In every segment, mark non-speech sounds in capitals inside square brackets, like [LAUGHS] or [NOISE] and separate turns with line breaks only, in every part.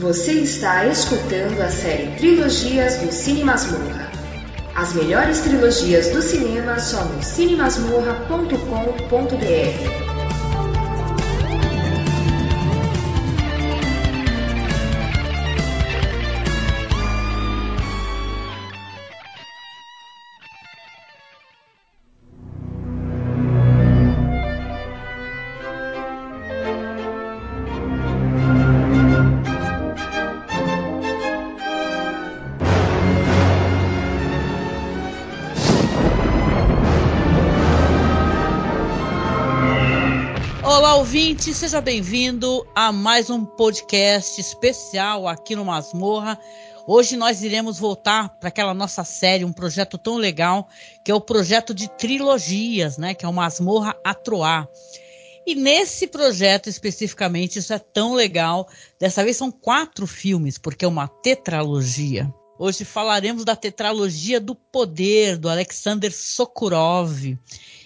Você está escutando a série Trilogias do Cine Masmorra. As melhores trilogias do cinema só no cinemasmorra.com.br.
seja bem-vindo a mais um podcast especial aqui no Masmorra. Hoje nós iremos voltar para aquela nossa série, um projeto tão legal, que é o projeto de trilogias, né? Que é o Masmorra Atroar. E nesse projeto especificamente, isso é tão legal. Dessa vez são quatro filmes, porque é uma tetralogia. Hoje falaremos da tetralogia do poder do Alexander Sokurov.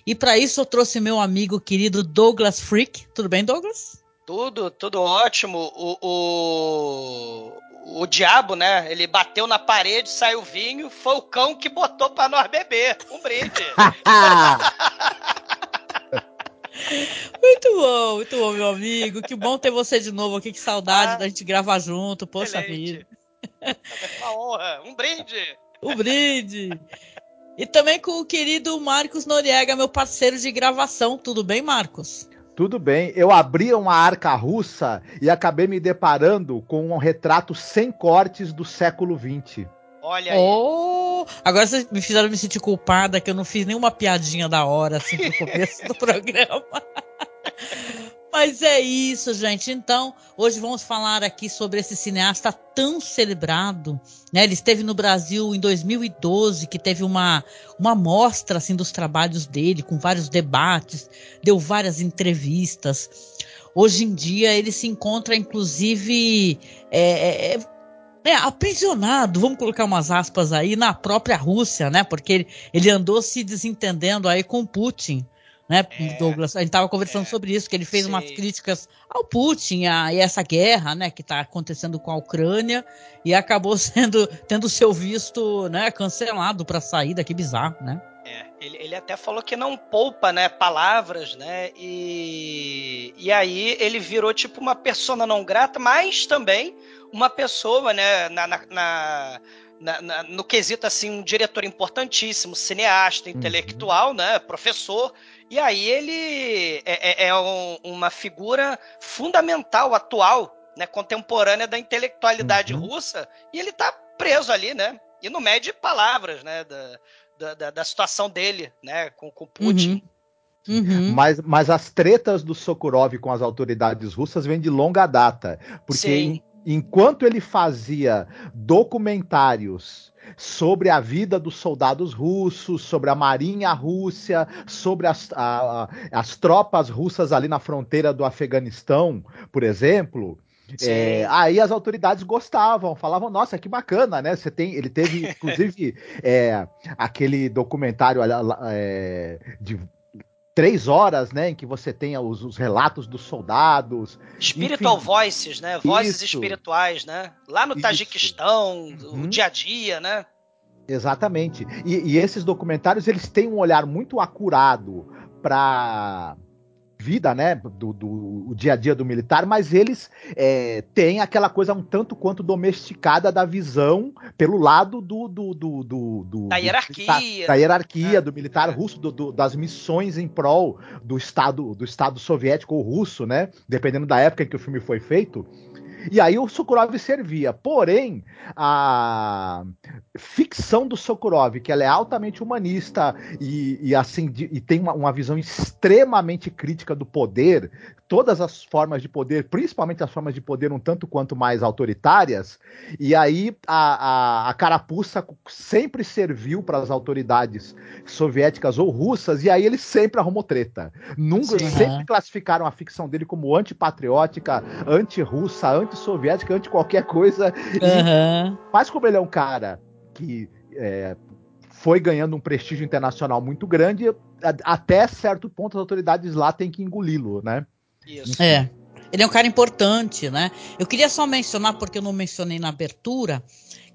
E para isso eu trouxe meu amigo querido Douglas Freak. Tudo bem, Douglas?
Tudo, tudo ótimo. O, o, o diabo, né? Ele bateu na parede, saiu vinho, foi o cão que botou para nós beber. Um brinde. [LAUGHS] [LAUGHS]
muito bom, muito bom, meu amigo. Que bom ter você de novo aqui. Que saudade ah, da gente gravar junto. Poxa excelente. vida.
É uma honra. Um brinde.
Um brinde. [LAUGHS] E também com o querido Marcos Noriega, meu parceiro de gravação. Tudo bem, Marcos?
Tudo bem. Eu abri uma arca russa e acabei me deparando com um retrato sem cortes do século XX.
Olha aí. Oh, agora vocês me fizeram me sentir culpada que eu não fiz nenhuma piadinha da hora assim no começo do [LAUGHS] programa. Mas é isso, gente. Então, hoje vamos falar aqui sobre esse cineasta tão celebrado. Né? Ele esteve no Brasil em 2012, que teve uma, uma mostra assim, dos trabalhos dele, com vários debates, deu várias entrevistas. Hoje em dia, ele se encontra, inclusive, é, é, é, aprisionado, vamos colocar umas aspas aí, na própria Rússia, né? Porque ele, ele andou se desentendendo aí com Putin né, é, Douglas? A gente estava conversando é, sobre isso, que ele fez sim. umas críticas ao Putin a, e essa guerra, né, que está acontecendo com a Ucrânia e acabou [LAUGHS] sendo tendo seu visto, né, cancelado para saída, que bizarro, né?
É, ele, ele até falou que não poupa, né, palavras, né, e, e aí ele virou tipo uma persona não grata, mas também uma pessoa, né, na, na, na na, na, no quesito assim um diretor importantíssimo, cineasta, uhum. intelectual, uhum. né, professor, e aí ele é, é, é um, uma figura fundamental, atual, né, contemporânea da intelectualidade uhum. russa, e ele está preso ali, né? E não mede palavras, né? Da, da, da situação dele, né? Com, com Putin.
Uhum. Uhum. Mas, mas as tretas do Sokurov com as autoridades russas vêm de longa data. Porque em, enquanto ele fazia documentários sobre a vida dos soldados russos, sobre a marinha rússia, sobre as, a, as tropas russas ali na fronteira do Afeganistão, por exemplo. É, aí as autoridades gostavam, falavam, nossa, que bacana, né? Você tem, ele teve, [LAUGHS] inclusive, é, aquele documentário é, de três horas, né, em que você tenha os, os relatos dos soldados.
Spiritual enfim, Voices, né? Vozes isso, espirituais, né? Lá no Tajiquistão, uhum. o dia a dia, né?
Exatamente. E, e, esses documentários eles têm um olhar muito acurado para vida, né, do, do o dia a dia do militar, mas eles é, têm aquela coisa um tanto quanto domesticada da visão pelo lado do, do, do, do
da hierarquia,
da hierarquia é. do militar russo, do, das missões em prol do estado do estado soviético ou russo, né, dependendo da época em que o filme foi feito. E aí o Sokurov servia. Porém, a ficção do Sokurov, que ela é altamente humanista e, e assim e tem uma, uma visão extremamente crítica do poder, todas as formas de poder, principalmente as formas de poder um tanto quanto mais autoritárias, e aí a, a, a carapuça sempre serviu para as autoridades soviéticas ou russas, e aí ele sempre arrumou treta. Nunca, Sim, sempre uhum. classificaram a ficção dele como antipatriótica, anti-russa, anti-soviética, anti qualquer coisa. Uhum. E, mas como ele é um cara que é, foi ganhando um prestígio internacional muito grande, até certo ponto as autoridades lá têm que engoli-lo, né?
Isso. É. Ele é um cara importante, né? Eu queria só mencionar, porque eu não mencionei na abertura,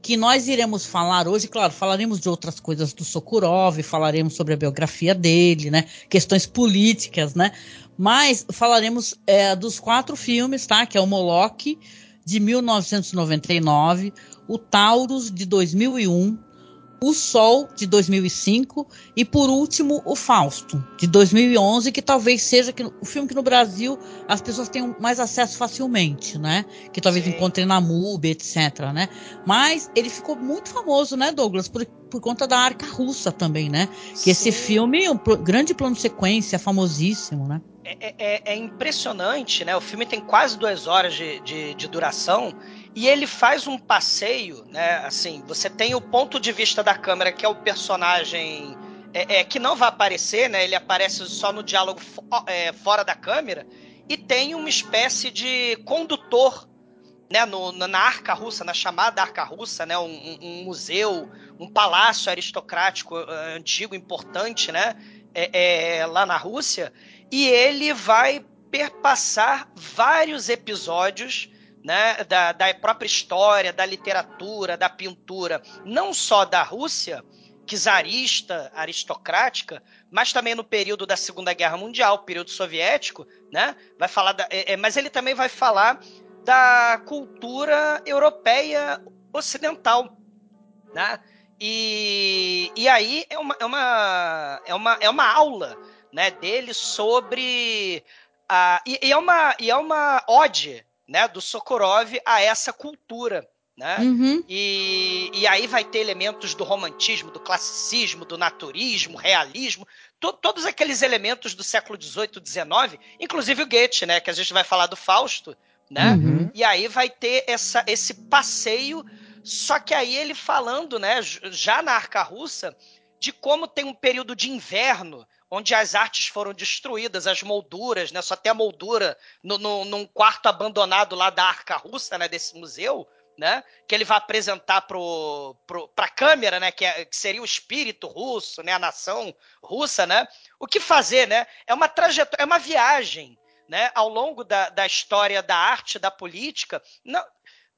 que nós iremos falar hoje, claro, falaremos de outras coisas do Sokurov, falaremos sobre a biografia dele, né? Questões políticas, né? Mas falaremos é, dos quatro filmes, tá? Que é o Moloch, de 1999, o Taurus, de 2001, o Sol, de 2005, e por último, O Fausto, de 2011, que talvez seja o filme que no Brasil as pessoas tenham mais acesso facilmente, né? Que talvez Sim. encontrem na MUBI, etc, né? Mas ele ficou muito famoso, né, Douglas, por, por conta da Arca Russa também, né? Que Sim. esse filme é um grande plano de sequência, famosíssimo, né?
É, é, é, impressionante, né? O filme tem quase duas horas de, de, de duração e ele faz um passeio, né? Assim, você tem o ponto de vista da câmera, que é o personagem é, é que não vai aparecer, né? Ele aparece só no diálogo é, fora da câmera. E tem uma espécie de condutor, né? No, na arca russa, na chamada arca russa, né? Um, um museu, um palácio aristocrático uh, antigo, importante, né? É, é, lá na Rússia. E ele vai perpassar vários episódios né, da, da própria história, da literatura, da pintura, não só da Rússia, czarista, aristocrática, mas também no período da Segunda Guerra Mundial, período soviético, né? Vai falar da, é, é, mas ele também vai falar da cultura europeia ocidental, né? E, e aí é uma, é, uma, é, uma, é uma aula né, dele sobre. A, e, e, é uma, e é uma ode né, do Sokurov a essa cultura. Né? Uhum. E, e aí vai ter elementos do romantismo, do classicismo, do naturismo, realismo, to, todos aqueles elementos do século XVIII, XIX, inclusive o Goethe, né, que a gente vai falar do Fausto, né? Uhum. E aí vai ter essa, esse passeio, só que aí ele falando, né, já na arca russa, de como tem um período de inverno onde as artes foram destruídas, as molduras, né? Só tem a moldura no, no, num quarto abandonado lá da Arca Russa, né? Desse museu, né? Que ele vai apresentar para a câmera, né? Que, é, que, seria o espírito russo, né? A nação russa, né? O que fazer, né? É uma trajetória, é uma viagem, né? Ao longo da, da história da arte, da política, não,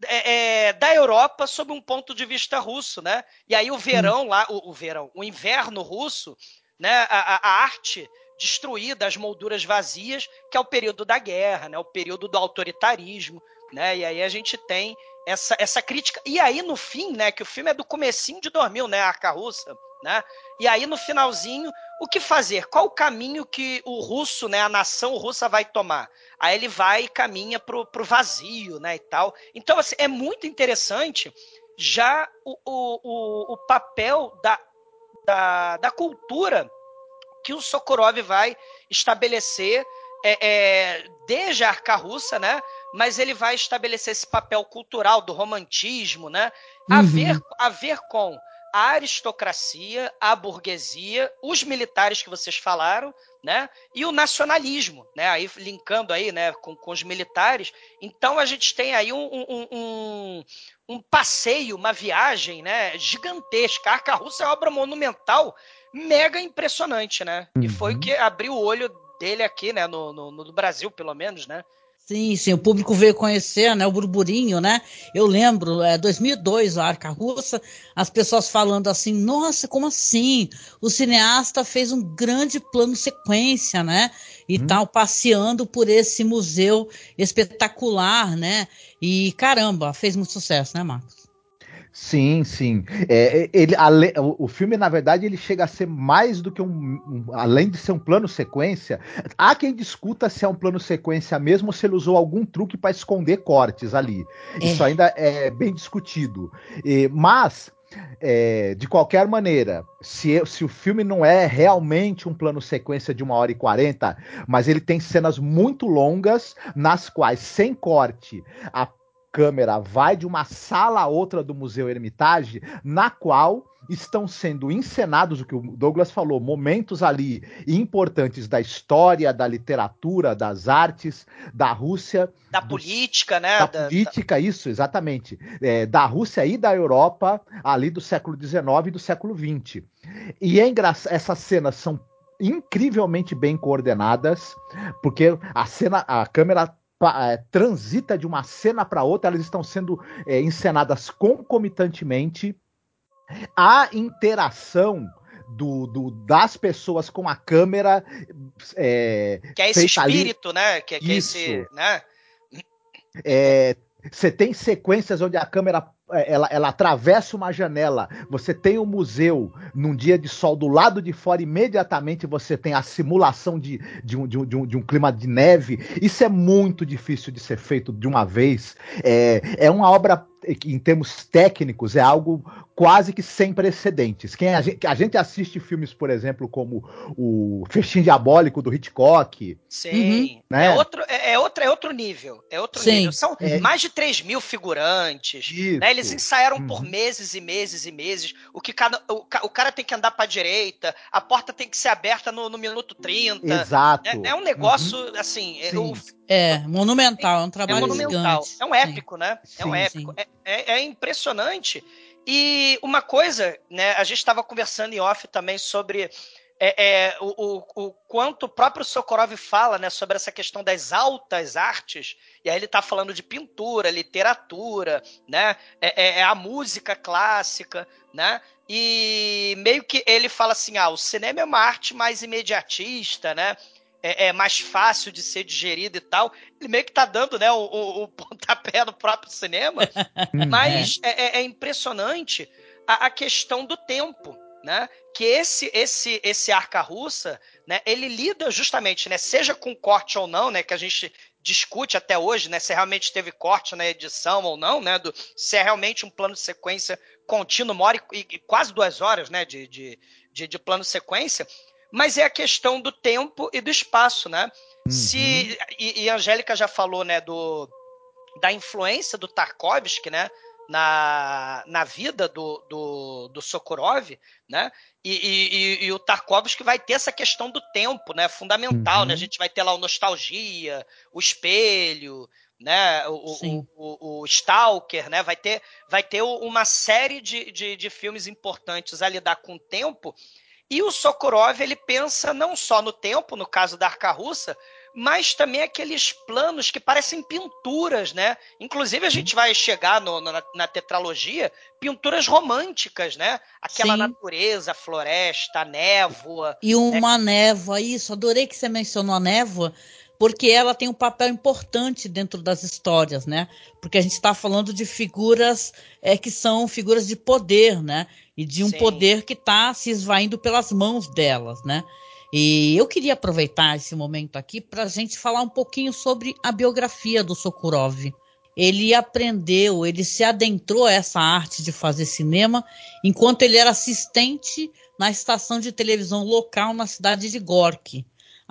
é, é, da Europa sob um ponto de vista russo, né? E aí o verão lá, o, o verão, o inverno russo né, a, a arte destruída, as molduras vazias, que é o período da guerra, né, o período do autoritarismo, né, e aí a gente tem essa, essa crítica. E aí no fim, né, que o filme é do comecinho de 2000, né, a Arca Russa, né, e aí no finalzinho, o que fazer? Qual o caminho que o russo, né, a nação russa vai tomar? Aí ele vai e caminha pro, pro vazio, né, e tal. Então, assim, é muito interessante já o, o, o, o papel da da, da cultura que o Sokurov vai estabelecer é, é, desde a arca russa, né? Mas ele vai estabelecer esse papel cultural do romantismo, né? A, uhum. ver, a ver com a aristocracia, a burguesia, os militares que vocês falaram, né? E o nacionalismo, né? Aí linkando aí, né, com, com os militares. Então a gente tem aí um, um, um, um passeio, uma viagem, né, gigantesca. A Arca Russa é uma obra monumental, mega impressionante, né? Uhum. E foi o que abriu o olho dele aqui, né, no, no, no Brasil, pelo menos, né?
Sim, sim, o público veio conhecer, né, o burburinho, né? Eu lembro, é 2002, a Arca Russa, as pessoas falando assim: "Nossa, como assim? O cineasta fez um grande plano sequência, né? E hum. tal, passeando por esse museu espetacular, né? E caramba, fez muito sucesso, né, Marcos?
Sim, sim. É, é ele, ale, o, filme, na verdade, ele chega a ser mais do que um, um, Além de ser um plano sequência, há quem discuta se é um plano sequência mesmo ou se ele usou algum truque para esconder cortes ali. É. Isso ainda é bem discutido. E, mas. É, de qualquer maneira, se, se, o filme não é realmente um plano sequência de uma hora e quarenta, mas ele tem cenas muito longas, nas quais, sem corte, a câmera vai de uma sala a outra do Museu Hermitage, na qual estão sendo encenados, o que o Douglas falou, momentos ali importantes da história, da literatura, das artes, da Rússia.
Da do, política, né?
Da, da política, da... isso, exatamente. É, da Rússia e da Europa, ali do século XIX e do século XX. E é engraçado, essas cenas são incrivelmente bem coordenadas, porque a cena, a câmera transita de uma cena para outra, elas estão sendo é, encenadas concomitantemente. A interação do, do, das pessoas com a câmera.
É, que é esse espírito, ali. né? Que, que é esse. Né?
É, você tem sequências onde a câmera é, ela, ela atravessa uma janela, você tem o um museu num dia de sol do lado de fora, imediatamente você tem a simulação de, de, um, de, um, de um clima de neve. Isso é muito difícil de ser feito de uma vez. É, é uma obra em termos técnicos, é algo quase que sem precedentes. Quem a gente, a gente assiste filmes, por exemplo, como o Festim Diabólico do Hitchcock.
Sim. Uhum. Né? É, outro, é, é, outro, é outro nível. É outro Sim. nível. São é. mais de 3 mil figurantes. Né? Eles ensaiaram uhum. por meses e meses e meses. O que cada, o, o cara tem que andar para direita, a porta tem que ser aberta no, no minuto 30.
Exato.
É, é um negócio, uhum. assim.
É, monumental, é um trabalho é monumental.
Gigante. É um épico, né? É um épico. É, é, é, impressionante. E uma coisa, né? A gente estava conversando em off também sobre é, é, o, o, o, quanto o próprio Sokorov fala né, sobre essa questão das altas artes, e aí ele está falando de pintura, literatura, né, é, é, é, a música clássica, né, e meio que ele fala assim, ah, o cinema é uma arte mais imediatista, né, é, é, mais fácil de ser digerido e tal. Ele meio que tá dando né, o, o, o [LAUGHS] pontapé no próprio cinema. [LAUGHS] Hum, mas é. é. é, impressionante a, a, questão do tempo. Né? Que esse esse esse arca russa, né, ele lida justamente, né, seja com corte ou não, né, que a gente discute até hoje, né, se realmente teve corte na edição ou não, né, do, se é realmente um plano de sequência contínuo, uma hora e, e quase duas horas, né, de, de, de, de plano de sequência, mas é a questão do tempo e do espaço, né? Uhum. Se e, e a Angélica já falou, né, do da influência do Tarkovsky, né, na, na vida do, do, do Sokurov, né? E, e, e, o Tarkovsky vai ter essa questão do tempo, né? Fundamental, né? uhum. né? A gente vai ter lá o Nostalgia, o Espelho, né? O, o, o, o, Stalker, né? Vai ter, vai ter uma série de, de, de filmes importantes a lidar com o tempo e o Sokurov ele pensa não só no tempo, no caso da arca russa, mas também aqueles planos que parecem pinturas, né? Inclusive a uhum. gente vai chegar no, na, na, tetralogia, pinturas românticas, né? Aquela Sim. natureza, floresta, névoa.
E uma né? névoa, isso, adorei que você mencionou a névoa, porque ela tem um papel importante dentro das histórias, né? Porque a gente está falando de figuras é, que são figuras de poder, né? E de um Sim. poder que está se esvaindo pelas mãos delas, né? E eu queria aproveitar esse momento aqui para a gente falar um pouquinho sobre a biografia do Sokurov. Ele aprendeu, ele se adentrou a essa arte de fazer cinema enquanto ele era assistente na estação de televisão local na cidade de Gorky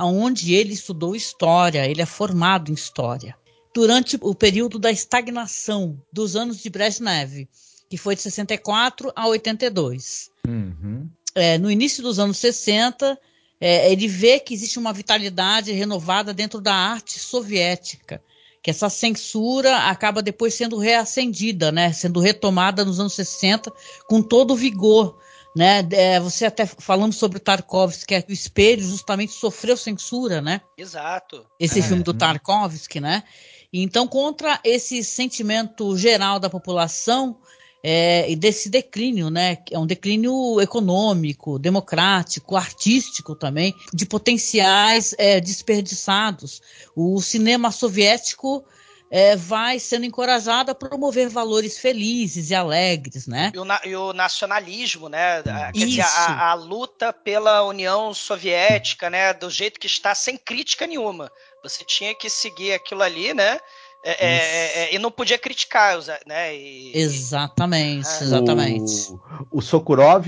onde ele estudou história, ele é formado em história. Durante o período da estagnação dos anos de Brezhnev, que foi de 64 a 82. Uhum. É, no início dos anos 60, é, ele vê que existe uma vitalidade renovada dentro da arte soviética, que essa censura acaba depois sendo reacendida, né, sendo retomada nos anos 60 com todo o vigor né? É, você até falando sobre o Tarkovsky, que é o espelho justamente sofreu censura, né?
Exato.
Esse é. filme do Tarkovsky, né? Então, contra esse sentimento geral da população é, e desse declínio, né? É um declínio econômico, democrático, artístico também, de potenciais é, desperdiçados. O cinema soviético é, vai sendo encorajada a promover valores felizes e alegres, né?
E o, na, e o nacionalismo, né? Quer Isso. dizer, a, a, luta pela União Soviética, né? Do jeito que está, sem crítica nenhuma. Você tinha que seguir aquilo ali, né? É, é, é, é e não podia criticar, né? E,
exatamente, é. exatamente.
O, o Sokurov,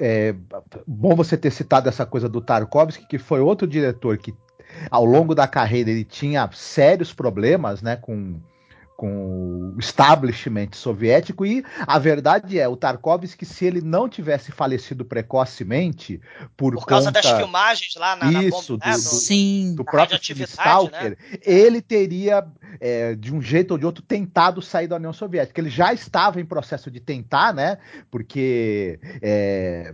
é bom você ter citado essa coisa do Tarkovsky, que foi outro diretor que ao longo da carreira ele tinha sérios problemas né, com, com o establishment soviético e a verdade é o Tarkovsky se ele não tivesse falecido precocemente por,
por causa conta, das filmagens lá na,
isso
na bomba,
do, né, do, Sim. do próprio Stalker né? ele teria é, de um jeito ou de outro tentado sair da União Soviética ele já estava em processo de tentar né porque é,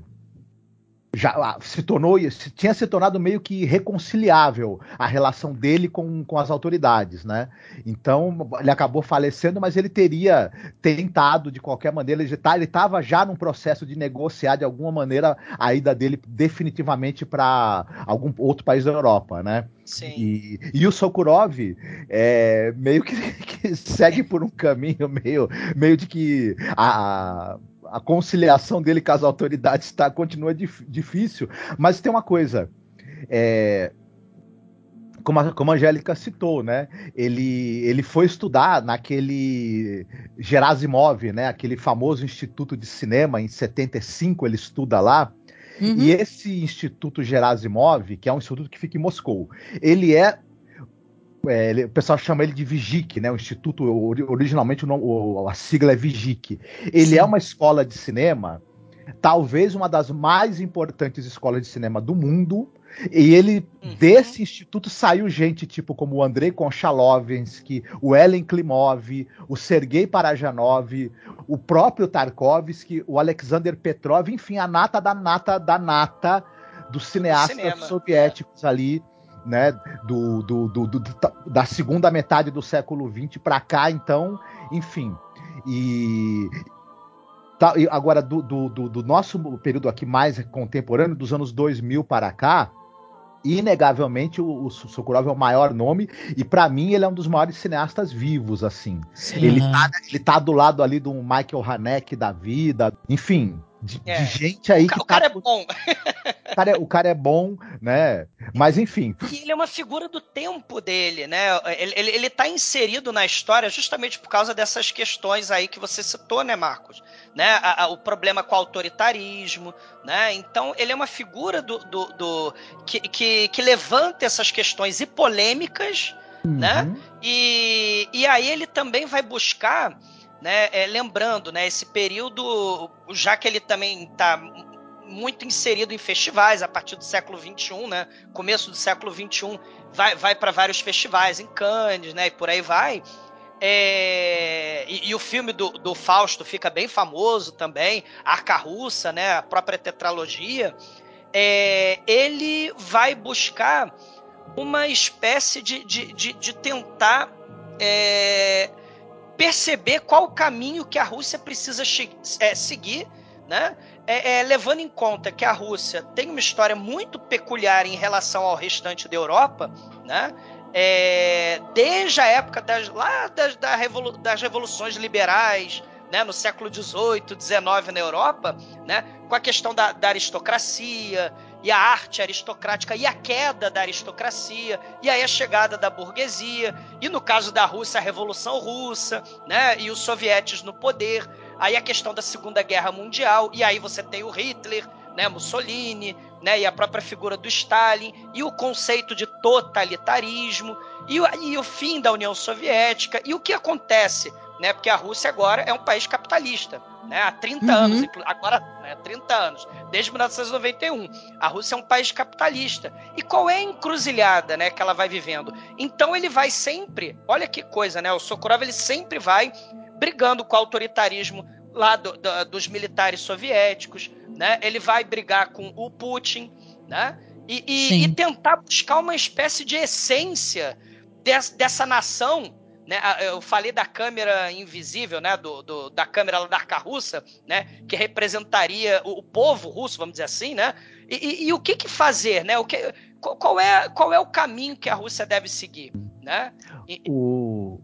já ah, se tornou, tinha se tornado meio que reconciliável a relação dele com, com as autoridades, né? Então ele acabou falecendo, mas ele teria tentado de qualquer maneira, ele tá, estava já num processo de negociar de alguma maneira a ida dele definitivamente para algum outro país da Europa, né?
Sim.
E, e o Sokurov é, meio que, [LAUGHS] que, segue por um caminho meio, meio de que a, a conciliação dele com as autoridades tá, continua dif, difícil. Mas tem uma coisa. É, como a, como a Angélica citou, né? Ele, ele foi estudar naquele Gerasimov, né? Aquele famoso Instituto de Cinema, em 75 ele estuda lá. Uhum. E esse Instituto Gerasimov, que é um instituto que fica em Moscou, ele é é, ele, o pessoal chama ele de Vigic, né? O instituto originalmente o nome, a sigla é Vigic. Ele Sim. é uma escola de cinema, talvez uma das mais importantes escolas de cinema do mundo. E ele uhum. desse instituto saiu gente tipo como o Andrei Konchalovsky, o Ellen Klimov, o Sergei Parajanov, o próprio Tarkovsky, o Alexander Petrov, enfim, a nata da nata da nata dos cineastas soviéticos ali né, do, do, do, do, da segunda metade do século XX para cá, então, enfim. E, tá, e agora, do, do, do, nosso período aqui mais contemporâneo, dos anos 2000 para cá, inegavelmente o, o Sokurov é o maior nome e para mim ele é um dos maiores cineastas vivos assim. Sim, ele, tá, ele tá do lado ali do Michael Haneke da vida enfim de, é. de gente aí
o,
que
o tá cara é bom. [LAUGHS]
o, cara é, o cara é bom, né? Mas enfim.
E ele é uma figura do tempo dele, né? Ele, ele, ele tá inserido na história justamente por causa dessas questões aí que você citou, né, Marcos? Né? A, a, o problema com o autoritarismo, né? Então ele é uma figura do, do, do que, que, que levanta essas questões e polêmicas, né? uhum. né? E, e aí ele também vai buscar né? É, lembrando, né, esse período, já que ele também está muito inserido em festivais a partir do século XXI, né? Começo do século XXI, vai, vai para vários festivais, em Cannes, né? E por aí vai. É, e, e, o filme do, do, Fausto fica bem famoso também, Arca Russa, né? A própria tetralogia. É, ele vai buscar uma espécie de, de, de, de tentar é, perceber qual o caminho que a Rússia precisa é, seguir, né? É, é, levando em conta que a Rússia tem uma história muito peculiar em relação ao restante da Europa, né? É, desde a época das, lá das, da revolu das revoluções liberais, né, no século XVIII, XIX na Europa, né, com a questão da, da aristocracia, e a arte aristocrática e a queda da aristocracia, e aí a chegada da burguesia, e no caso da Rússia, a Revolução Russa, né, e os sovietes no poder, aí a questão da Segunda Guerra Mundial, e aí você tem o Hitler, né, Mussolini, né, e a própria figura do Stalin, e o conceito de totalitarismo, e e o fim da União Soviética, e o que acontece né? Porque a Rússia agora é um país capitalista, né? Há 30 uhum. anos, agora, né, 30 anos, desde 1991. A Rússia é um país capitalista. E qual é a encruzilhada, né, que ela vai vivendo? Então ele vai sempre, olha que coisa, né? O Sokurov ele sempre vai brigando com o autoritarismo lá do, do, dos militares soviéticos, né? Ele vai brigar com o Putin, né? E, e, e tentar buscar uma espécie de essência dessa, dessa nação né, eu falei da câmera invisível, né, do, do da câmera da arca russa, né, que representaria o, o, povo russo, vamos dizer assim, né, e, e, e o que, que, fazer, né, o que, qual, é, qual é o caminho que a Rússia deve seguir, né?
E, o...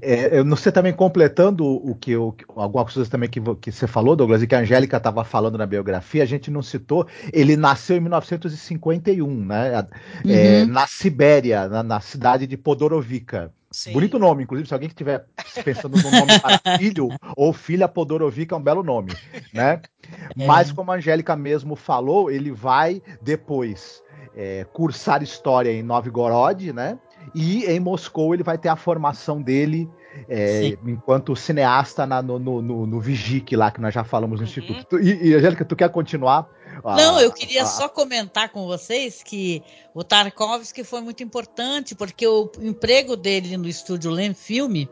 É, eu não sei também completando o que eu, algumas coisas também que, que você falou, Douglas, e que a Angélica estava falando na biografia, a gente não citou. Ele nasceu em 1951, né? É, uhum. É, na Sibéria, na, na, cidade de Podorovica. Sim. Bonito nome, inclusive, se alguém estiver pensando no nome para [LAUGHS] filho ou filha, Podorovic é um belo nome, né? É. Mas como a Angélica mesmo falou, ele vai depois é, cursar história em Novgorod, né? E em Moscou ele vai ter a formação dele é, enquanto cineasta na, no, no, no, no Vigic lá, que nós já falamos no uhum. Instituto. E, e, Angélica, tu quer continuar
não, eu queria só comentar com vocês que o Tarkovsky foi muito importante, porque o emprego dele no estúdio Lem Filme,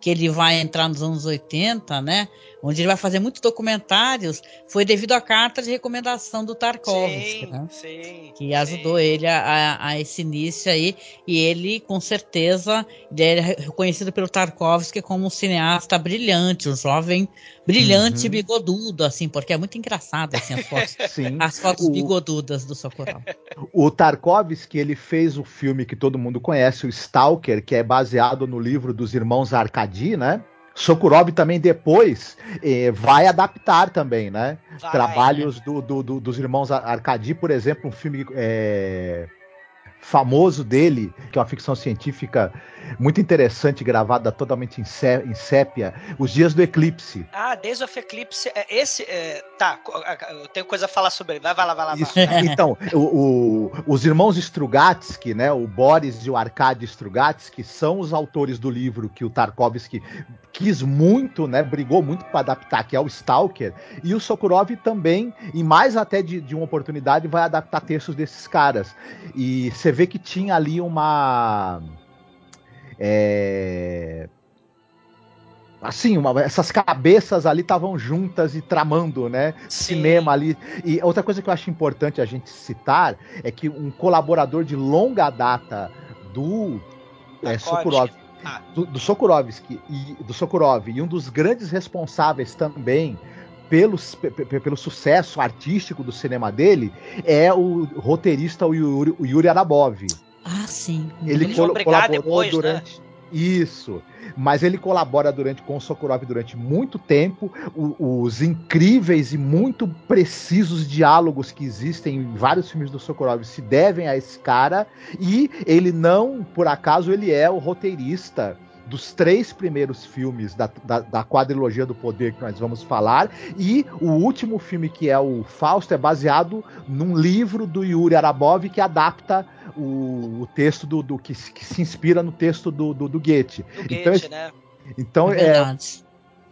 que ele vai entrar nos anos 80, né? Onde ele vai fazer muitos documentários, foi devido à carta de recomendação do Tarkovsky,
sim,
né?
sim,
que ajudou
sim.
ele a, a, a, esse início aí. E ele, com certeza, ele é reconhecido pelo Tarkovsky como um cineasta brilhante, um jovem brilhante
Uhum.
bigodudo, assim, porque é muito engraçado assim, as fotos, [LAUGHS]
Sim.
as fotos
O-
bigodudas do Socorro.
O Tarkovsky, ele fez o filme que todo mundo conhece, o Stalker, que é baseado no livro dos irmãos Arkady, né? Sokurov também depois eh, vai adaptar também, né?
Vai,
Trabalhos do, do- do- dos irmãos Ar- Arkady, por exemplo, um filme eh, famoso dele, que é uma ficção científica muito interessante, gravada totalmente em, sé- em sépia, Os Dias do Eclipse.
Ah, Days of Eclipse, é, esse, é, tá, eu tenho coisa a falar sobre ele, vai, vai lá, vai lá, vai.
Isso. [LAUGHS] Então, o- o- os irmãos Strugatsky, né, o Boris e o Arkady Strugatsky, são os autores do livro que o Tarkovsky quis muito, né, brigou muito para adaptar, que é o Stalker, e o Sokurov também, e mais até de, de uma oportunidade, vai adaptar textos desses caras. E você vê que tinha ali uma... é, Assim, uma- essas cabeças ali estavam juntas e tramando, né?
Sim.
Cinema ali. E outra coisa que eu acho importante a gente citar é que um colaborador de longa data do é. Sokurov,
Ah.
do, do Sokurovsky e do Sokurov, e um dos grandes responsáveis também pelos, pe- pe- pelo sucesso artístico do cinema dele é o roteirista o Yuri, o Yuri Arabov.
Ah, sim.
Ele
Eles
col- colaborou
depois, né?
durante. Isso. Mas ele colabora durante com o Sokurov durante muito tempo. O- os incríveis e muito precisos diálogos que existem em vários filmes do Sokurov se devem a esse cara. E ele não, por acaso, ele é o roteirista dos três primeiros filmes da, da, da quadrilogia do poder que nós vamos falar. E o último filme, que é o Fausto, é baseado num livro do Yuri Arabov que adapta o, o texto do, do- que, se- que se inspira no texto do, do, do Goethe.
Do
Então,
Goethe, né?
Então,
É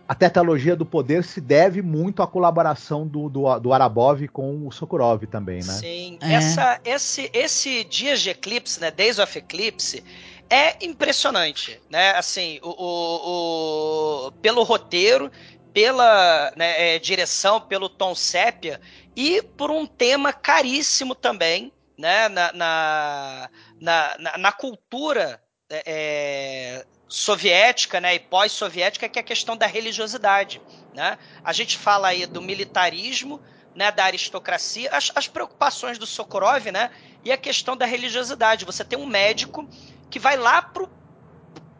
a tetralogia do poder se deve muito à colaboração do, do, do Arabov com o Sokurov também, né?
Sim.
É.
Essa, esse, esse Dias de Eclipse, né? Days of Eclipse, é impressionante, né? Assim, o, o- o- pelo roteiro, pela né, é, direção, pelo tom sépia e por um tema caríssimo também, né? Na, na, na, na- cultura é, soviética, né? E pós-soviética, que é a questão da religiosidade, né? A gente fala aí do militarismo, né, da aristocracia, as, as preocupações do Sokurov, né, e a questão da religiosidade. Você tem um médico que vai lá pro,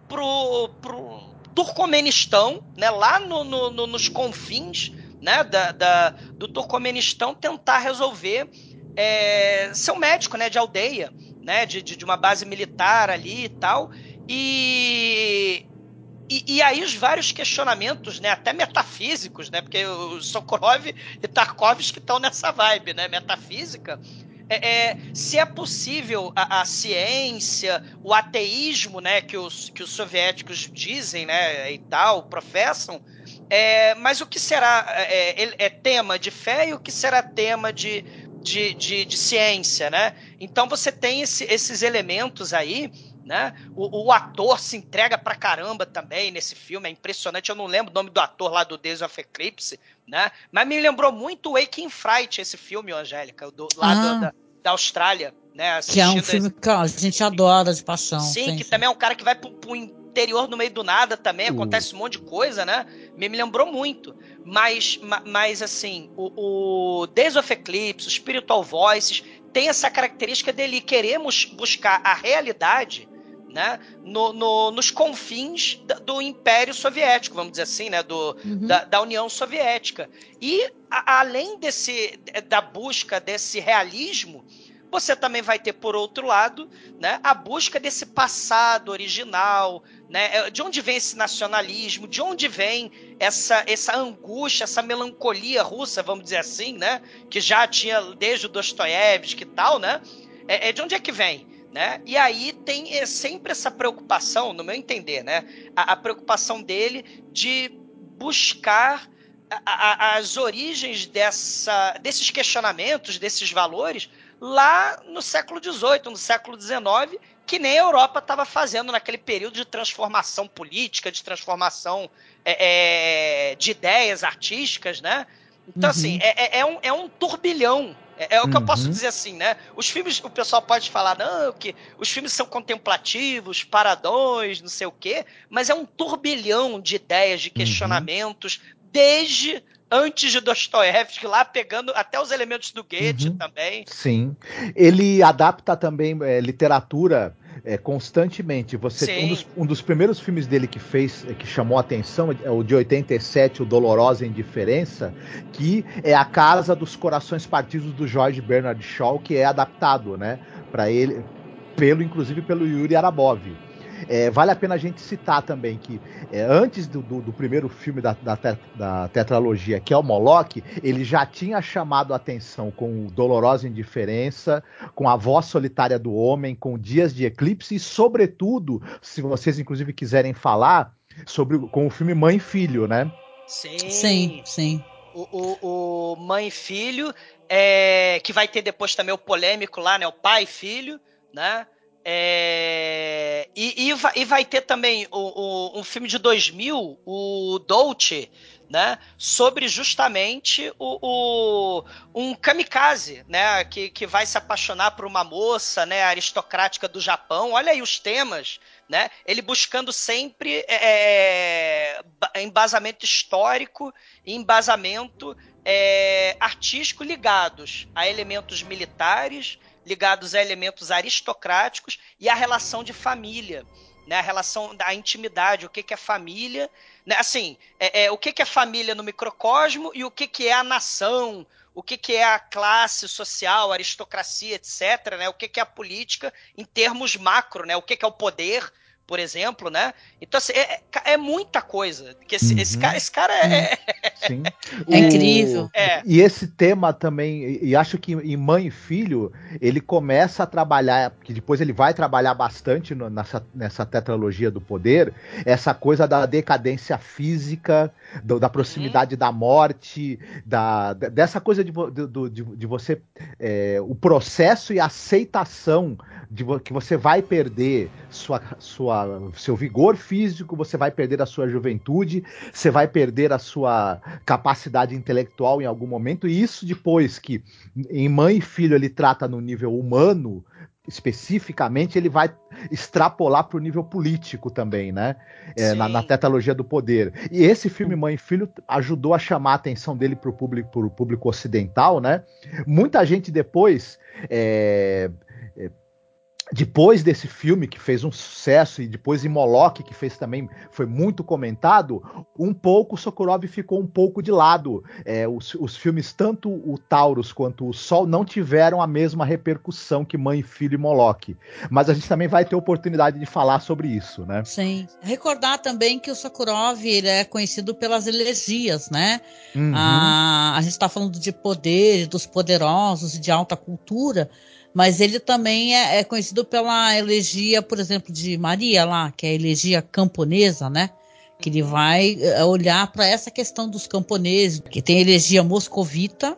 pro, pro Turcomenistão, né, lá no, no- no- nos confins né, da, da- do Turcomenistão, tentar resolver é, ser um médico né, de aldeia, né, de, de, de uma base militar ali e tal. E, e, e aí os vários questionamentos, né, até metafísicos, né, porque o Sokurov e Tarkovsky estão nessa vibe, né, metafísica. É, é, se é possível a, a ciência, o ateísmo, né, que os, que os soviéticos dizem, né, e tal, professam, é, mas o que será é, é, é tema de fé e o que será tema de, de, de, de ciência, né? Então você tem esse- esses elementos aí, né? O, o ator se entrega pra caramba também nesse filme, é impressionante. Eu não lembro o nome do ator lá do Days of Eclipse, né? Mas me lembrou muito Waking Fright, esse filme, Angélica, do, lá
Ah.
do- da, da Austrália, né?
Que é um filme que ó, a gente adora de paixão.
Sim, que também é um cara que vai pro, pro interior no meio do nada também,
Uh.
acontece um monte de coisa, né? Me, me lembrou muito. Mas, ma- mas assim, o, o Days of Eclipse, o Spiritual Voices, tem essa característica dele querer mus- buscar a realidade né, no, no- nos confins do Império Soviético, vamos dizer assim, né, do,
Uhum.
da, da União Soviética. E a- além desse da busca desse realismo, você também vai ter por outro lado, né, a busca desse passado original, né, é, de onde vem esse nacionalismo, de onde vem essa essa angústia, essa melancolia russa, vamos dizer assim, né, que já tinha desde o Dostoiévski e tal, né? É, é de onde é que vem? Né? E aí tem é, sempre essa preocupação, no meu entender, né? A, a preocupação dele de buscar a, a, as origens dessa, desses questionamentos, desses valores, lá no século XVIII, no século XIX, que nem a Europa estava fazendo naquele período de transformação política, de transformação é, é, de ideias artísticas, né? Então, assim, uhum. assim, é, é, um, é um turbilhão. É, é o que uhum. eu posso dizer assim, né? Os filmes, o pessoal pode falar, não, que os filmes são contemplativos, paradões, não sei o quê, mas é um turbilhão de ideias, de uhum. questionamentos, uhum. desde antes de Dostoiévski, lá pegando até os elementos do Goethe uhum. também.
Sim. Ele adapta também é, literatura é, constantemente. Você um dos, um dos, primeiros filmes dele que fez, é, que chamou a atenção, é o de 87, o Dolorosa Indiferença, que é a Casa dos Corações Partidos do George Bernard Shaw, que é adaptado, né, para ele, pelo inclusive pelo Yuri Arabov. É, vale a pena a gente citar também que é, antes do, do, do, primeiro filme da, da, da, tetralogia, que é o Moloch, ele já tinha chamado a atenção com Dolorosa Indiferença, com A Voz Solitária do Homem, com Dias de Eclipse e, sobretudo, se vocês inclusive quiserem falar, sobre com o filme Mãe e Filho, né?
Sim, sim. sim.
O, o, o Mãe e Filho, é, que vai ter depois também o polêmico lá, né? O Pai e Filho, né? É, e, e, vai, e, vai, ter também o, o, um filme de 2000, o Dolce, né, sobre justamente o, o, um kamikaze, né, que, que vai se apaixonar por uma moça, né, aristocrática do Japão. Olha aí os temas, né, ele buscando sempre é, é embasamento histórico e embasamento é, artístico ligados a elementos militares ligados a elementos aristocráticos e a relação de família, né? A relação da intimidade, o que, que é família, né? Assim, é, é, o que, que é família no microcosmo e o que, que é a nação, o que, que é a classe social, aristocracia, etc., né? O que, que é a política em termos macro, né? O que, que é o poder, por exemplo, né? Então, assim, é, é, é muita coisa. Que esse, uhum. esse, cara, esse cara é.
Sim. [LAUGHS] é incrível.
É. E esse tema também, e acho que em Mãe e Filho, ele começa a trabalhar, que depois ele vai trabalhar bastante no, nessa, nessa tetralogia do poder, essa coisa da decadência física, do, da proximidade uhum. da morte, da, dessa coisa de, de, de, de você. É, o processo e a aceitação de que você vai perder sua, sua, seu vigor físico, você vai perder a sua juventude, você vai perder a sua capacidade intelectual em algum momento, e isso depois que em mãe e filho ele trata no nível humano, especificamente, ele vai extrapolar para o nível político também, né? É, na, na tetralogia do poder. E esse filme Mãe e Filho ajudou a chamar a atenção dele para o público, público ocidental, né? Muita gente depois é, depois desse filme que fez um sucesso e depois em Moloch que fez também foi muito comentado, um pouco Sokurov ficou um pouco de lado. É, os, os, filmes tanto o Taurus quanto o Sol não tiveram a mesma repercussão que Mãe, Filho e Moloch. Mas a gente também vai ter oportunidade de falar sobre isso, né?
Sim. Recordar também que o Sokurov ele é conhecido pelas elegias, né? Uhum. A, a gente está falando de poder, dos poderosos, de alta cultura mas ele também é, é, conhecido pela elegia, por exemplo, de Maria lá, que é a elegia camponesa, né? Que ele vai é, olhar para essa questão dos camponeses, que tem a elegia moscovita,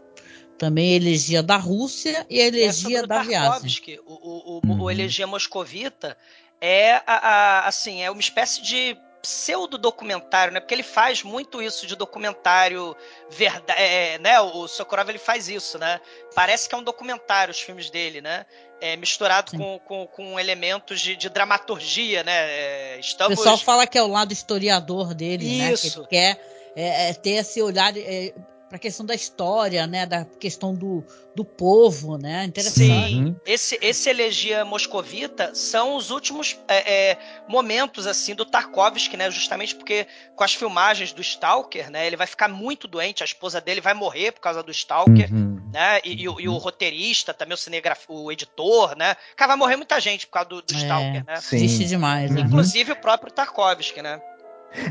também a elegia da Rússia e a elegia é da viagem.
O, o, o, uhum. o elegia moscovita é a, a, assim é uma espécie de pseudo-documentário, né? Porque ele faz muito isso de documentário verdade, é, né? O Sokorov ele faz isso, né? Parece que é um documentário os filmes dele, né? É, misturado com, com, com, elementos de, de dramaturgia, né? É,
estamos... O pessoal fala que é o lado historiador dele, isso. né? Que ele quer é, é ter esse olhar é, para a questão da história, né, da questão do, do povo, né, interessante.
Sim, uhum. esse, esse elegia moscovita são os últimos é, é, momentos assim do Tarkovsky, né, justamente porque com as filmagens do Stalker, né, ele vai ficar muito doente, a esposa dele vai morrer por causa do Stalker, uhum. né, e, e, o, e, o, roteirista, também o cinegrafista, o editor, né, cara, vai morrer muita gente por causa do, do é, Stalker, né.
Existe demais,
né? Inclusive o próprio Tarkovsky, né.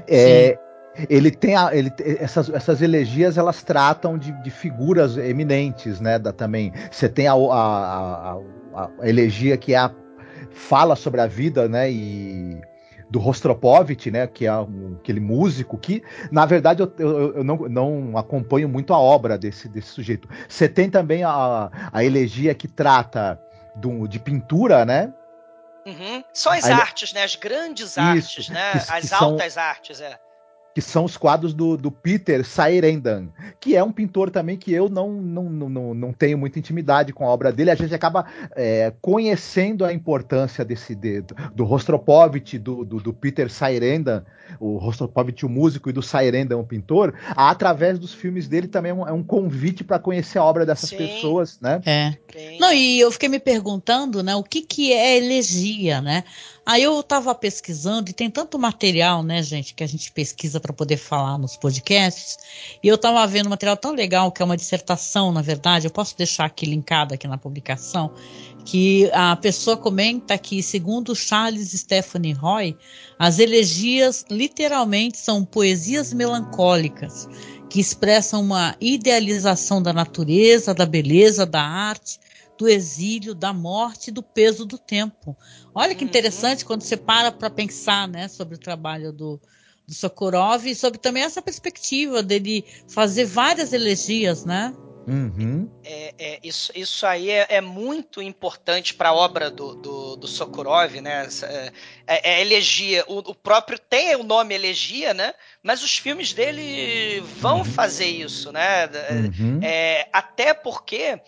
É, ele tem a, ele, essas, essas elegias elas tratam de, de figuras eminentes, né? Da, também você tem a, a, a, a elegia que é a, fala sobre a vida, né? E do Rostropovich, né, que é um, aquele músico que, na verdade, eu, eu, eu, não, não acompanho muito a obra desse, desse sujeito. Você tem também a, a elegia que trata do, de pintura, né?
Uhum. São as artes, né? As grandes artes, Isso, né? Que, as que altas são... artes, é
que são os quadros do, do Peter Sairendan, que é um pintor também que eu não, não, não, não tenho muita intimidade com a obra dele. A gente acaba é, conhecendo a importância desse de, do Rostropovich, do, do, do Peter Sairendan, o Rostropovich, o músico, e do Sairendan, o pintor, através dos filmes dele também é um, é um convite para conhecer a obra dessas Sim. pessoas, né?
É. Não, e eu fiquei me perguntando, né, o que, que é elegia, né? Aí eu estava pesquisando, e tem tanto material, né, gente, que a gente pesquisa para poder falar nos podcasts, e eu estava vendo um material tão legal, que é uma dissertação, na verdade, eu posso deixar aqui linkado aqui na publicação, que a pessoa comenta que, segundo Charles Stephanie Roy, as elegias literalmente são poesias melancólicas, que expressam uma idealização da natureza, da beleza, da arte, do exílio, da morte e do peso do tempo. Olha que interessante uhum. quando você para para pensar né, sobre o trabalho do, do Sokurov e sobre também essa perspectiva dele fazer várias elegias, né?
Uhum. É, é, isso, isso aí é, é muito importante para a obra do, do, do, Sokurov, né? É, é, é elegia. O, o, próprio tem o nome elegia, né? Mas os filmes dele vão uhum. fazer isso, né? Uhum. É, até porque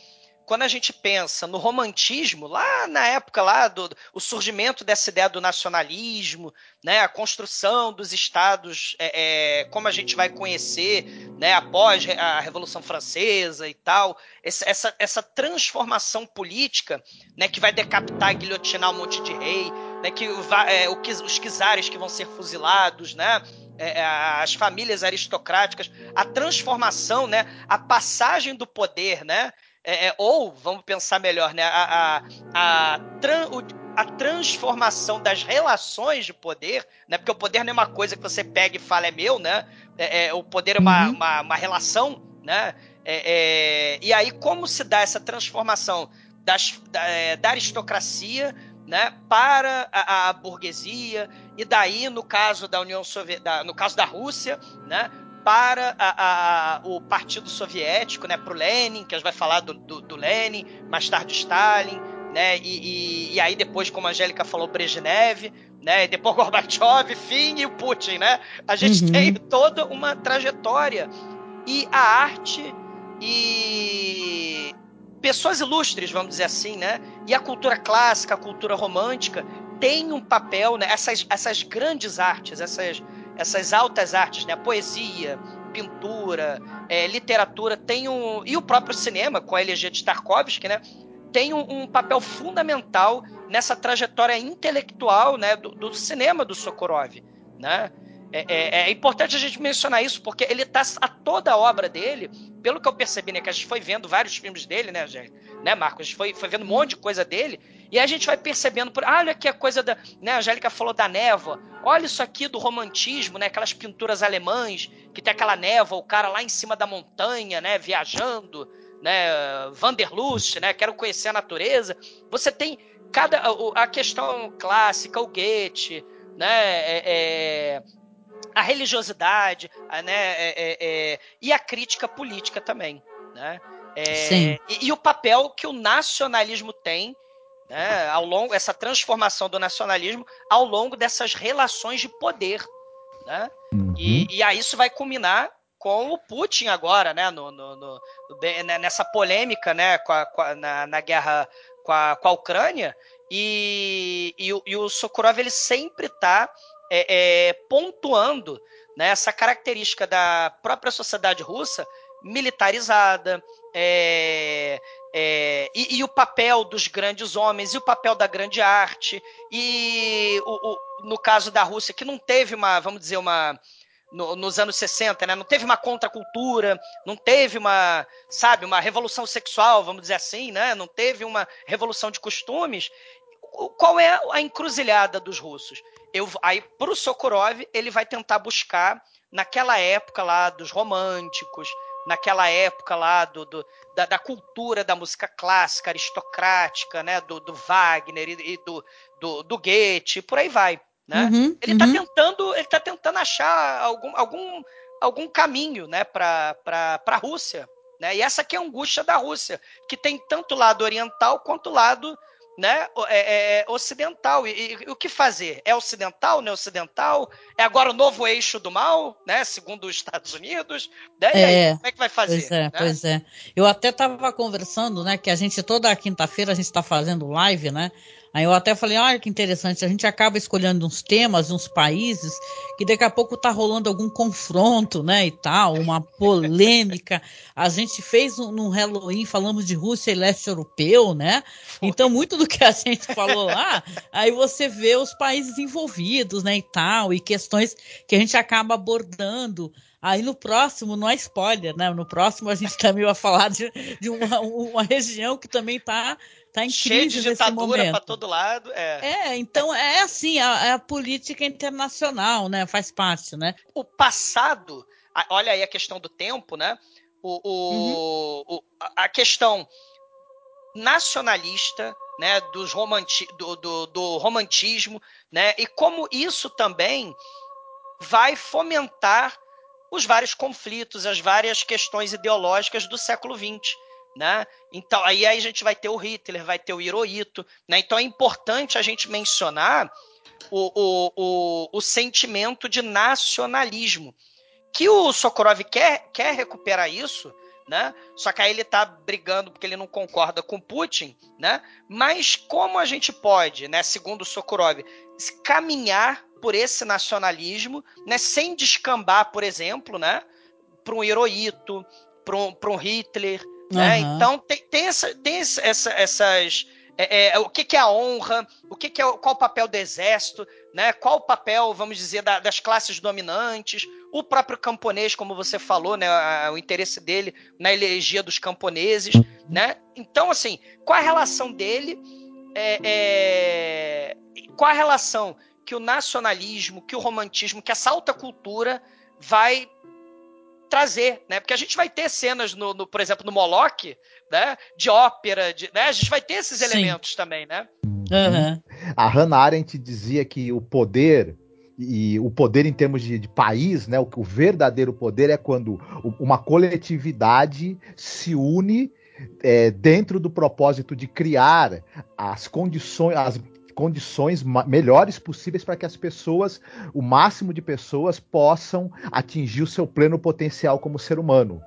quando a gente pensa no romantismo, lá na época lá do o surgimento dessa ideia do nacionalismo, né, a construção dos estados é, é, como a gente vai conhecer, né, após a Revolução Francesa e tal, essa, essa transformação política, né, que vai decapitar, guilhotinar um monte de rei, né, que, é, os czares que vão ser fuzilados, né, é, é, as famílias aristocráticas, a transformação, né, a passagem do poder, né, é, é, ou, vamos pensar melhor, né? A, a, a, tran, a, transformação das relações de poder, né? Porque o poder não é uma coisa que você pega e fala é meu, né? É, é o poder é uma, uhum. uma, uma, relação, né? É, é, e aí, como se dá essa transformação das, da, da aristocracia né, para a, a, burguesia, e daí, no caso da União Soviética, no caso da Rússia, né, para a, a, o Partido Soviético, né, para o Lenin, que a gente vai falar do, do, do Lenin, mais tarde Stalin, né, e, e, e, aí depois, como a Angélica falou, Brezhnev, né, e depois [LAUGHS] Gorbachev, fim, e o Putin, né? A gente uhum. tem toda uma trajetória. E a arte e pessoas ilustres, vamos dizer assim, né? E a cultura clássica, a cultura romântica, tem um papel, né? Essas, essas grandes artes, essas essas altas artes, né? Poesia, pintura, é, literatura, tem um. E o próprio cinema, com a elegia de Tarkovsky, né? Tem um, um papel fundamental nessa trajetória intelectual né, do, do cinema do Sokurov. Né? É, é, é, importante a gente mencionar isso, porque ele está a toda a obra dele, pelo que eu percebi, né? Que a gente foi vendo vários filmes dele, né, gente? Né, Marcos? A gente foi, foi vendo um monte de coisa dele, e a gente vai percebendo, por, ah, olha aqui a coisa da. Né, a Angélica falou da névoa. Olha isso aqui do romantismo, né? Aquelas pinturas alemães, que tem aquela névoa, o cara lá em cima da montanha, né? Viajando, né? Vanderlust, né? Quero conhecer a natureza. Você tem cada. A questão clássica, o Goethe, né? É, é, a religiosidade, né, é, é, é, e a crítica política também, né? É, e, e, o papel que o nacionalismo tem, né, ao longo essa transformação do nacionalismo ao longo dessas relações de poder, né? Uhum. E, e aí isso vai culminar com o Putin agora, né, no, no, no né, nessa polêmica, né, com a, com a, na, na, guerra com a, com a Ucrânia, e, e, e o Sokurov ele sempre está é, é, pontuando né, essa característica da própria sociedade russa militarizada, é, é, e, e, o papel dos grandes homens, e o papel da grande arte, e o, o, no caso da Rússia, que não teve uma, vamos dizer, uma. No, nos anos 60, né? Não teve uma contracultura, não teve uma, sabe, uma revolução sexual, vamos dizer assim, né? Não teve uma revolução de costumes. Qual é a encruzilhada dos russos? eu, aí pro Sokurov ele vai tentar buscar naquela época lá dos românticos, naquela época lá do, do da, da, cultura da música clássica, aristocrática, né, do, do Wagner e, e do, do, do Goethe, por aí vai. né? Uhum, ele está uhum. tentando, ele tá tentando achar algum, algum, algum caminho, né, para a Rússia, né? E essa aqui é a angústia da Rússia, que tem tanto lado oriental quanto lado né, é, é, ocidental. E, e, o que fazer? É ocidental, não é ocidental? É agora o novo eixo do mal, né, segundo os Estados Unidos? Né? E
é,
aí, como é que vai fazer?
Pois é,
né?
pois é. Eu até estava conversando, né, que a gente toda quinta-feira a gente está fazendo live, né, Aí eu até falei, olha que interessante, a gente acaba escolhendo uns temas, uns países, que daqui a pouco tá rolando algum confronto, né, e tal, uma polêmica. A gente fez um, no Halloween, falamos de Rússia e leste europeu, né? Então, muito do que a gente falou lá, aí você vê os países envolvidos, né, e tal, e questões que a gente acaba abordando. Aí no próximo, não é spoiler, né? No próximo a gente também vai falar de, de uma, uma região que também está tá em
Cheio
crise
de ditadura para todo lado.
É. é, então é assim, a, é a política internacional, né? Faz parte, né?
O passado, olha aí a questão do tempo, né? O, o, uhum. o a questão nacionalista, né? Dos romanti do, do, do romantismo, né? E como isso também vai fomentar os vários conflitos, as várias questões ideológicas do século XX. Né? Então, aí, a gente vai ter o Hitler, vai ter o Hirohito. Né? Então é importante a gente mencionar o, o, o, o sentimento de nacionalismo. Que o Sokorov quer, quer recuperar isso, né? Só que aí ele está brigando porque ele não concorda com Putin, né? Mas como a gente pode, né, segundo o Sokorov, caminhar por esse nacionalismo, né, sem descambar, por exemplo, né, para um Hirohito, para um, um Hitler, né? Então tem, tem, essa, tem essa, essas. É, é, o que, que, é a honra, o que, que, é qual o papel do exército, né? qual o papel, vamos dizer, da, das classes dominantes, o próprio camponês, como você falou, né? o interesse dele na elegia dos camponeses. Né? Então, assim, qual a relação dele? É, é, qual a relação que o nacionalismo, que o romantismo, que essa alta cultura vai trazer, né? Porque a gente vai ter cenas, no, no por exemplo, no Moloch, né? De ópera, de, né? A gente vai ter esses Sim. elementos também, né?
Uhum. A Hannah Arendt dizia que o poder e o poder em termos de, de país, né? O, o, verdadeiro poder é quando uma coletividade se une é, dentro do propósito de criar as condições, as condições melhores possíveis para que as pessoas, o máximo de pessoas, possam atingir o seu pleno potencial como ser humano.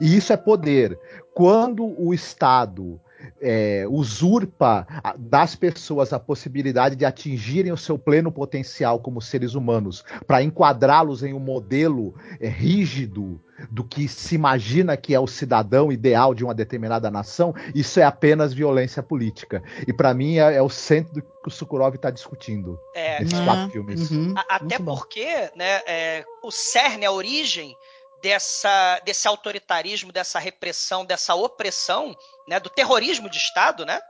E isso é poder. Quando o Estado é, usurpa das pessoas a possibilidade de atingirem o seu pleno potencial como seres humanos, para enquadrá-los em um modelo é, rígido do que se imagina que é o cidadão ideal de uma determinada nação, isso é apenas violência política. E para mim é, é, o centro do que o Sukurov está discutindo
é, nesses quatro uhum. filmes. Uhum, até porque né, é, o cerne, a origem dessa, desse autoritarismo, dessa repressão, dessa opressão, né, do terrorismo de Estado, né?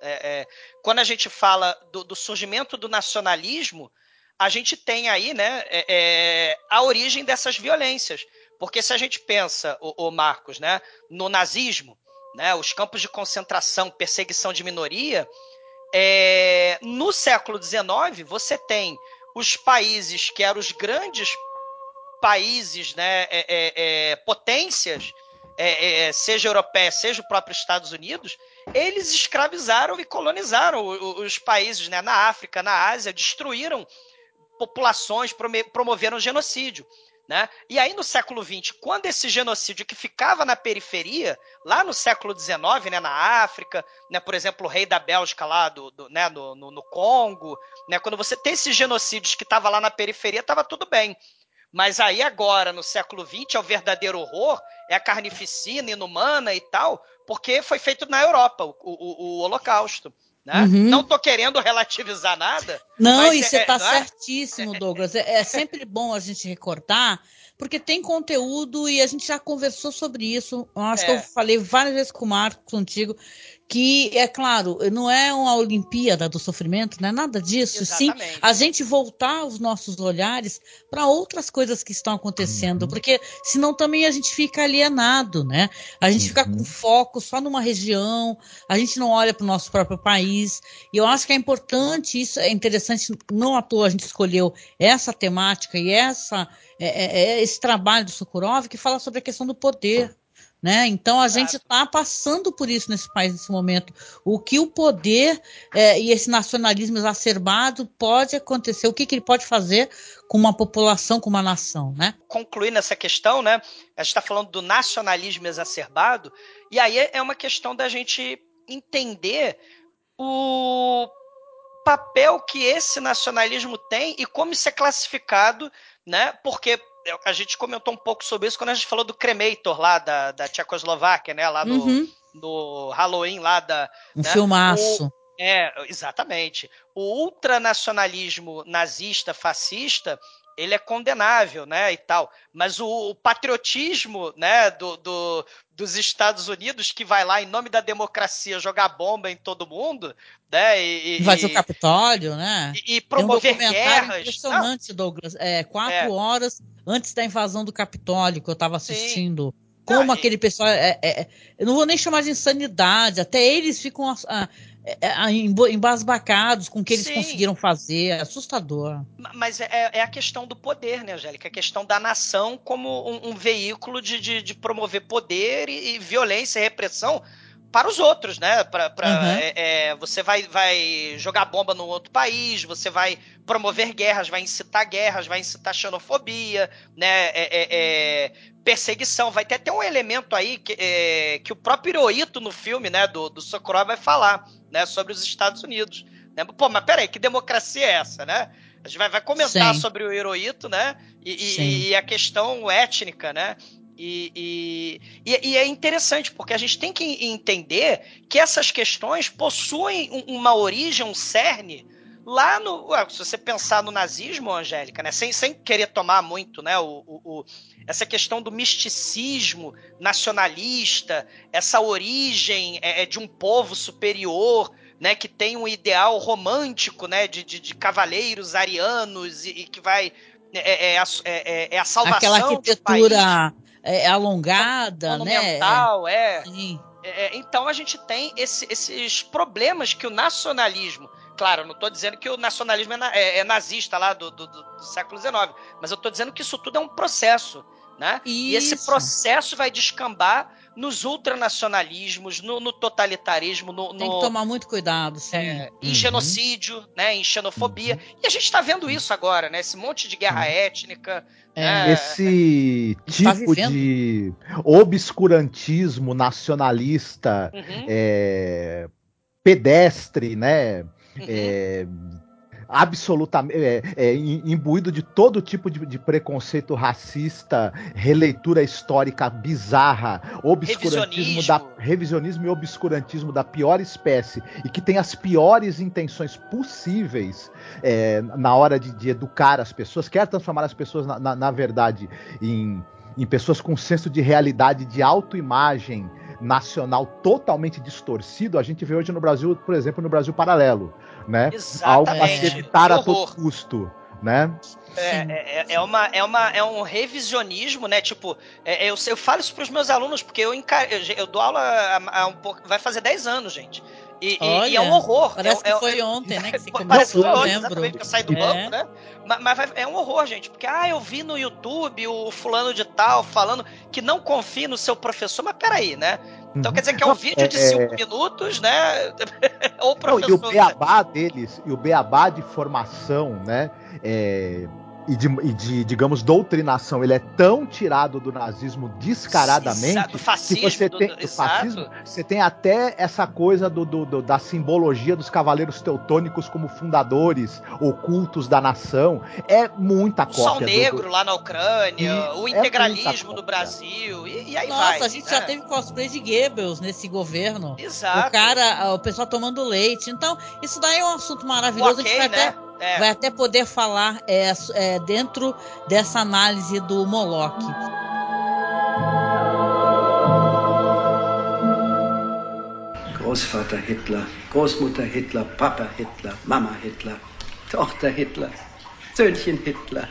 É, é, quando a gente fala do, do, surgimento do nacionalismo, a gente tem aí né, é, é, a origem dessas violências. Porque se a gente pensa, o, o Marcos, né, no nazismo, né, os campos de concentração, perseguição de minoria, é, no século XIX você tem os países que eram os grandes países, né, é, é, é potências, é, é, seja europeia, seja o próprio Estados Unidos, eles escravizaram e colonizaram os, países né, na África, na Ásia, destruíram populações, promoveram genocídio. Né? E aí, no século XX, quando esse genocídio que ficava na periferia, lá no século XIX, né, na África, né, por exemplo, o rei da Bélgica lá do, do né, no, no, no, Congo, né, quando você tem esses genocídios que estavam lá na periferia, estava tudo bem. Mas aí agora, no século XX, é o verdadeiro horror, é a carnificina inumana e tal, porque foi feito na Europa, o, o, o Holocausto. Né? Uhum. Não estou querendo relativizar nada.
Não, e você está é, é, certíssimo, Douglas. É, é, sempre bom a gente recordar porque tem conteúdo e a gente já conversou sobre isso. Eu acho é. que eu falei várias vezes com o Marco, contigo, que é claro, não é uma Olimpíada do sofrimento, não é nada disso. Exatamente. Sim, a gente voltar os nossos olhares para outras coisas que estão acontecendo, uhum. porque senão também a gente fica alienado, né? A gente uhum. fica com foco só numa região, a gente não olha para o nosso próprio país. E eu acho que é importante, isso é interessante, não à toa a gente escolheu essa temática e essa, é, é, é esse trabalho do Sokurov que fala sobre a questão do poder. Né? Então a gente está passando por isso nesse país nesse momento. O que o poder é, e esse nacionalismo exacerbado pode acontecer, o que, que, ele pode fazer com uma população, com uma nação, né?
Concluindo essa questão, né? A gente está falando do nacionalismo exacerbado, e aí é uma questão da gente entender o papel que esse nacionalismo tem e como isso é classificado, né? Porque a gente comentou um pouco sobre isso quando a gente falou do Cremator lá da, da Tchecoslováquia, né? Lá no, uhum. no Halloween lá da.
Um né? filmaço.
O, é, exatamente. O ultranacionalismo nazista, fascista, ele é condenável, né, e tal. Mas o, o patriotismo, né, do, do, dos Estados Unidos que vai lá em nome da democracia jogar bomba em todo mundo, né, e,
vai o Capitólio, né?
E, e promover
um
guerras.
Impressionante, Douglas. É, quatro é. horas antes da invasão do Capitólio que eu estava assistindo. Sim. Como ah, aquele pessoal. É, é, é, eu não vou nem chamar de insanidade, até eles ficam ah, é, é, embasbacados com o que eles Sim. conseguiram fazer. É assustador.
Mas é, é, a questão do poder, né, Angélica? A questão da nação como um, um veículo de, de, de, promover poder e, e violência e repressão para os outros, né? Pra, pra, uhum. é, é, você vai, vai jogar bomba no outro país, você vai promover guerras, vai incitar guerras, vai incitar xenofobia, né? É, é, é perseguição. Vai ter até um elemento aí que, é, que o próprio Hirohito no filme, né, do, do Socorro vai falar, né, sobre os Estados Unidos. Né? Pô, mas peraí, que democracia é essa, né? A gente vai, vai comentar Sim. sobre o Hirohito, né? E, e, e, a questão étnica, né? E, e, e, é interessante, porque a gente tem que entender que essas questões possuem uma origem, um cerne, lá no. Se você pensar no nazismo, Angélica, né? Sem, sem querer tomar muito, né? O, o, o, essa questão do misticismo nacionalista, essa origem é, é, de um povo superior. Né, que tem um ideal romântico né, de, de, de cavaleiros arianos e, e que vai é, é, é, é, a salvação
Aquela arquitetura é, é, alongada,
né? Monumental, né? É. é. Então a gente tem esse, esses problemas que o nacionalismo. Claro, não estou dizendo que o nacionalismo é, é nazista lá do, do, do, século XIX, mas eu estou dizendo que isso tudo é um processo. Né? E esse processo vai descambar nos ultranacionalismos, no, no totalitarismo, no,
Tem que tomar muito cuidado, sim. É,
em uhum. genocídio, né, em xenofobia. Uhum. E a gente está vendo isso agora, né? Esse monte de guerra uhum. étnica.
É. Né? Esse tá tipo tá de obscurantismo nacionalista uhum. é, pedestre, né? Uhum. É, absolutamente é, é, imbuído de todo tipo de, de, preconceito racista, releitura histórica bizarra, obscurantismo da revisionismo e obscurantismo da pior espécie e que tem as piores intenções possíveis é, na hora de, de, educar as pessoas, quer transformar as pessoas na, na, na verdade em, em pessoas com senso de realidade, de autoimagem nacional totalmente distorcido, a gente vê hoje no Brasil, por exemplo, no Brasil Paralelo né?
Exatamente. Algo a
se evitar a todo custo, né?
É, é, é, uma, é, uma, é um revisionismo, né? Tipo, é, eu, eu falo isso para os meus alunos, porque eu, encar... eu, eu dou aula há, há um pouco. Vai fazer 10 anos, gente. E, Olha, e, é um horror.
Parece
é,
que foi ontem, né? Que [LAUGHS]
você parece que foi ontem, exatamente, que eu saí do é. banco, né? Mas, mas, é um horror, gente. Porque, ah, eu vi no YouTube o fulano de tal falando que não confia no seu professor. Mas peraí, né? Então quer dizer que é um vídeo de 5 é... minutos, né? [LAUGHS]
Ou professor. Não, e o beabá deles, e o beabá de formação, né? É, e de, e de, digamos, doutrinação, ele é tão tirado do nazismo descaradamente
exato, do fascismo,
que você tem, do, do fascismo, você tem até essa coisa do, do, do, da simbologia dos cavaleiros teutônicos como fundadores ocultos da nação. É muita cópia. O
Sol Negro lá na Ucrânia, e o é integralismo é do Brasil, e, e aí
Nossa,
vai.
a gente né? já teve cosplay de Goebbels nesse governo.
Exato.
O cara, o pessoal tomando leite. Então, isso daí é um assunto maravilhoso.
Okay,
a gente vai
né?
até é. vai até poder falar é, é, dentro dessa análise do Moloch.
Großvater Hitler, Großmutter Hitler, Papa Hitler, Mama Hitler, Tochter Hitler, Söhnchen Hitler,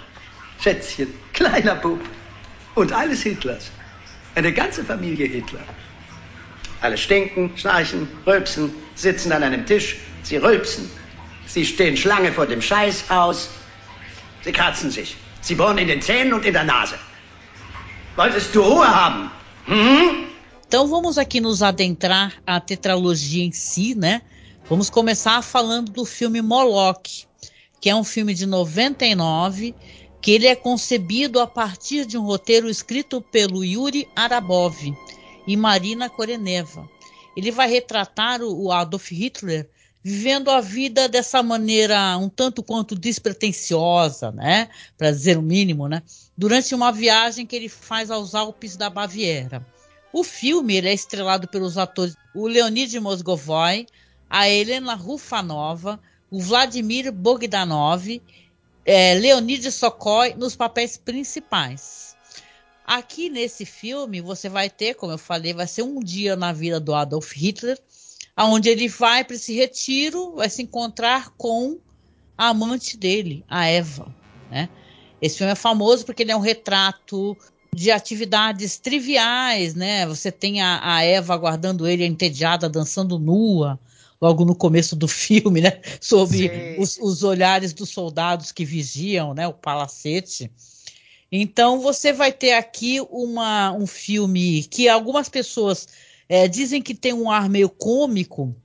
Schätzchen, kleiner Bub und alles Hitlers. Eine ganze Familie Hitler. Alle stinken, schnarchen, rülpsen, sitzen an einem Tisch, sie rülpsen. Sie stehen Schlange vor dem Scheißhaus. Sie kratzen sich. Sie bohren in den Zähnen und in der Nase. Wolltest du Ruhe haben? Hm?
Então vamos aqui nos adentrar à tetralogia em si, né? Vamos começar falando do filme Moloch, que é um filme de 99, que ele é concebido a partir de um roteiro escrito pelo Yuri Arabov e Marina Koreneva. Ele vai retratar o Adolf Hitler vivendo a vida dessa maneira um tanto quanto despretensiosa, né, para dizer o mínimo, né, durante uma viagem que ele faz aos Alpes da Baviera. O filme é estrelado pelos atores o Leonid Mosgovoy, a Helena Rufanova, o Vladimir Bogdanov, é, Leonid Sokoy nos papéis principais. Aqui nesse filme você vai ter, como eu falei, vai ser um dia na vida do Adolf Hitler, aonde ele vai para esse retiro, vai se encontrar com a amante dele, a Eva. Né? Esse filme é famoso porque ele é um retrato de atividades triviais, né? Você tem a, a Eva aguardando ele entediada, dançando nua, logo no começo do filme, né? [LAUGHS] Sob os, os, olhares dos soldados que vigiam, né? O palacete. Então você vai ter aqui uma, um filme que algumas pessoas é, dizem que tem um ar meio cômico,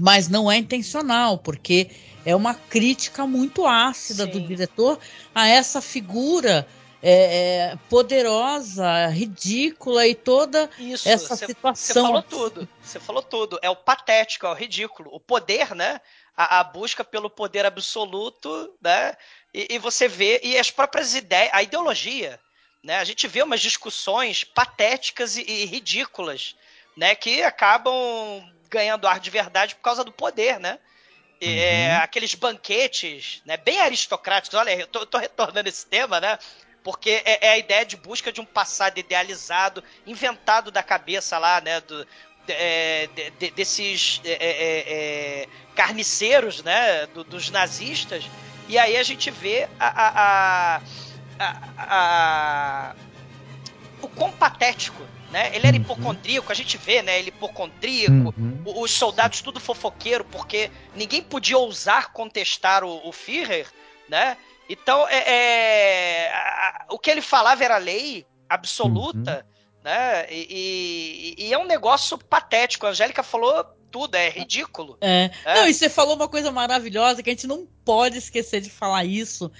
mas não é intencional, porque é uma crítica muito ácida Sim. do diretor a essa figura é, é, poderosa, ridícula e toda Isso, essa cê, situação. Você
falou tudo. Você falou tudo. É o patético, é o ridículo. O poder, né? A, a busca pelo poder absoluto, né? E, e, você vê e as próprias ideias, a ideologia, né? A gente vê umas discussões patéticas e, e ridículas, né? Que acabam ganhando ar de verdade por causa do poder, né? É, uhum. Aqueles banquetes, né, bem aristocráticos. Olha, eu tô, tô retornando esse tema, né? porque é, é, a ideia de busca de um passado idealizado, inventado da cabeça lá, né, do, é, de, de, desses é, é, é, carniceiros, né, do, dos nazistas, e aí a gente vê a, a, a, a o quão patético né? Ele era uhum. hipocondríaco, a gente vê, né? Ele hipocondríaco, uhum. os soldados tudo fofoqueiro, porque ninguém podia ousar contestar o, o Führer, né? Então, é, é a, o que ele falava era lei absoluta, uhum. né? E, e, e, é um negócio patético. A Angélica falou tudo, é ridículo.
É. é. Não, e você falou uma coisa maravilhosa que a gente não pode esquecer de falar isso.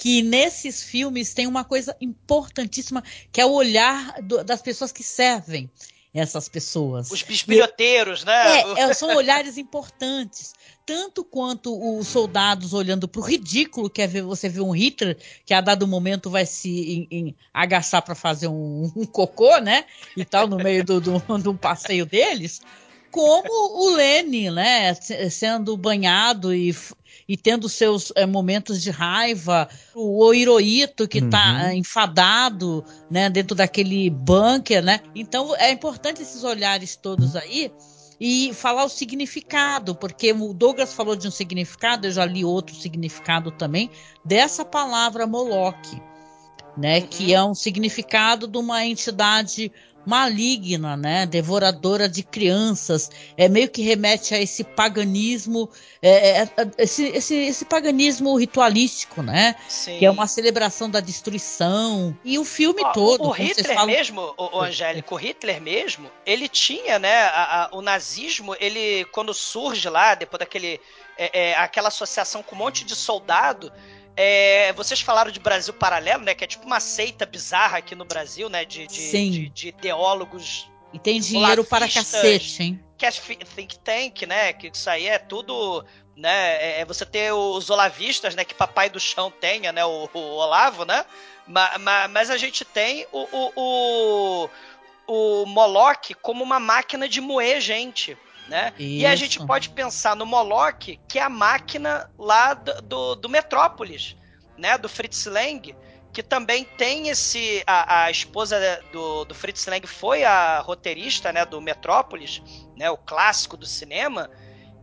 Que nesses filmes tem uma coisa importantíssima que é o olhar do, das pessoas que servem essas pessoas.
Os bisbilhoteiros, né?
É, é, são olhares importantes. Tanto quanto os soldados olhando para o ridículo que é ver, você ver um Hitler que a dado momento vai se em, em, agaçar para fazer um, um, cocô, né? E tal, no meio do, do, do passeio deles como o Lenin, né, sendo banhado e, e tendo seus é, momentos de raiva, o Hirohito que está uhum. enfadado, né, dentro daquele bunker, né? Então é importante esses olhares todos aí e falar o significado, porque o Douglas falou de um significado, eu já li outro significado também dessa palavra Moloch, né, uhum. que é um significado de uma entidade maligna, né, devoradora de crianças, é meio que remete a esse paganismo, é, é, é, esse, esse, esse, paganismo ritualístico, né, Sim. que é uma celebração da destruição e o filme todo.
O, Hitler falam... mesmo, o, o Angélico, o Hitler mesmo, ele tinha, né, a, a, o nazismo, ele quando surge lá depois daquele é, é, aquela associação com um monte de soldado é, vocês falaram de Brasil Paralelo, né? Que é tipo uma seita bizarra aqui no Brasil, né? De, de, de, de teólogos.
E tem dinheiro para cacete, hein?
Que é think tank, né? Que isso aí é tudo. Né, é, é você ter os olavistas, né? Que papai do chão tenha, né? O, o Olavo, né? Mas, mas, a gente tem o, o, o, o Moloch como uma máquina de moer gente Né? E a gente pode pensar no Moloch, que é a máquina lá do, do, do Metrópolis, né? do Fritz Lang, que também tem esse. A, a esposa do, do Fritz Lang foi a roteirista né, do Metrópolis, né, o clássico do cinema,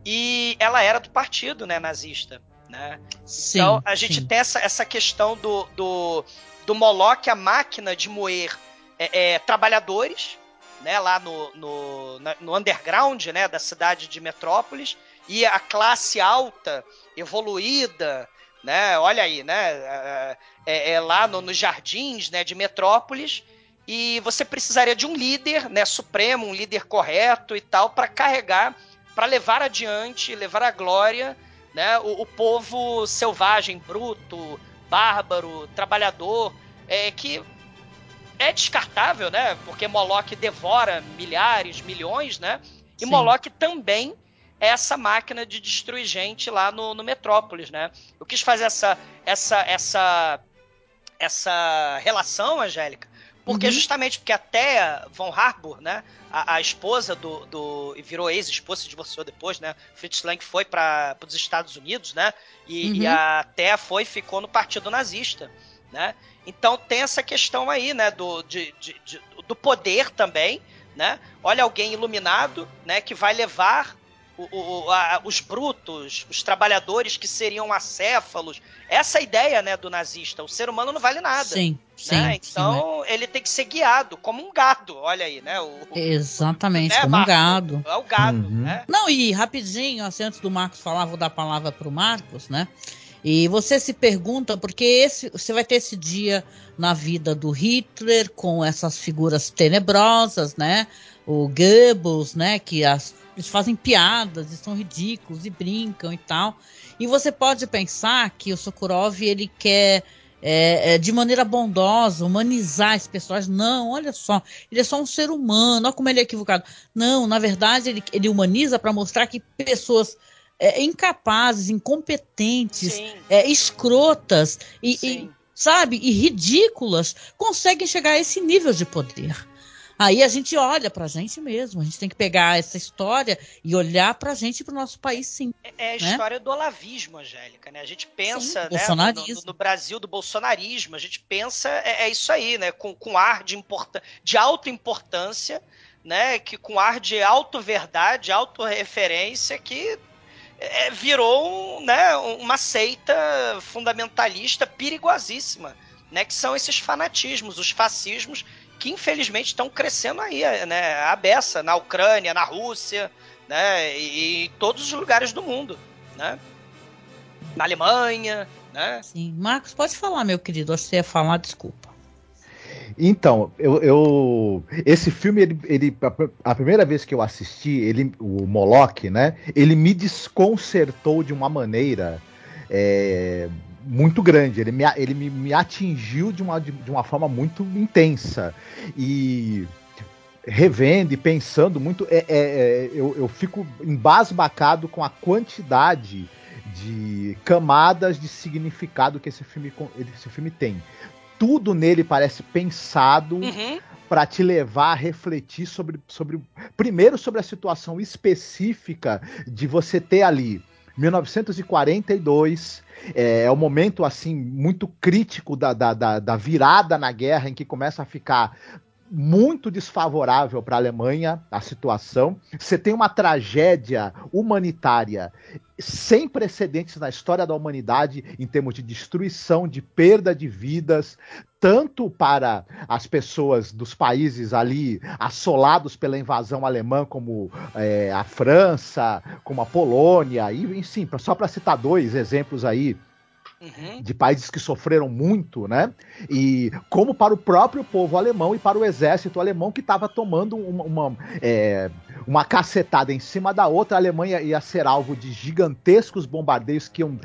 e ela era do partido né, nazista. Né? Sim, então a gente sim. tem essa, essa questão do, do, do Moloch, a máquina de moer é, é, trabalhadores, né, lá no, no, no underground né, da cidade de Metrópolis, e a classe alta, evoluída, né? Olha aí, né? É, é, é lá no, nos jardins né, de Metrópolis, e você precisaria de um líder, né, supremo, um líder correto e tal, para carregar, para levar adiante, levar à glória, né, o, o povo selvagem, bruto, bárbaro, trabalhador, é, que é descartável, né? Porque Moloch devora milhares, milhões, né? E Sim. Moloch também é essa máquina de destruir gente lá no, no Metrópolis, né? Eu quis fazer essa, essa, essa, essa relação, Angélica, porque uhum. justamente porque até Von Harbour, né, a, a esposa do, do e virou ex-esposa, se divorciou depois, né? Fritz Lang foi para os Estados Unidos, né? E, uhum. e a Thea foi ficou no Partido Nazista, né? Então tem essa questão aí, né, do, de, de, de, do poder também, né? Olha alguém iluminado, né, que vai levar o, o, a, os brutos, os trabalhadores que seriam acéfalos. Essa é ideia, né, do nazista. O ser humano não vale nada.
Sim,
né?
sim.
Então
sim,
ele tem que ser guiado como um gado. Olha aí, né? O,
Exatamente, né, como um gado.
É o gado, uhum. né?
Não, e rapidinho, assim, antes do Marcos falar, vou dar a palavra para o Marcos, né? E você se pergunta, porque esse, você vai ter esse dia na vida do Hitler com essas figuras tenebrosas, né? O Goebbels, né? Que as, eles fazem piadas e são ridículos e brincam e tal. E você pode pensar que o Sokurov ele quer é, é, de maneira bondosa, humanizar esse personagem. Não, olha só, ele é só um ser humano, olha como ele é equivocado. Não, na verdade, ele, ele humaniza para mostrar que pessoas é, incapazes, incompetentes, é, escrotas e, e, sabe, e ridículas conseguem chegar a esse nível de poder. Aí a gente olha pra gente mesmo, a gente tem que pegar essa história e olhar pra gente e pro nosso país sim.
É, é a né? história do olavismo, Angélica, né? A gente pensa, sim, né, no, no, no, Brasil do bolsonarismo, a gente pensa, é, é isso aí, né? Com, com ar de, importa, de alta importância, né? Que com ar de auto-verdade, auto-referência, que é, virou né, uma seita fundamentalista perigosíssima, né, que são esses fanatismos, os fascismos, que infelizmente estão crescendo aí, né, a beça, na Ucrânia, na Rússia, né, e, e todos os lugares do mundo, né, na Alemanha, né.
Sim, Marcos, pode falar, meu querido, você ia falar, desculpa.
Então, eu, eu, esse filme, ele, ele, a primeira vez que eu assisti, ele, o Moloch, né? Ele me desconcertou de uma maneira é, muito grande. Ele, me, ele me, me atingiu de uma, de, de uma forma muito intensa. E revendo e pensando muito, é, é, é, eu, eu fico embasbacado com a quantidade de camadas de significado que esse filme, esse filme tem tudo nele parece pensado uhum. para te levar a refletir sobre, sobre. Primeiro, sobre a situação específica de você ter ali 1942 é, é um momento assim muito crítico da, da, da, da, virada na guerra em que começa a ficar muito desfavorável para a Alemanha a situação. Você tem uma tragédia humanitária sem precedentes na história da humanidade em termos de destruição, de perda de vidas, tanto para as pessoas dos países ali assolados pela invasão alemã, como é, a França, como a Polônia, e, enfim, só para citar dois exemplos aí Uhum. de países que sofreram muito, né? E como para o próprio povo alemão e para o exército alemão que estava tomando uma, uma, é, uma cacetada em cima da outra, a Alemanha ia ser alvo de gigantescos bombardeios que iam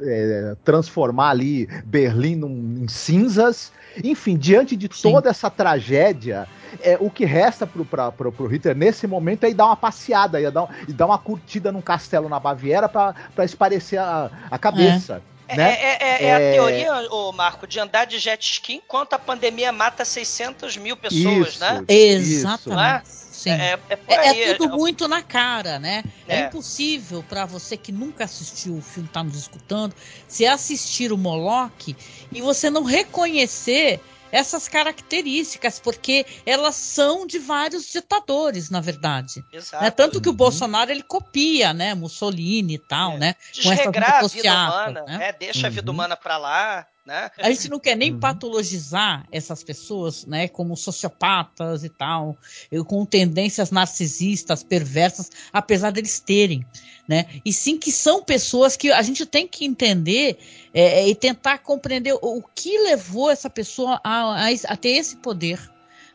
é, transformar ali Berlim num, em cinzas. Enfim, diante de Sim. toda essa tragédia, é, o que resta para o Hitler nesse momento é ir dar uma passeada, ir dar, ir dar uma curtida num castelo na Baviera para esparecer a, a cabeça. É.
É,
né?
é, é, é a teoria, ô Marco, de andar de jet ski enquanto a pandemia mata 600 mil pessoas,
Isso,
né?
Exatamente.
Não é?
Sim.
É, é
É, é tudo muito na cara, né? É,
É.
impossível para você que nunca assistiu o filme, tá nos escutando, se assistir o Moloch e você não reconhecer essas características, porque elas são de vários ditadores, na verdade.
Exato.
Né? Tanto que o
Uhum.
Bolsonaro ele copia, né? Mussolini e tal,
É.
né?
Desregrar a vida humana,
né?
é, deixa a vida
Uhum.
humana pra lá, né?
A gente não quer nem
Uhum.
patologizar essas pessoas, né, como sociopatas e tal, com tendências narcisistas, perversas, apesar deles terem, né? E sim que são pessoas que a gente tem que entender é, é, e tentar compreender o, o que levou essa pessoa a, a, a ter esse poder.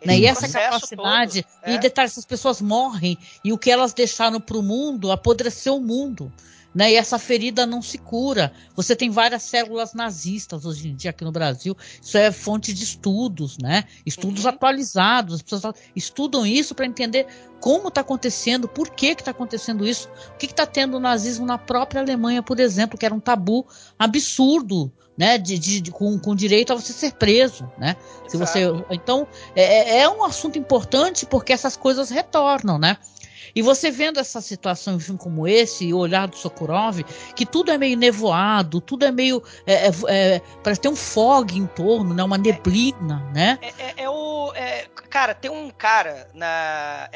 Né? E essa capacidade,
todo,
e
é.
detalhe, essas pessoas morrem e o que elas deixaram para o mundo apodreceu o mundo. Né? E essa ferida não se cura. Você tem várias células nazistas hoje em dia aqui no Brasil. Isso é fonte de estudos, né? Estudos
Uhum.
atualizados. As pessoas estudam isso para entender como está acontecendo, por que está acontecendo isso, o que está tendo o nazismo na própria Alemanha, por exemplo, que era um tabu absurdo, né? De, de- de- com, com direito a você ser preso, né? Se você, então, é, é um assunto importante porque essas coisas retornam, né? E você vendo essa situação filme como esse, o olhar do Sokurov, que tudo é meio nevoado, tudo é meio. É, é, é, parece ter um fog em torno, né? uma neblina, né?
É, é- é o. cara, tem um cara na.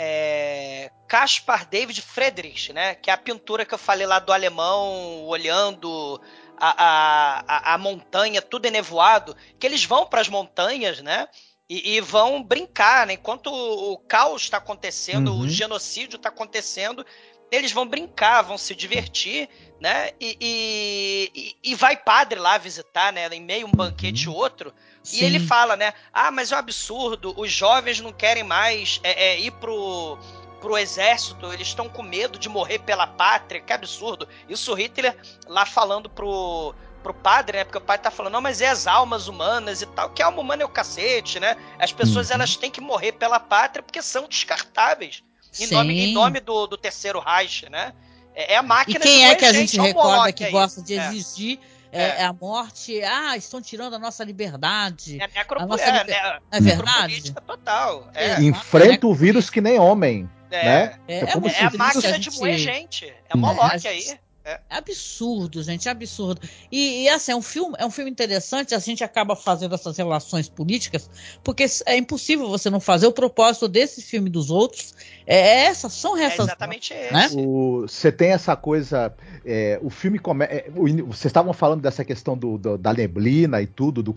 Caspar David Friedrich, né? Que é a pintura que eu falei lá do alemão olhando a, a, a, a montanha, tudo é nevoado. Que eles vão para as montanhas, né? E, e vão brincar, né? Enquanto o, o caos está acontecendo,
Uhum.
o genocídio está acontecendo, eles vão brincar, vão se divertir, né? E, e, e- e vai padre lá visitar, né? Em meio um banquete e outro. E
Sim.
ele fala, né? Ah, mas é um absurdo, os jovens não querem mais é, é, ir pro, pro exército, eles estão com medo de morrer pela pátria, que absurdo. Isso o Hitler lá falando pro, pro padre, né? Porque o padre tá falando, não, mas é as almas humanas e tal, que alma humana é o cacete, né? As pessoas
Uhum.
elas têm que morrer pela pátria porque são descartáveis. Em
Sim.
nome, em nome do, do terceiro Reich, né? É, é a
E
máquina
quem
de
é que a gente
o
recorda que gosta de
É.
exigir é,
É.
é a morte? Ah, estão tirando a nossa liberdade.
É, necropo-
A nossa
é,
liber-
né,
Não é verdade?
necropolítica total. É,
É.
Enfrenta o vírus que nem homem,
é,
né?
É,
É como
é
se
É a máquina de
gente-
moer gente. É
É,
Moloch aí.
É absurdo, gente, é absurdo. E, e, assim, é um filme, é um filme interessante, a gente acaba fazendo essas relações políticas, porque é impossível você não fazer o propósito desse filme e dos outros. É essas, são
É
essas.
exatamente esse.
né?
O- Você tem essa coisa. é, o filme começa. Vocês estavam falando dessa questão do, do- da neblina e tudo. do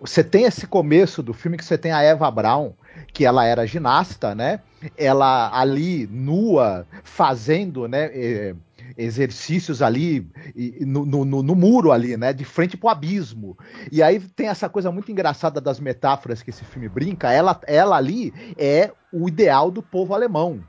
Você tem esse começo do filme que você tem a Eva Brown, que ela era ginasta, né? Ela ali, nua, fazendo, né? é, exercícios ali e- no, no- no- muro ali, né? De frente pro abismo. E aí tem essa coisa muito engraçada das metáforas que esse filme brinca. Ela, ela ali é o ideal do povo alemão.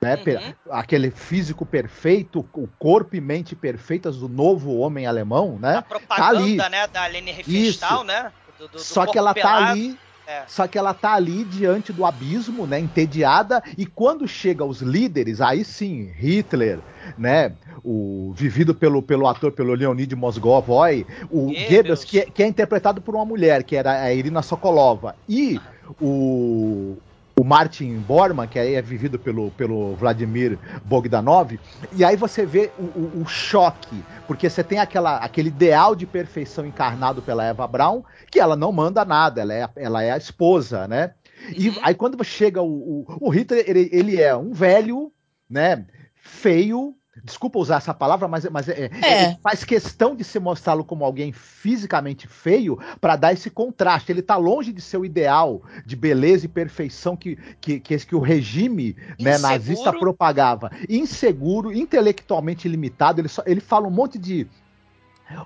Né?
Uhum.
Aquele físico perfeito, o corpo e mente perfeitas do novo homem alemão,
A
né?
propaganda,
ali.
né, da Lene Riefenstahl, né? Do, do- do
Só que ela tá
pelado.
ali,
É.
só que ela tá ali diante do abismo, né, entediada, e quando chega os líderes, aí sim, Hitler, né, o vivido pelo, pelo ator, pelo Leonid Mosgovoy, o
Goebbels.
Goebbels, que, é- que é interpretado por uma mulher, que era a Irina Sokolova, e o, o Martin Bormann, que aí é vivido pelo, pelo Vladimir Bogdanov, e aí você vê o, o- o choque, porque você tem aquela, aquele ideal de perfeição encarnado pela Eva Braun, que ela não manda nada, ela é, a- ela é a esposa, né? E
Uhum.
aí quando chega o, o, o Hitler, ele, ele é um velho, né? Feio. Desculpa usar essa palavra, mas, mas é,
É.
ele faz questão de se mostrá-lo como alguém fisicamente feio para dar esse contraste. Ele tá longe de ser o ideal de beleza e perfeição que, que, que, que o regime né, nazista propagava. Inseguro, intelectualmente limitado. Ele, só, ele fala um monte de.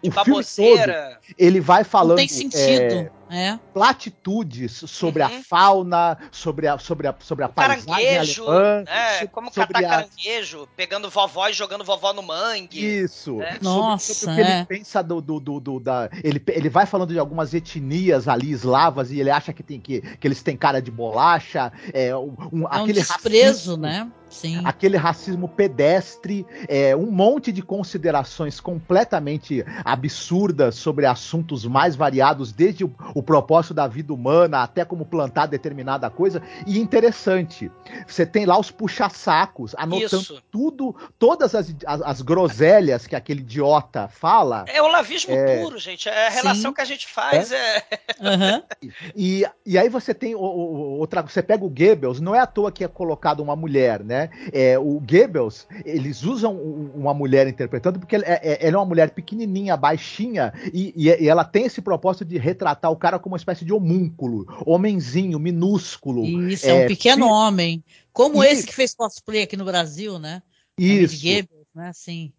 O filme todo, ele vai falando.
tem sentido.
é,
É.
platitudes sobre uhum. a fauna, sobre a, sobre a, sobre a
caranguejo, alemã, né? Como catar caranguejo, pegando vovó e jogando vovó no mangue.
Isso.
Né? Nossa, sobre, sobre o que
é. ele pensa do, do, do, do, da... Ele, ele vai falando de algumas etnias ali, eslavas, e ele acha que, tem, que, que eles têm cara de bolacha. É, um,
um é um aquele desprezo, racismo, né? Sim.
aquele racismo pedestre, é, um monte de considerações completamente absurdas sobre assuntos mais variados, desde o, o propósito da vida humana até como plantar determinada coisa. E interessante, você tem lá os puxa-sacos, anotando Isso. tudo, todas as, as, as, groselhas que aquele idiota fala.
É o lavismo é... puro, gente. É a relação Sim. que a gente faz. É. é...
Uhum. E, e aí você tem o, o, outra. Você pega o Goebbels, não é à toa que é colocado uma mulher, né? É, o Goebbels, eles usam uma mulher interpretando porque ela é, ela é uma mulher pequenininha, baixinha, e, e, ela tem esse propósito de retratar o cara como uma espécie de homúnculo, homenzinho, minúsculo.
Isso, é, um pequeno homem. Como esse que fez cosplay aqui no Brasil, né?
Isso. Goebbels, né? Sim.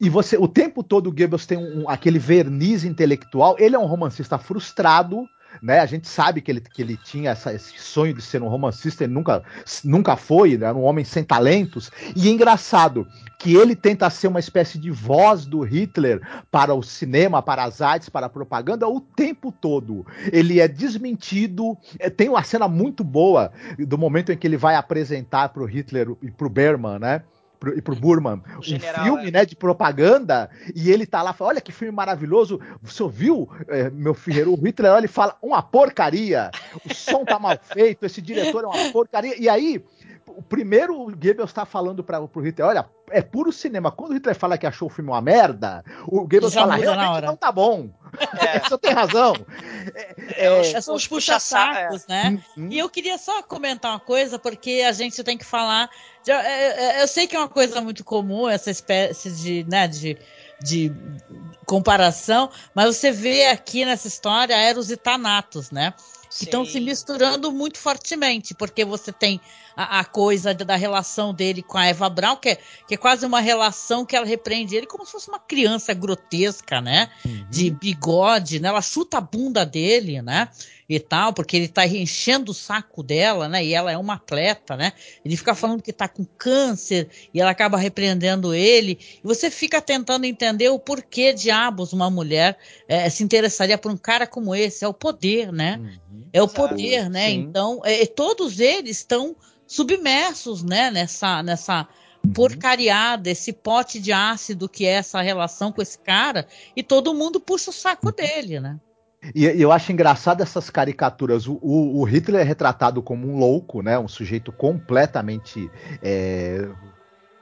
E você, o tempo todo o Goebbels tem um, aquele verniz intelectual. Ele é um romancista frustrado, né? A gente sabe que ele, que ele tinha essa, esse sonho de ser um romancista, ele nunca, nunca foi, né? um homem sem talentos. E é engraçado que ele tenta ser uma espécie de voz do Hitler para o cinema, para as artes, para a propaganda o tempo todo. Ele é desmentido. É, tem uma cena muito boa do momento em que ele vai apresentar para o Hitler e para o Berman, né? Pro, e pro Burman o general, um filme, é. né, de propaganda, e ele tá lá, fala, olha que filme maravilhoso, você ouviu, é, meu filho, o Hitler, ele fala, uma porcaria, o som tá mal feito, esse diretor é uma porcaria, e aí, o primeiro o Goebbels está falando para o Hitler, olha, é puro cinema. Quando o Hitler fala que achou o filme uma merda, o Goebbels fala, realmente não tá bom. É. [LAUGHS] Você tem razão.
É, é, é, são os puxa-sacos, né? Uhum. E eu queria só comentar uma coisa, porque a gente tem que falar. De, é, é, eu sei que é uma coisa muito comum, essa espécie de, né, de, de comparação, mas você vê aqui nessa história Eros e Thanatos, né? que estão se misturando muito fortemente, porque você tem a, a, coisa da relação dele com a Eva Brown, que é, que é quase uma relação que ela repreende ele como se fosse uma criança grotesca, né? Uhum. De bigode, né? Ela chuta a bunda dele, né? E tal, porque ele tá enchendo o saco dela, né? E ela é uma atleta, né? Ele fica falando que tá com câncer e ela acaba repreendendo ele. E você fica tentando entender o porquê diabos uma mulher é, se interessaria por um cara como esse. É o poder, né? Uhum. É o poder, né? Sim. Então, é, todos eles estão submersos, né, nessa, nessa uhum. porcariada, esse pote de ácido que é essa relação com esse cara, e todo mundo puxa o saco uhum. dele, né?
E eu acho engraçado essas caricaturas. O, o, o, Hitler é retratado como um louco, né? Um sujeito completamente é,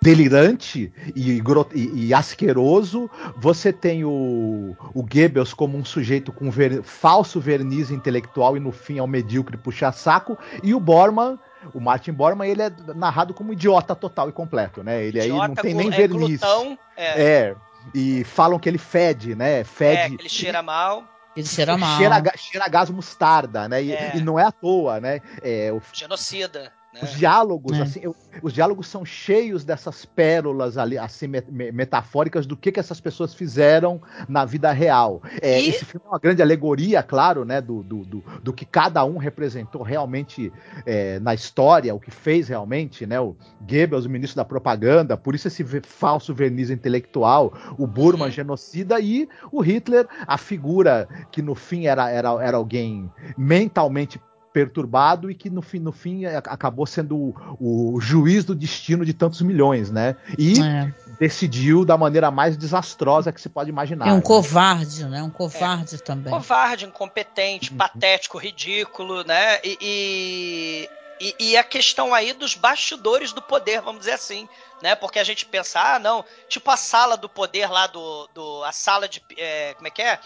delirante e, e, e, asqueroso. Você tem o, o Goebbels como um sujeito com ver, falso verniz intelectual e no fim é um medíocre puxa-saco. E o Bormann o Martin Bormann, ele é narrado como idiota total e completo, né? Ele idiota, aí não tem nem é verniz. Glutão, é. é. E falam que ele fede, né? Fede. É,
ele cheira mal.
Ele cheira mal.
Cheira, cheira gás mostarda, né? E, é. e, não é à toa, né? É, o...
Genocida.
Os diálogos, é. assim, eu, os diálogos são cheios dessas pérolas ali, assim, metafóricas do que, que essas pessoas fizeram na vida real. É, e... Esse filme é uma grande alegoria, claro, né, do, do, do, do que cada um representou realmente é, na história, o que fez realmente, né, o Goebbels, o ministro da propaganda, por isso esse falso verniz intelectual, o Burman, genocida, e o Hitler, a figura que no fim era, era, era alguém mentalmente perturbado e que no fim, no fim acabou sendo o, o juiz do destino de tantos milhões, né? E é. decidiu da maneira mais desastrosa que se pode imaginar.
É um né? covarde, né? Um covarde é. também.
Covarde, incompetente, uhum. patético, ridículo, né? E, e, e, a questão aí dos bastidores do poder, vamos dizer assim, né? Porque a gente pensa, ah, não, tipo a sala do poder lá do. do a sala de. É, como é que é?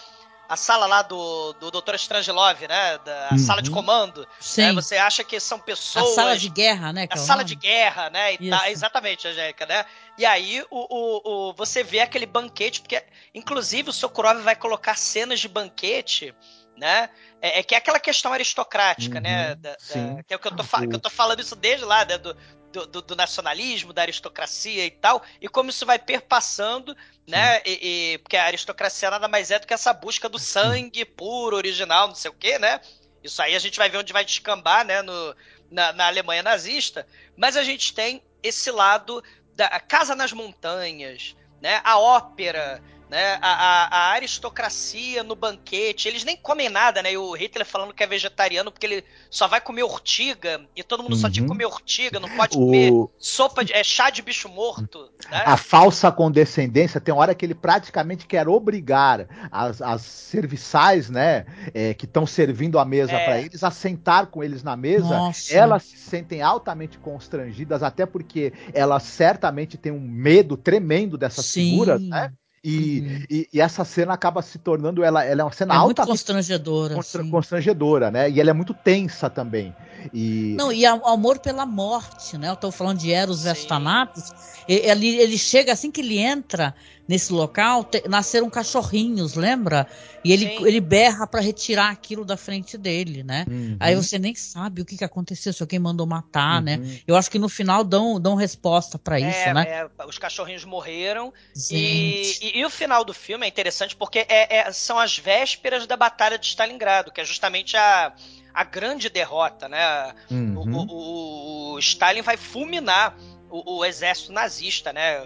A sala lá do, do Dr. Strangelove, né? Da uhum. sala de comando. Né? Sim. Né? Você acha que são pessoas.
A sala de guerra, né?
A é sala de guerra, né? E tá, exatamente, Angélica, né? E aí o, o, o, você vê aquele banquete, porque inclusive o Sokurov vai colocar cenas de banquete né? É, é, que é aquela questão aristocrática, né? uhum, né? Da, da, que é o que eu, tô, que eu tô falando isso desde lá, né? Do, do, do, do, nacionalismo, da aristocracia e tal, e como isso vai perpassando, né? E, e, porque a aristocracia nada mais é do que essa busca do sangue puro, original, não sei o quê, né? Isso aí a gente vai ver onde vai descambar, né? No, na, na Alemanha nazista. Mas a gente tem esse lado da casa nas montanhas, né? A ópera, né? A, a, a, aristocracia no banquete, eles nem comem nada, né? E o Hitler falando que é vegetariano porque ele só vai comer ortiga e todo mundo uhum. só tinha que comer ortiga, não pode o... comer sopa de é, chá de bicho morto.
Né? A falsa condescendência tem hora que ele praticamente quer obrigar as, as serviçais, né, é, que estão servindo a mesa é. para eles a sentar com eles na mesa. Nossa. Elas se sentem altamente constrangidas, até porque elas certamente têm um medo tremendo dessas Sim. figuras, né? E, uhum. e, e, essa cena acaba se tornando ela, ela é uma cena é alta
muito constrangedora
constra, constrangedora né? E ela é muito tensa também. E
não e o amor pela morte né? Eu estou falando de Eros Vestanatos ele, ele chega assim que ele entra nesse local, te, nasceram cachorrinhos, lembra? E ele, ele berra para retirar aquilo da frente dele, né? Uhum. Aí você nem sabe o que, que aconteceu, se alguém mandou matar, né? uhum. né? Eu acho que no final dão, dão resposta para é, isso, né?
É, os cachorrinhos morreram. E, e, e, o final do filme é interessante porque é, é, são as vésperas da Batalha de Stalingrado, que é justamente a, a grande derrota, né? Uhum. O, o, o, Stalin vai fulminar o, o exército nazista, né?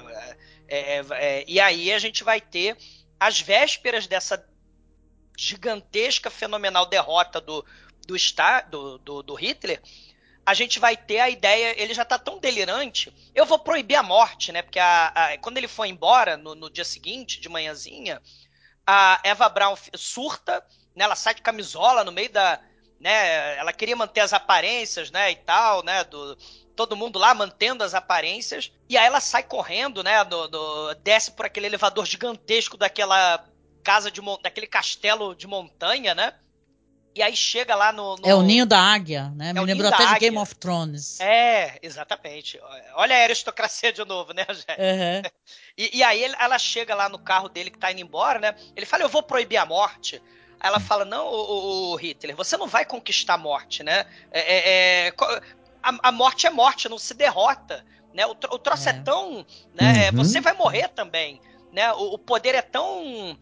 É, é, e aí a gente vai ter as vésperas dessa gigantesca, fenomenal derrota do, do, do, do, do Hitler, a gente vai ter a ideia, ele já está tão delirante, eu vou proibir a morte, né? Porque a, a, quando ele foi embora, no, no, dia seguinte, de manhãzinha, a Eva Brown surta, né? Ela sai de camisola no meio da. Né, ela queria manter as aparências, né? E tal, né? Do, todo mundo lá mantendo as aparências. E aí ela sai correndo, né? Do, do, desce por aquele elevador gigantesco daquela casa de daquele castelo de montanha, né? E aí chega lá no. no...
É o ninho da águia, né? É Me lembrou até de Game of Thrones.
É, exatamente. Olha a aristocracia de novo, né, Uhum. [LAUGHS] E, e, aí ela chega lá no carro dele que tá indo embora, né? Ele fala: Eu vou proibir a morte. Aí ela fala: Não, o, o Hitler, você não vai conquistar a morte, né? É, é, é a, a morte é morte, não se derrota. Né? O, o troço é, é tão. Né? Uhum. Você vai morrer também. Né? O, o poder é tão.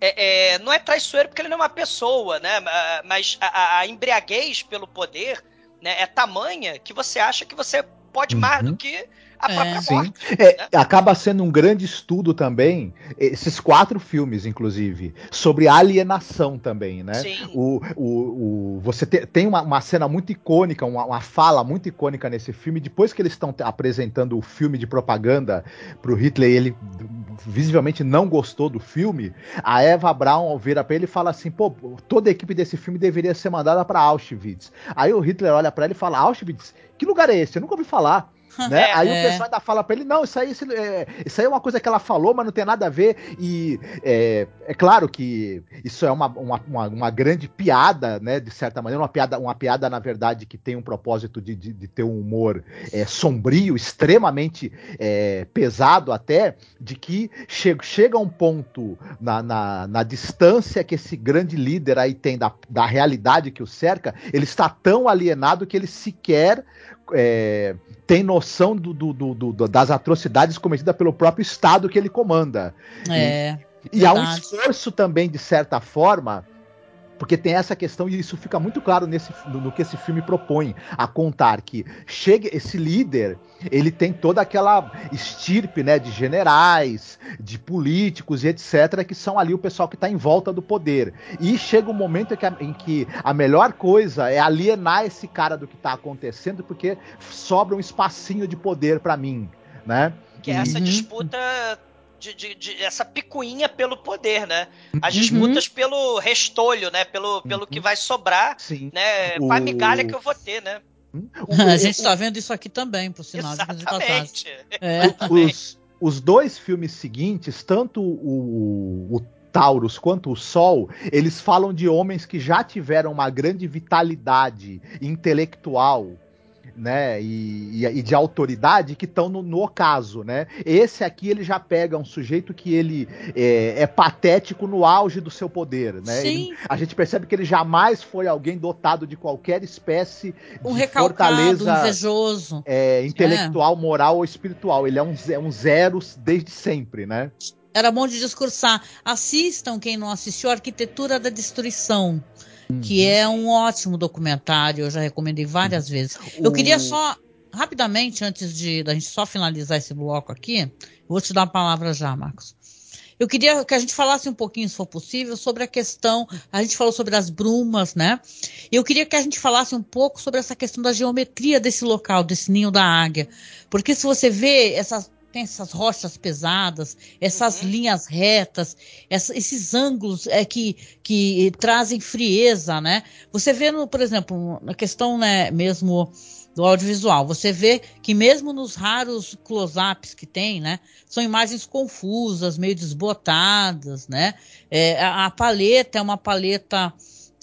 É, é, não é traiçoeiro porque ele não é uma pessoa, né? Mas a, a embriaguez pelo poder né, é tamanha que você acha que você pode uhum. mais do que a é. própria Sim. morte.
É, né? Acaba sendo um grande estudo também, esses quatro filmes, inclusive, sobre alienação também, né? Sim. O, o, o, você te, tem uma, uma, cena muito icônica, uma, uma, fala muito icônica nesse filme, depois que eles estão apresentando o filme de propaganda pro Hitler, ele visivelmente não gostou do filme, a Eva Braun vira pra ele e fala assim, pô, toda a equipe desse filme deveria ser mandada para Auschwitz. Aí o Hitler olha para ele e fala, Auschwitz? Que lugar é esse? Eu nunca ouvi falar. [LAUGHS] Né? É, aí é. o pessoal ainda fala pra ele, não, isso aí, isso, é, isso aí é uma coisa que ela falou, mas não tem nada a ver. E é, é claro que isso é uma, uma, uma, uma, grande piada, né? De certa maneira, uma piada, uma piada, na verdade, que tem um propósito de, de, de ter um humor é, sombrio, extremamente é, pesado até, de que che chega um ponto na, na, na, distância que esse grande líder aí tem da, da realidade que o cerca, ele está tão alienado que ele sequer é, tem noção do, do, do, das atrocidades cometidas pelo próprio Estado que ele comanda. É, e, e há um esforço também, de certa forma, porque tem essa questão, e isso fica muito claro nesse, no, no, que esse filme propõe, a contar que chega esse líder, ele tem toda aquela estirpe né, de generais, de políticos e etc., que são ali o pessoal que está em volta do poder. E chega um momento em que, a, em que a melhor coisa é alienar esse cara do que está acontecendo, porque sobra um espacinho de poder para mim. Né?
Que é essa uhum. disputa de, de, de, essa picuinha pelo poder, né? As uhum. disputas pelo restolho, né? Pelo, pelo que uhum. vai sobrar, Sim. né? O... a migalha que eu vou ter, né?
Hum? O, a gente está vendo isso aqui também, por sinal
Exatamente. de
é. [LAUGHS] Os, os dois filmes seguintes, tanto o, o Taurus quanto o Sol, eles falam de homens que já tiveram uma grande vitalidade intelectual né, e, e, de autoridade que estão no, no ocaso, né? Esse aqui ele já pega um sujeito que ele é, é patético no auge do seu poder, né? Ele, a gente percebe que ele jamais foi alguém dotado de qualquer espécie
um
de fortaleza
invejoso.
É, intelectual, é. moral ou espiritual. Ele é um, um zero desde sempre, né?
Era bom de discursar. Assistam, quem não assistiu, Arquitetura da Destruição que é um ótimo documentário, eu já recomendei várias vezes. Eu queria só, rapidamente, antes de da gente só finalizar esse bloco aqui, vou te dar a palavra já, Marcos. Eu queria que a gente falasse um pouquinho, se for possível, sobre a questão. A gente falou sobre as brumas, né? E eu queria que a gente falasse um pouco sobre essa questão da geometria desse local, desse ninho da águia. Porque se você vê essas tem essas rochas pesadas, essas uhum. linhas retas, essa, esses ângulos é, que, que trazem frieza, né? Você vê, no, por exemplo, na questão né, mesmo do audiovisual, você vê que mesmo nos raros close-ups que tem, né, são imagens confusas, meio desbotadas, né? É, a, a, paleta é uma paleta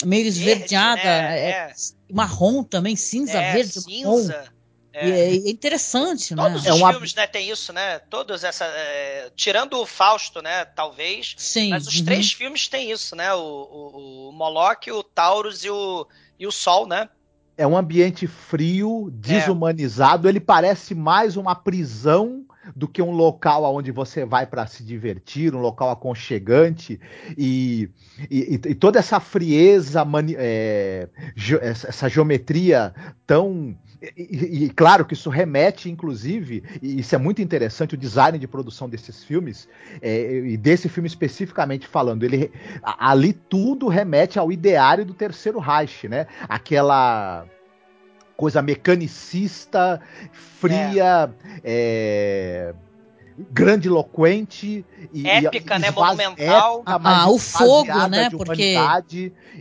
meio esverdeada, né? é, é. marrom também, cinza, é, verde, cinza. Marrom. É. é interessante,
Todos
né?
Todos
é
os filmes, né, tem isso, né? Todos essa. É, tirando o Fausto, né? Talvez.
Sim.
Mas os uhum. três filmes têm isso, né? O, o, o Moloch, o Taurus e o, e o Sol, né?
É um ambiente frio, desumanizado. É. Ele parece mais uma prisão do que um local onde você vai para se divertir, um local aconchegante e, e, e toda essa frieza, mani, é, essa geometria tão e, e, claro que isso remete, inclusive, e isso é muito interessante, o design de produção desses filmes, é, e desse filme especificamente falando, ele ali tudo remete ao ideário do terceiro Reich, né? Aquela coisa mecanicista, fria, é. É, grandiloquente
e épica, e, né, monumental.
Épica, ah, o fogo, né, porque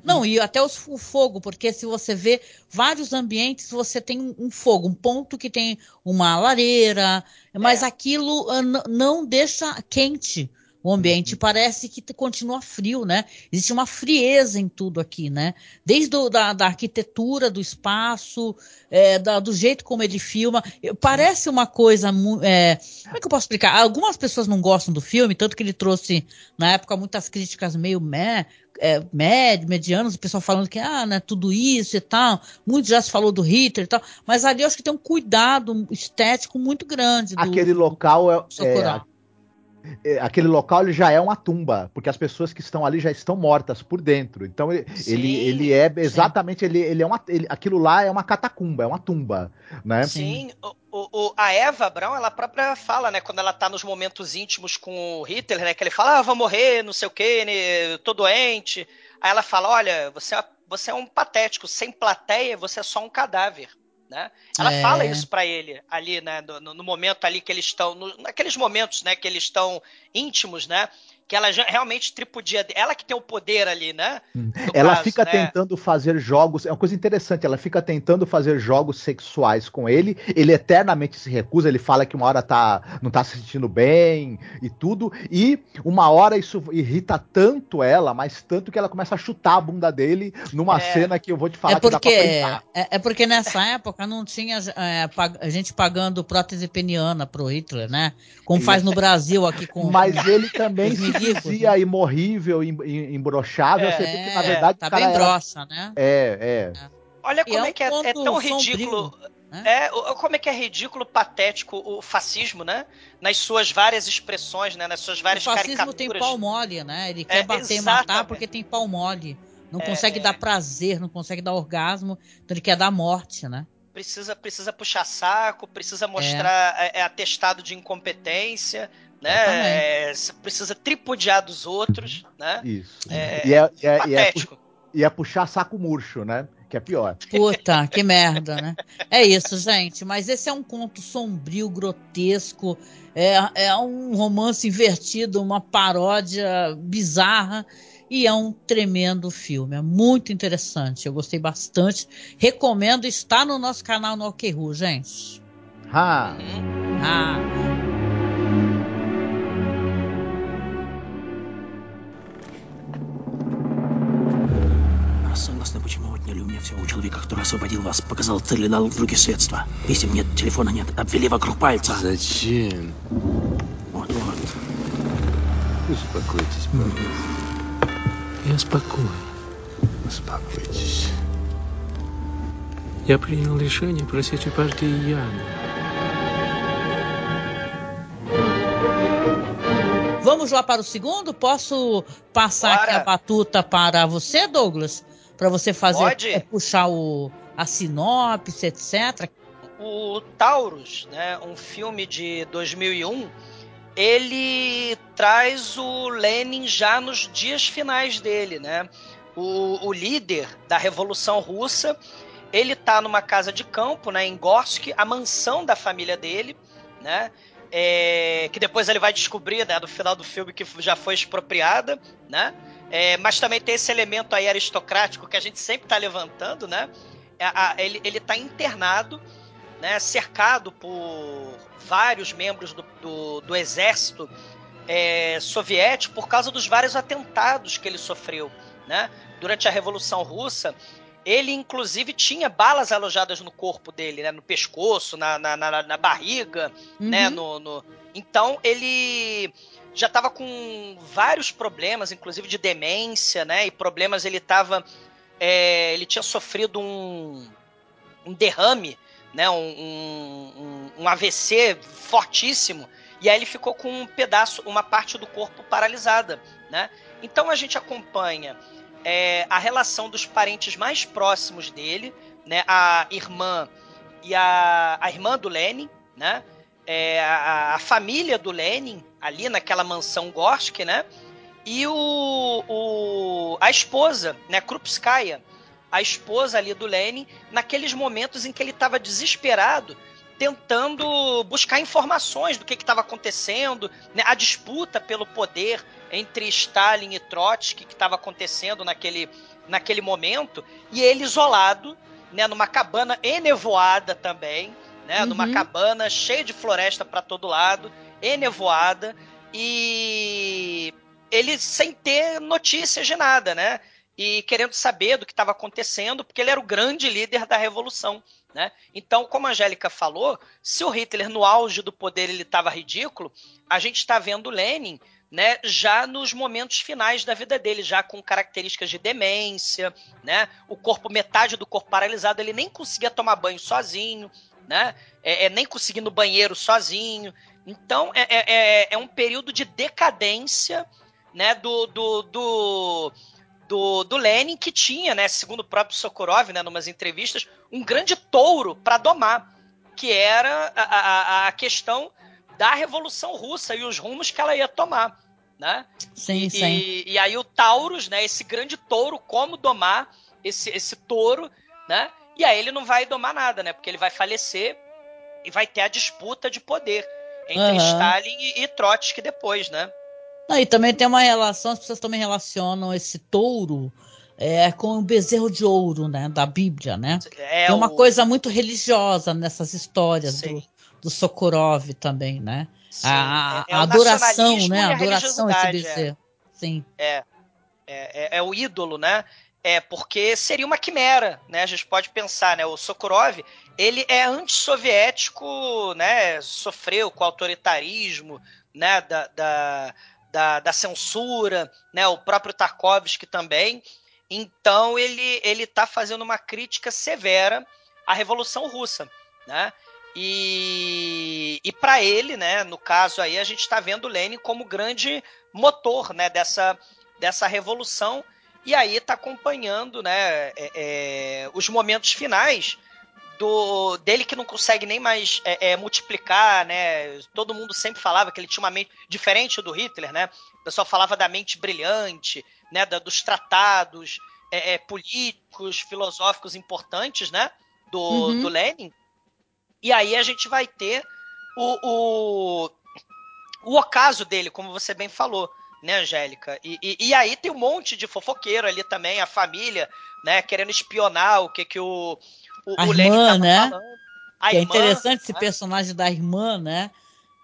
não e até os, o fogo, porque se você vê vários ambientes, você tem um fogo, um ponto que tem uma lareira, mas é. aquilo uh, não deixa quente o ambiente uhum. parece que continua frio, né? Existe uma frieza em tudo aqui, né? Desde do, da, da, arquitetura do espaço, é, da, do jeito como ele filma, parece uma coisa, é, como é que eu posso explicar? Algumas pessoas não gostam do filme, tanto que ele trouxe na época muitas críticas meio meh, é, médio, medianos, o pessoal falando que ah, né, tudo isso e tal, muito já se falou do Hitler e tal, mas ali eu acho que tem um cuidado estético muito grande.
Do, Aquele local é, é é, aquele local ele já é uma tumba, porque as pessoas que estão ali já estão mortas por dentro. Então ele, sim, ele, ele é exatamente, ele, ele é uma, ele, aquilo lá é uma catacumba, é uma tumba, né?
Sim, o, o, a Eva Braun, ela própria fala, né, quando ela tá nos momentos íntimos com o Hitler, né, que ele fala, ah, vou morrer, não sei o quê, né, tô doente. Aí ela fala, olha, você é, você é um patético, sem plateia, você é só um cadáver. Né? Ela é. fala isso para ele ali, né? No, no, momento ali que eles estão, no, naqueles momentos, né? Que eles estão íntimos, né? Que ela já, realmente tripudia. Ela que tem o poder ali, né?
Hum. Ela caso, fica né? tentando fazer jogos. É uma coisa interessante. Ela fica tentando fazer jogos sexuais com ele. Ele eternamente se recusa. Ele fala que uma hora tá, não tá se sentindo bem e tudo. E uma hora isso irrita tanto ela, mas tanto que ela começa a chutar a bunda dele numa é, cena que eu vou te falar
é porque, que dá pra é, é, porque nessa época não tinha é, a gente pagando prótese peniana pro Hitler, né? Como faz no Brasil aqui com.
Mas [LAUGHS] ele também se dizia né? imorrível, imbrochável, é,
que na verdade tá bem broxa, né?
É, é.
Olha como é, é, que é, é tão ridículo. Né? É, como é que é ridículo, patético o fascismo, né? Nas suas várias expressões, né? Nas suas várias
o
fascismo
caricaturas. tem pau mole, né? Ele quer é, bater exatamente. e matar porque tem pau mole. Não é, consegue dar prazer, não consegue dar orgasmo, então ele quer dar morte, né?
Precisa, precisa puxar saco, precisa mostrar é. atestado de incompetência, né? É, precisa tripudiar dos outros, né?
Isso. É, e, é, e, é, é, e é puxar saco murcho, né? Que é pior.
Puta, que merda, né? É isso, gente. Mas esse é um conto sombrio, grotesco. É, é um romance invertido, uma paródia bizarra. E é um tremendo filme. É muito interessante. Eu gostei bastante. Recomendo. Está no nosso canal no OKRU, gente.
Ha.
Ha.
Согласны почему Отняли у меня все. У человека, который освободил вас, показал цель и дал в руки средства. Писем нет, телефона нет. Обвели вокруг пальца.
Зачем?
Вот, вот.
Успокойтесь, пожалуйста.
Я спокоен.
Успокойтесь.
Я принял решение просить у партии Яну.
Vamos lá para o segundo? Posso passar
Bora.
aqui a batuta para você, Douglas? Para você fazer é, puxar o, a sinopse, etc.
O Taurus, né, um filme de 2001, ele traz o Lenin já nos dias finais dele, né? O, o líder da Revolução Russa, ele tá numa casa de campo, né, em Gorsk, a mansão da família dele, né? é, que depois ele vai descobrir, né, no final do filme, que já foi expropriada, né? É, mas também tem esse elemento aí aristocrático que a gente sempre está levantando, né? A- ele, ele tá internado, né, cercado por vários membros do, do, do exército é, soviético por causa dos vários atentados que ele sofreu, né? Durante a Revolução Russa, ele inclusive tinha balas alojadas no corpo dele, né? No pescoço, na, na, na, na barriga, né?
Uhum.
No, no- Então ele já estava com vários problemas, inclusive de demência, né? E problemas ele estava, ele tinha sofrido um, um derrame, né? Um, um, um- um AVC fortíssimo. E aí ele ficou com um pedaço, uma parte do corpo paralisada, né? Então a gente acompanha é, a relação dos parentes mais próximos dele, né? A irmã e a, a irmã do Lenin, né? É, a, a família do Lenin ali naquela mansão Gorsk, né? E o, o a esposa, né? Krupskaya, a esposa ali do Lenin, naqueles momentos em que ele estava desesperado, tentando buscar informações do que estava acontecendo, né? a disputa pelo poder entre Stalin e Trotsky que estava acontecendo naquele, naquele momento, e ele isolado, né? numa cabana enevoada também, né?
Uhum.
numa cabana cheia de floresta para todo lado, enevoada, e ele sem ter notícias de nada, né? E querendo saber do que estava acontecendo, porque ele era o grande líder da revolução, né? Então, como a Angélica falou, se o Hitler no auge do poder ele estava ridículo, a gente está vendo Lenin, né? Já nos momentos finais da vida dele, já com características de demência, né? O corpo metade do corpo paralisado, ele nem conseguia tomar banho sozinho, né? É, é, nem conseguir ir no banheiro sozinho. Então, é, é, é- é um período de decadência, né? Do, do, do, do, do Lenin, que tinha, né? Segundo o próprio Sokurov, né? Numas entrevistas, um grande touro para domar, que era a, a, a questão da Revolução Russa e os rumos que ela ia tomar, né?
Sim,
E,
sim.
e, e aí o Taurus, né? Esse grande touro, como domar esse, esse touro, né? E aí ele não vai domar nada, né? Porque ele vai falecer e vai ter a disputa de poder entre
Aham.
Stalin e, e Trotsky depois, né?
Não, e também tem uma relação, as pessoas também relacionam esse touro é, com o bezerro de ouro, né? Da Bíblia, né?
É
Tem uma
o-
coisa muito religiosa nessas histórias
Sim.
do, do Sokurov também, né?
sim,
A,
é- é
a
o
adoração, né? A
a
adoração a esse
é.
bezerro. Sim.
É, é, é o ídolo, né? É, porque seria uma quimera, né? A gente pode pensar, né? O Sokurov, ele é antissoviético, né? Sofreu com o autoritarismo, né? Da, da, da, da censura, né? O próprio Tarkovsky também. Então, ele, ele tá fazendo uma crítica severa à Revolução Russa, né? E, e para ele, né, no caso aí, a gente está vendo Lenin como grande motor né, dessa, dessa revolução e aí está acompanhando né, é, é, os momentos finais do dele que não consegue nem mais é, é, multiplicar, né? Todo mundo sempre falava que ele tinha uma mente diferente do Hitler, né? O pessoal falava da mente brilhante, né? Da, dos tratados é, é, políticos, filosóficos importantes, né? Do,
Uhum.
do Lenin. E aí a gente vai ter o, o, o ocaso dele, como você bem falou, né, Angélica? E, e, e aí tem um monte de fofoqueiro ali também, a família, né, querendo espionar o que que o, o,
A
o
irmã, né?
falando. A
que é interessante esse
né?
personagem da irmã, né?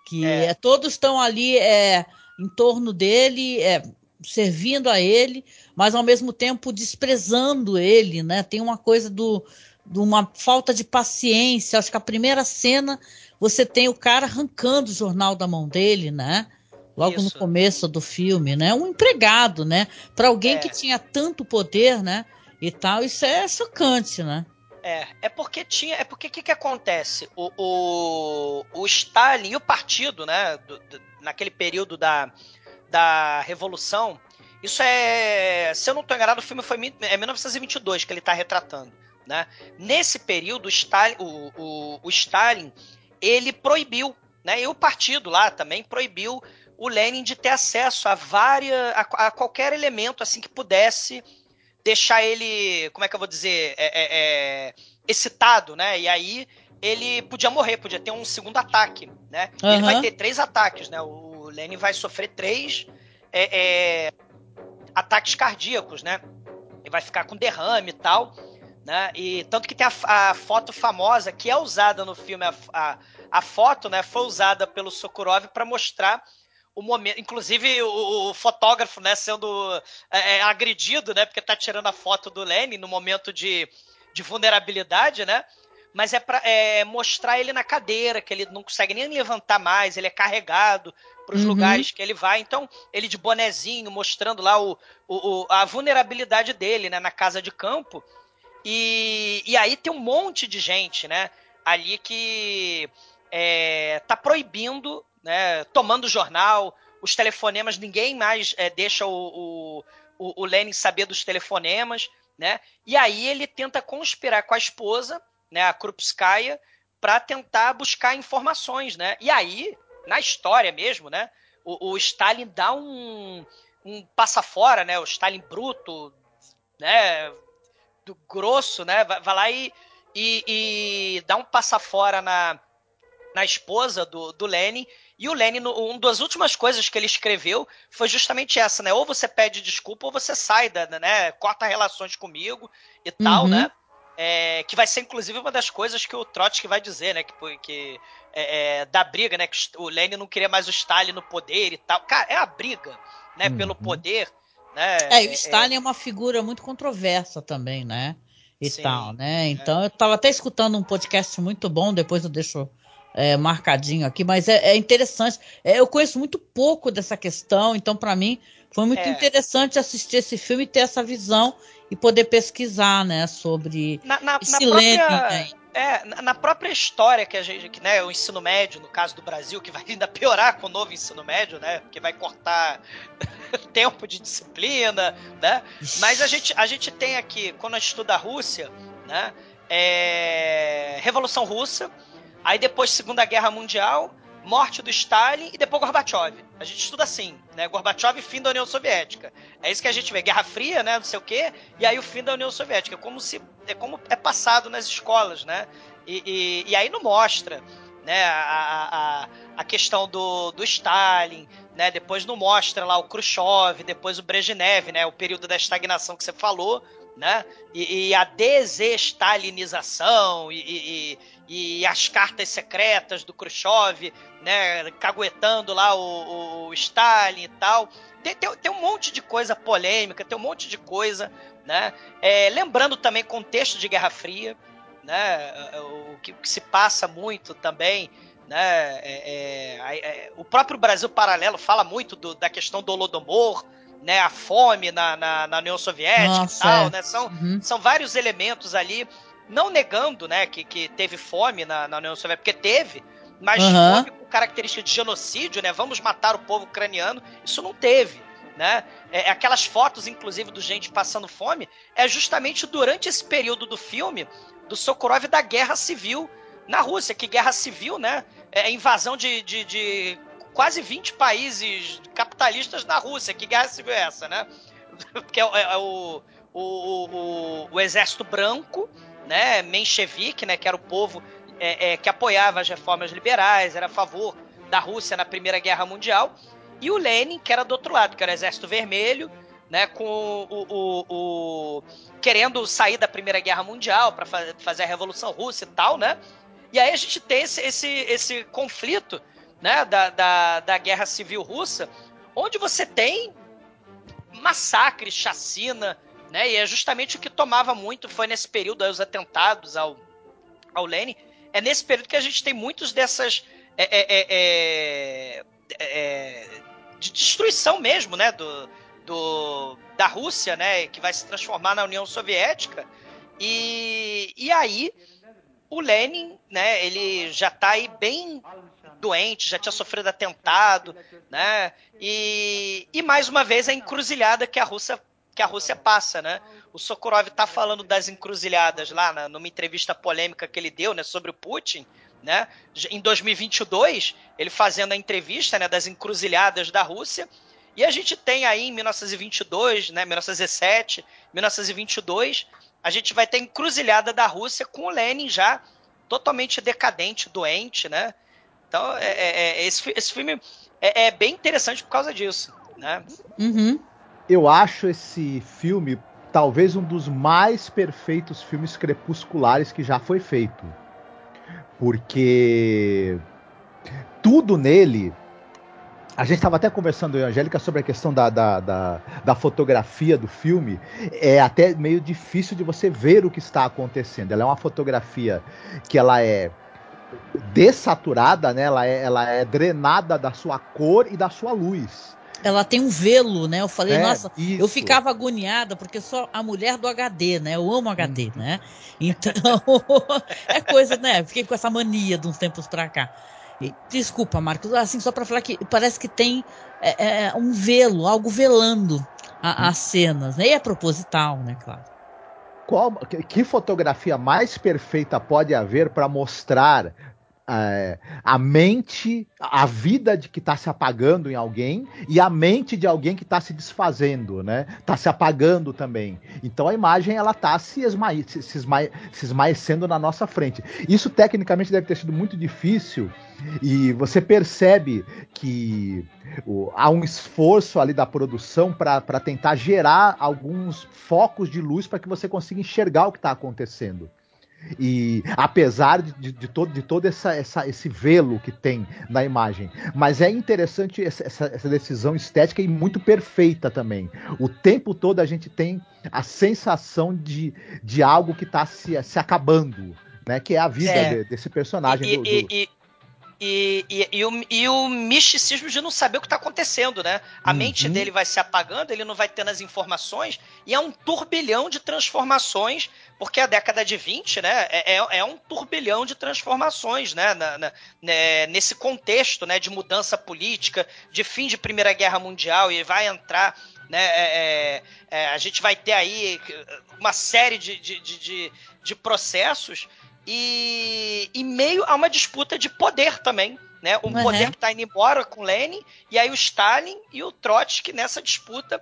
Que
É.
é, todos estão ali é, em torno dele, é, servindo a ele, mas ao mesmo tempo desprezando ele, né? Tem uma coisa do de uma falta de paciência. Acho que a primeira cena você tem o cara arrancando o jornal da mão dele, né? Logo Isso. no começo do filme, né? Um empregado, né? Para alguém é. que tinha tanto poder, né? E tal, isso é chocante, né?
É, é porque tinha. É porque o que, que acontece? O, o, o Stalin e o partido, né? Do, do, naquele período da, da Revolução. Isso é. Se eu não estou enganado, o filme foi é 1922 que ele está retratando. Né? Nesse período, o Stalin, o, o, o Stalin ele proibiu, né? e o partido lá também proibiu o Lenin de ter acesso a várias, a, a qualquer elemento assim que pudesse deixar ele, como é que eu vou dizer, é, é, é, excitado, né? E aí ele podia morrer, podia ter um segundo ataque, né? Uhum. Ele vai ter três ataques, né? O Lenin vai sofrer três é, é, ataques cardíacos, né? Ele vai ficar com derrame e tal. Né? E tanto que tem a, a, foto famosa que é usada no filme, a, a, a foto, né, foi usada pelo Sokurov para mostrar o momento, inclusive o, o fotógrafo, né, sendo é, é, agredido, né, porque tá tirando a foto do Lenin no momento de, de vulnerabilidade, né? Mas é para é, mostrar ele na cadeira, que ele não consegue nem levantar mais, ele é carregado para os uhum. lugares que ele vai. Então, ele de bonezinho, mostrando lá o, o, a vulnerabilidade dele, né, na casa de campo. E, e aí tem um monte de gente, né? Ali que é, tá proibindo, né? Tomando jornal, os telefonemas, ninguém mais é, deixa o, o, o Lenin saber dos telefonemas, né? E aí ele tenta conspirar com a esposa, né? A Krupskaya, para tentar buscar informações, né? E aí, na história mesmo, né? O, o Stalin dá um, um passa fora, né? O Stalin bruto, né? do grosso, né? Vai, vai lá e, e, e, dá um passa fora na, na esposa do, do Lenin. E o Lenin, uma das últimas coisas que ele escreveu foi justamente essa, né? Ou você pede desculpa ou você sai, da, né? Corta relações comigo e tal, uhum. né? É, que vai ser inclusive uma das coisas que o Trotsky vai dizer, né? Que, que é, é, da briga, né? Que o Lenin não queria mais o Stalin no poder e tal. Cara, é a briga, né? Uhum. Pelo poder né?
É, e o é, Stalin é... é uma figura muito controversa também, né? E Sim, tal, né? É. Então é. eu estava até escutando um podcast muito bom, depois eu deixo é, marcadinho aqui, mas é, é interessante. É, eu conheço muito pouco dessa questão, então para mim foi muito interessante assistir esse filme e ter essa visão e poder pesquisar, né, sobre
na, na, esse na própria... Lenin, é, na própria história que a gente, que, né, o ensino médio, no caso do Brasil, que vai ainda piorar com o novo ensino médio, né, porque vai cortar [LAUGHS] tempo de disciplina, né, mas a gente, a gente tem aqui, quando a gente estuda a Rússia, né, é, Revolução Russa, aí depois Segunda Guerra Mundial, morte do Stalin e depois Gorbachev. A gente estuda assim, né? Gorbachev e fim da União Soviética. É isso que a gente vê, Guerra Fria, né? Não sei o quê, e aí o fim da União Soviética. Como se é como é passado nas escolas, né? E, e, e aí não mostra, né? A, a, a questão do, do Stalin, né? Depois não mostra lá o Khrushchev, depois o Brezhnev, né? O período da estagnação que você falou, né? E, e a desestalinização e, e, e, as cartas secretas do Khrushchev, né? Caguetando lá o, o Stalin e tal. Tem, tem, tem, um monte de coisa polêmica, tem um monte de coisa, né? É, lembrando também contexto de Guerra Fria, né? O que, que se passa muito também, né? É, é, é o próprio Brasil Paralelo fala muito do, da questão do Holodomor, né, a fome na, na, na União Soviética Nossa, e tal, é. né? São, uhum. são vários elementos ali, não negando, né, que, que teve fome na, na União Soviética, porque teve, mas uhum. fome com característica de genocídio, né? Vamos matar o povo ucraniano, isso não teve. Né? É, aquelas fotos, inclusive, do gente passando fome, é justamente durante esse período do filme do Sokurov da Guerra Civil na Rússia, que guerra civil, né? É invasão de, de, de quase 20 países capitalistas na Rússia. Que guerra civil é essa, né? [LAUGHS] Porque é, é, é o, o, o, o, exército branco, né, menchevique, né, que era o povo é, é, que apoiava as reformas liberais, era a favor da Rússia na Primeira Guerra Mundial, e o Lenin, que era do outro lado, que era o exército vermelho, né, com o, o, o querendo sair da Primeira Guerra Mundial para fazer a Revolução Russa e tal, né? E aí a gente tem esse, esse, esse conflito né, da, da, da guerra civil russa, onde você tem massacre, chacina, né? E é justamente o que tomava muito, foi nesse período aí, os atentados ao, ao Lenin. É nesse período que a gente tem muitos dessas. É, é, é, é de destruição mesmo, né? Do, do, da Rússia, né? Que vai se transformar na União Soviética. E, e aí, o Lenin, né? Ele já está aí bem doente, já tinha sofrido atentado, né? E, e mais uma vez a encruzilhada que a Rússia que a Rússia passa, né? O Sokurov está falando das encruzilhadas lá na, numa entrevista polêmica que ele deu, né, sobre o Putin, né? Em 2022, ele fazendo a entrevista, né, das encruzilhadas da Rússia, e a gente tem aí em 1922, né, 1917, 1922, a gente vai ter a encruzilhada da Rússia com o Lenin já totalmente decadente, doente, né? Então, é, é, é esse, esse filme é, é, bem interessante por causa disso, né?
Uhum.
Eu acho esse filme talvez um dos mais perfeitos filmes crepusculares que já foi feito. Porque tudo nele a gente estava até conversando, eu, Angélica, sobre a questão da, da, da, da, fotografia do filme. É até meio difícil de você ver o que está acontecendo. Ela é uma fotografia que ela é dessaturada, né? ela, é, ela é drenada da sua cor e da sua luz.
Ela tem um velo, né? Eu falei, é, nossa, isso. eu ficava agoniada porque sou a mulher do HD, né? Eu amo HD, hum. né? Então, [LAUGHS] é coisa, né? Fiquei com essa mania de uns tempos pra cá. Desculpa, Marcos, assim, só para falar que parece que tem é, é, um velo, algo velando a, as cenas, né? E é proposital, né, claro.
Qual, que fotografia mais perfeita pode haver para mostrar é, a mente, a vida de que está se apagando em alguém e a mente de alguém que está se desfazendo, né? Está se apagando também. Então a imagem ela está se, esma se, se, se esmaecendo na nossa frente. Isso tecnicamente deve ter sido muito difícil e você percebe que o, há um esforço ali da produção para tentar gerar alguns focos de luz para que você consiga enxergar o que está acontecendo. E apesar de, de, de, todo, de todo essa, essa, esse velo que tem na imagem. Mas é interessante essa, essa, essa, decisão estética e muito perfeita também. O tempo todo a gente tem a sensação de, de algo que está se, se acabando. Né, que é a vida é. De, desse personagem.
E,
do, do...
E, e, e, e, o, e o misticismo de não saber o que está acontecendo, né? A uhum. mente dele vai se apagando, ele não vai tendo as informações, e é um turbilhão de transformações, porque a década de 20, né, é, é, é um turbilhão de transformações, né, na, na, né, nesse contexto, né, de mudança política, de fim de Primeira Guerra Mundial, e vai entrar né? É, é, é, a gente vai ter aí uma série de, de, de, de processos e, e meio a uma disputa de poder também. Né? Um uhum. poder que está indo embora com Lenin, e aí o Stalin e o Trotsky nessa disputa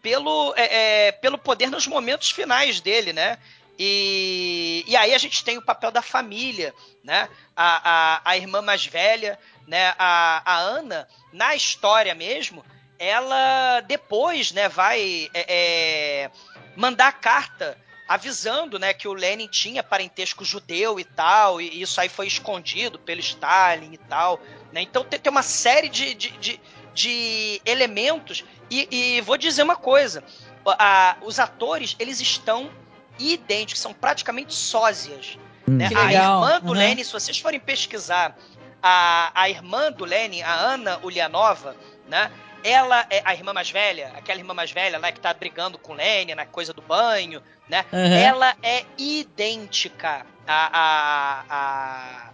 pelo, é, é, pelo poder nos momentos finais dele, né? E, e aí a gente tem o papel da família, né? A, a, a irmã mais velha, né? A, a Ana, na história mesmo, ela depois, né, vai é, é mandar carta avisando, né, que o Lenin tinha parentesco judeu e tal, e isso aí foi escondido pelo Stalin e tal, né? Então tem, tem uma série de, de, de, de elementos e, e, vou dizer uma coisa, a, os atores eles estão idênticos, são praticamente sósias. Hum. Né? A irmã do uhum. Lenin, se vocês forem pesquisar a, a irmã do Lenin, a Ana Ulianova, né? Ela é a irmã mais velha, aquela irmã mais velha lá que tá brigando com Lenny na coisa do banho, né? Uhum. Ela é idêntica à, à, à,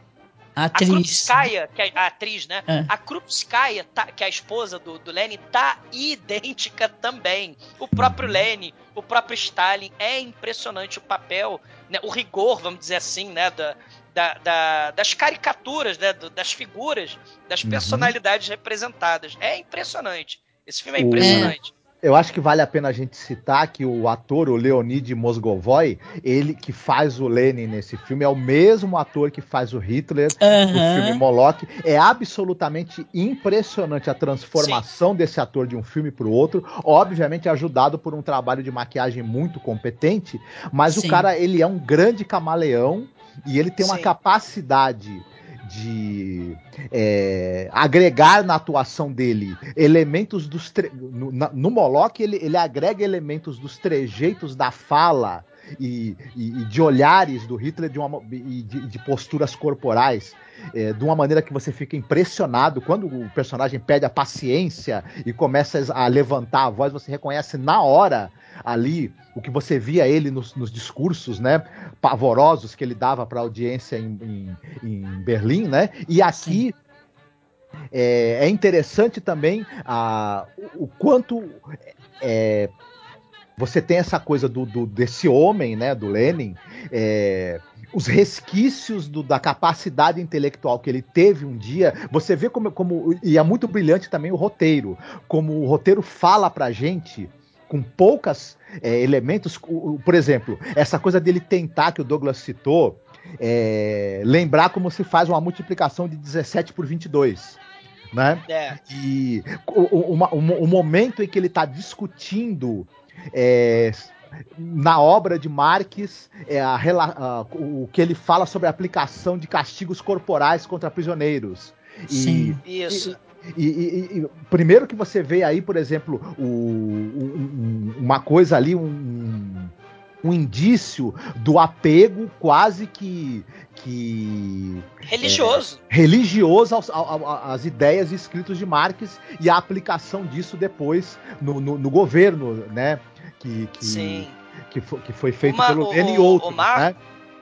a atriz. A Krupskaya,
que é a atriz, né? É. A Krupskaya, tá, que é a esposa do, do Lenin, tá idêntica também. O próprio. Lenin, o próprio Stalin, é impressionante o papel, né? o rigor, vamos dizer assim, né? Da, da, da, das caricaturas, né, das figuras, das uhum. personalidades uhum. representadas. É impressionante. Esse filme é impressionante.
Eu acho que vale a pena a gente citar que o ator, o Leonid Mosgovoy, ele que faz o Lenin nesse filme, é o mesmo ator que faz o Hitler uhum. no filme Moloch. É absolutamente impressionante a transformação Sim. desse ator de um filme para o outro. Obviamente ajudado por um trabalho de maquiagem muito competente, mas Sim. o cara, ele é um grande camaleão e ele tem uma Sim. capacidade de é, agregar na atuação dele elementos dos. Tre... No, no Moloch, ele, ele agrega elementos dos trejeitos da fala e, e, e de olhares do Hitler de uma, e de, de posturas corporais é, de uma maneira que você fica impressionado quando o personagem pede a paciência e começa a levantar a voz, você reconhece na hora ali o que você via ele nos, nos discursos, né, pavorosos que ele dava para a audiência em, em, em, Berlim, né? E aqui é, é, interessante também a, o, o quanto é, você tem essa coisa do, do, desse homem, né, do Lenin, é, os resquícios do, da capacidade intelectual que ele teve um dia, você vê como, como e é muito brilhante também o roteiro, como o roteiro fala pra gente com poucas é, elementos, por exemplo, essa coisa dele tentar que o Douglas citou, é, lembrar como se faz uma multiplicação de 17 por 22 né? É. E o, o, o, o, momento em que ele está discutindo é, na obra de Marques, é a, a, o que ele fala sobre a aplicação de castigos corporais contra prisioneiros.
E, Sim,
isso.
E, e, e, primeiro que você vê aí, por exemplo, o, um, uma coisa ali, um, um indício do apego quase que que
religioso
é, religioso aos, às ideias e escritos de Marx e a aplicação disso depois no, no, no governo, né? Que, que,
Sim.
que, foi, que foi feito Uma, pelo N e outros, Mar... né?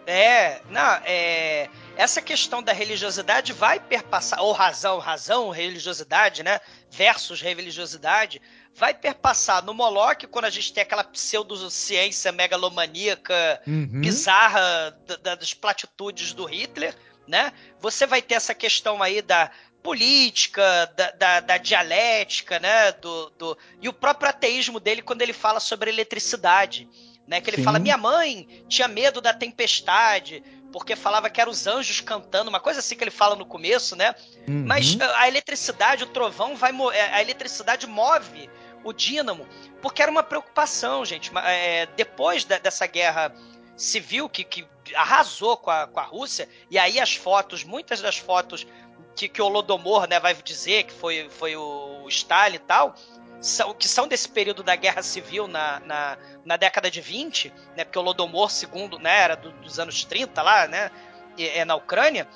É, não, é, essa questão da religiosidade vai perpassar, ou razão, razão, religiosidade, né, versus religiosidade, vai perpassar no Moloch, quando a gente tem aquela pseudociência megalomaníaca uhum. bizarra da, das platitudes do Hitler, né? Você vai ter essa questão aí da política, da, da, da dialética, né? Do, do, e o próprio ateísmo dele quando ele fala sobre eletricidade. Né, que ele Sim. fala, minha mãe tinha medo da tempestade, porque falava que eram os anjos cantando, uma coisa assim que ele fala no começo, né? Uhum. Mas a eletricidade, o trovão vai a eletricidade move o dínamo, porque era uma preocupação, gente. É, depois da, dessa guerra civil que, que arrasou com a, com a Rússia, e aí as fotos, muitas das fotos que, que o Holodomor né, vai dizer que foi, foi o Stalin e tal, são, que são desse período da guerra civil na, na, na década de 20, né, porque o Holodomor II né, era do, dos anos 30 lá, né, é, na Ucrânia,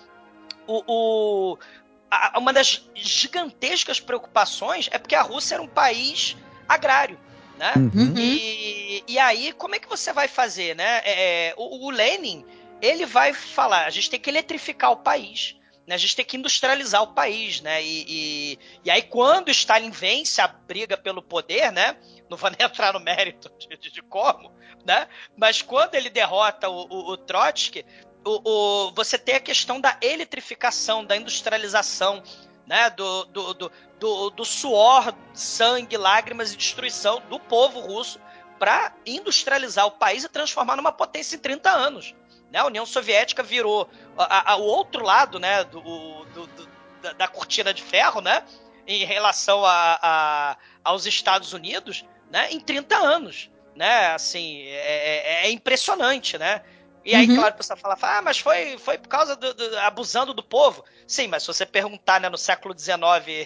o, o, a, uma das gigantescas preocupações é porque a Rússia era um país agrário. Né? Uhum. E, e aí, como é que você vai fazer? Né? É, é, o, o Lenin ele vai falar: a gente tem que eletrificar o país. Né, a gente tem que industrializar o país, né? E, e, e, aí, quando Stalin vence a briga pelo poder, né? Não vou [LAUGHS] nem entrar no mérito de, de, como, né? Mas quando ele derrota o, o, o Trotsky, o, o, você tem a questão da eletrificação, da industrialização, né? Do, do, do, do, do suor, sangue, lágrimas e destruição do povo russo para industrializar o país e transformar numa potência em 30 anos. Né? A União Soviética virou a, a, o outro lado né? do, do, do da, da, cortina de ferro né? em relação a, aos Estados Unidos né? em 30 anos. Né? Assim, é, é, é impressionante, né? E aí, uhum. claro, a pessoa fala, ah, mas foi, foi por causa do, do, abusando do povo. Sim, mas se você perguntar né, no século XIX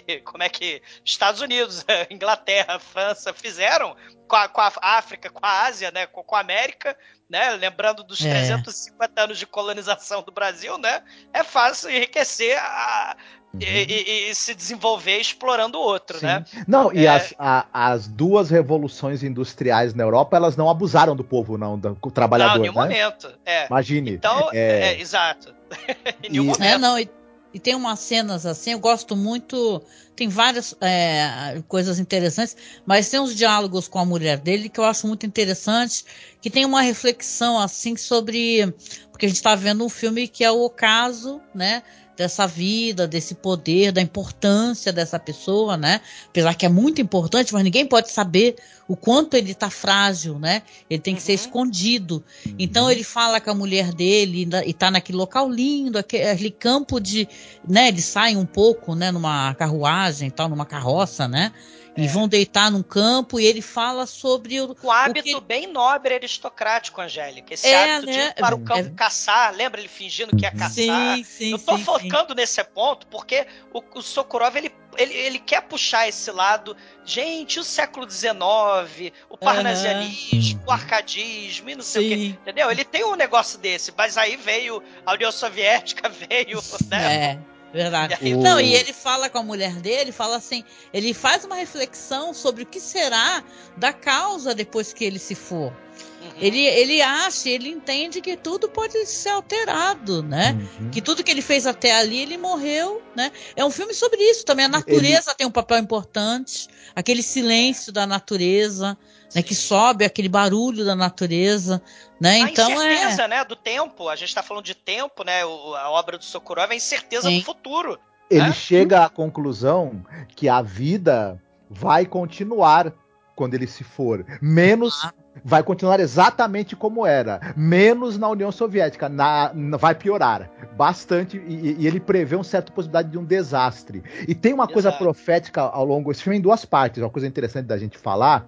[LAUGHS] como é que Estados Unidos, [LAUGHS] Inglaterra, França fizeram com a, com a África, com a Ásia, né, com, com a América, né, lembrando dos é. 350 anos de colonização do Brasil, né, é fácil enriquecer a, Uhum. E, e, e, se desenvolver explorando o outro, Sim. né?
Não, e é... as, a, as duas revoluções industriais na Europa, elas não abusaram do povo, não, do trabalhador. Não, em nenhum
né? momento. É.
Imagine.
Então, é, é exato. [LAUGHS]
em nenhum e... momento. É, não, e, e, tem umas cenas assim, eu gosto muito. Tem várias é, coisas interessantes, mas tem uns diálogos com a mulher dele que eu acho muito interessante, que tem uma reflexão assim sobre. Porque a gente está vendo um filme que é o ocaso, né? Dessa vida, desse poder, da importância dessa pessoa, né? Apesar que é muito importante, mas ninguém pode saber o quanto ele tá frágil, né? Ele tem que uhum. ser escondido. Uhum. Então ele fala com a mulher dele e tá naquele local lindo, aquele campo de, né? Ele sai um pouco, né? Numa carruagem, tal, numa carroça, né? E vão deitar num campo e ele fala sobre o.
Com hábito
que-
bem nobre aristocrático, Angélica. Esse
É,
hábito de
né?
ir para o
É-
campo caçar, lembra ele fingindo que ia caçar?
Sim, sim,
Eu tô
sim, sim.
focando nesse ponto porque o, o Sokurov ele, ele, ele quer puxar esse lado. Gente, o século XIX, o parnasianismo, o arcadismo e não sei o quê.
Sim.
Entendeu? Ele tem um negócio desse, mas aí veio a União Soviética, [LAUGHS] veio, né?
É, verdade.
E aí-
Não, e ele fala com a mulher dele, fala assim, ele faz uma reflexão sobre o que será da causa depois que ele se for.
Uhum.
Ele, ele acha, ele entende que tudo pode ser alterado, né?
Uhum.
Que tudo que ele fez até ali, ele morreu, né? É um filme sobre isso também. A natureza tem um papel importante, aquele silêncio da natureza, né? Que sobe, aquele barulho da natureza, né?
a
Então é.
incerteza, né, do tempo. A gente tá falando de tempo, né? o- a obra do Sokurov é a incerteza
Sim.
do futuro.
Ele
É?
chega à conclusão que a vida vai continuar quando ele se for. Menos.
Ah.
Vai continuar exatamente como era. Menos na União Soviética. Na, na- vai piorar. Bastante. E, e ele prevê uma certa possibilidade de um desastre. E tem uma coisa
Exato.
profética ao longo. Esse filme em duas partes. Uma coisa interessante da gente falar.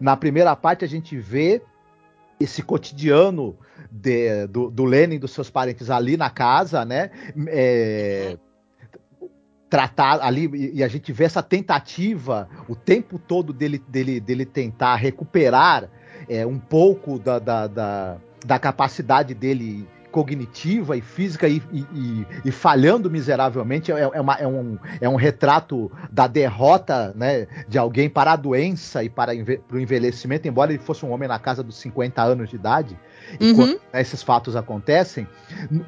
Na primeira parte, a gente vê esse cotidiano de- do, do Lenin e dos seus parentes ali na casa, né? É, tratar ali e, e a gente vê essa tentativa o tempo todo dele, dele, dele tentar recuperar é, um pouco da, da, da, da capacidade dele cognitiva e física e, e- e- e falhando miseravelmente é, é uma- é um, é um retrato da derrota né, de alguém para a doença e para, para o envelhecimento, embora ele fosse um homem na casa dos 50 anos de idade,
Uhum.
quando né, esses fatos acontecem.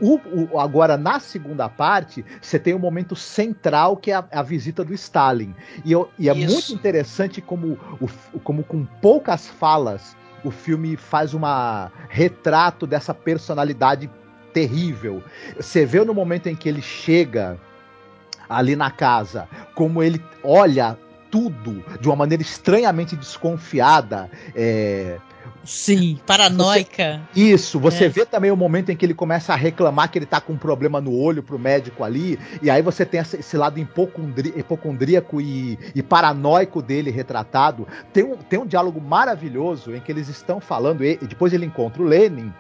O- o- agora, na segunda parte, você tem um momento central que é a, a visita do Stalin. E, eu- e é
Isso.
muito interessante como, o como com poucas falas o filme faz um retrato dessa personalidade terrível. Você vê no momento em que ele chega ali na casa, como ele olha tudo de uma maneira estranhamente desconfiada. é,
Sim, paranoica.
isso, você
É.
vê também o momento em que ele começa a reclamar que ele tá com um problema no olho pro médico ali, e aí você tem esse lado hipocondrí- hipocondríaco e, e paranoico dele retratado. Tem um, tem um diálogo maravilhoso em que eles estão falando, e, depois ele encontra o Lenin,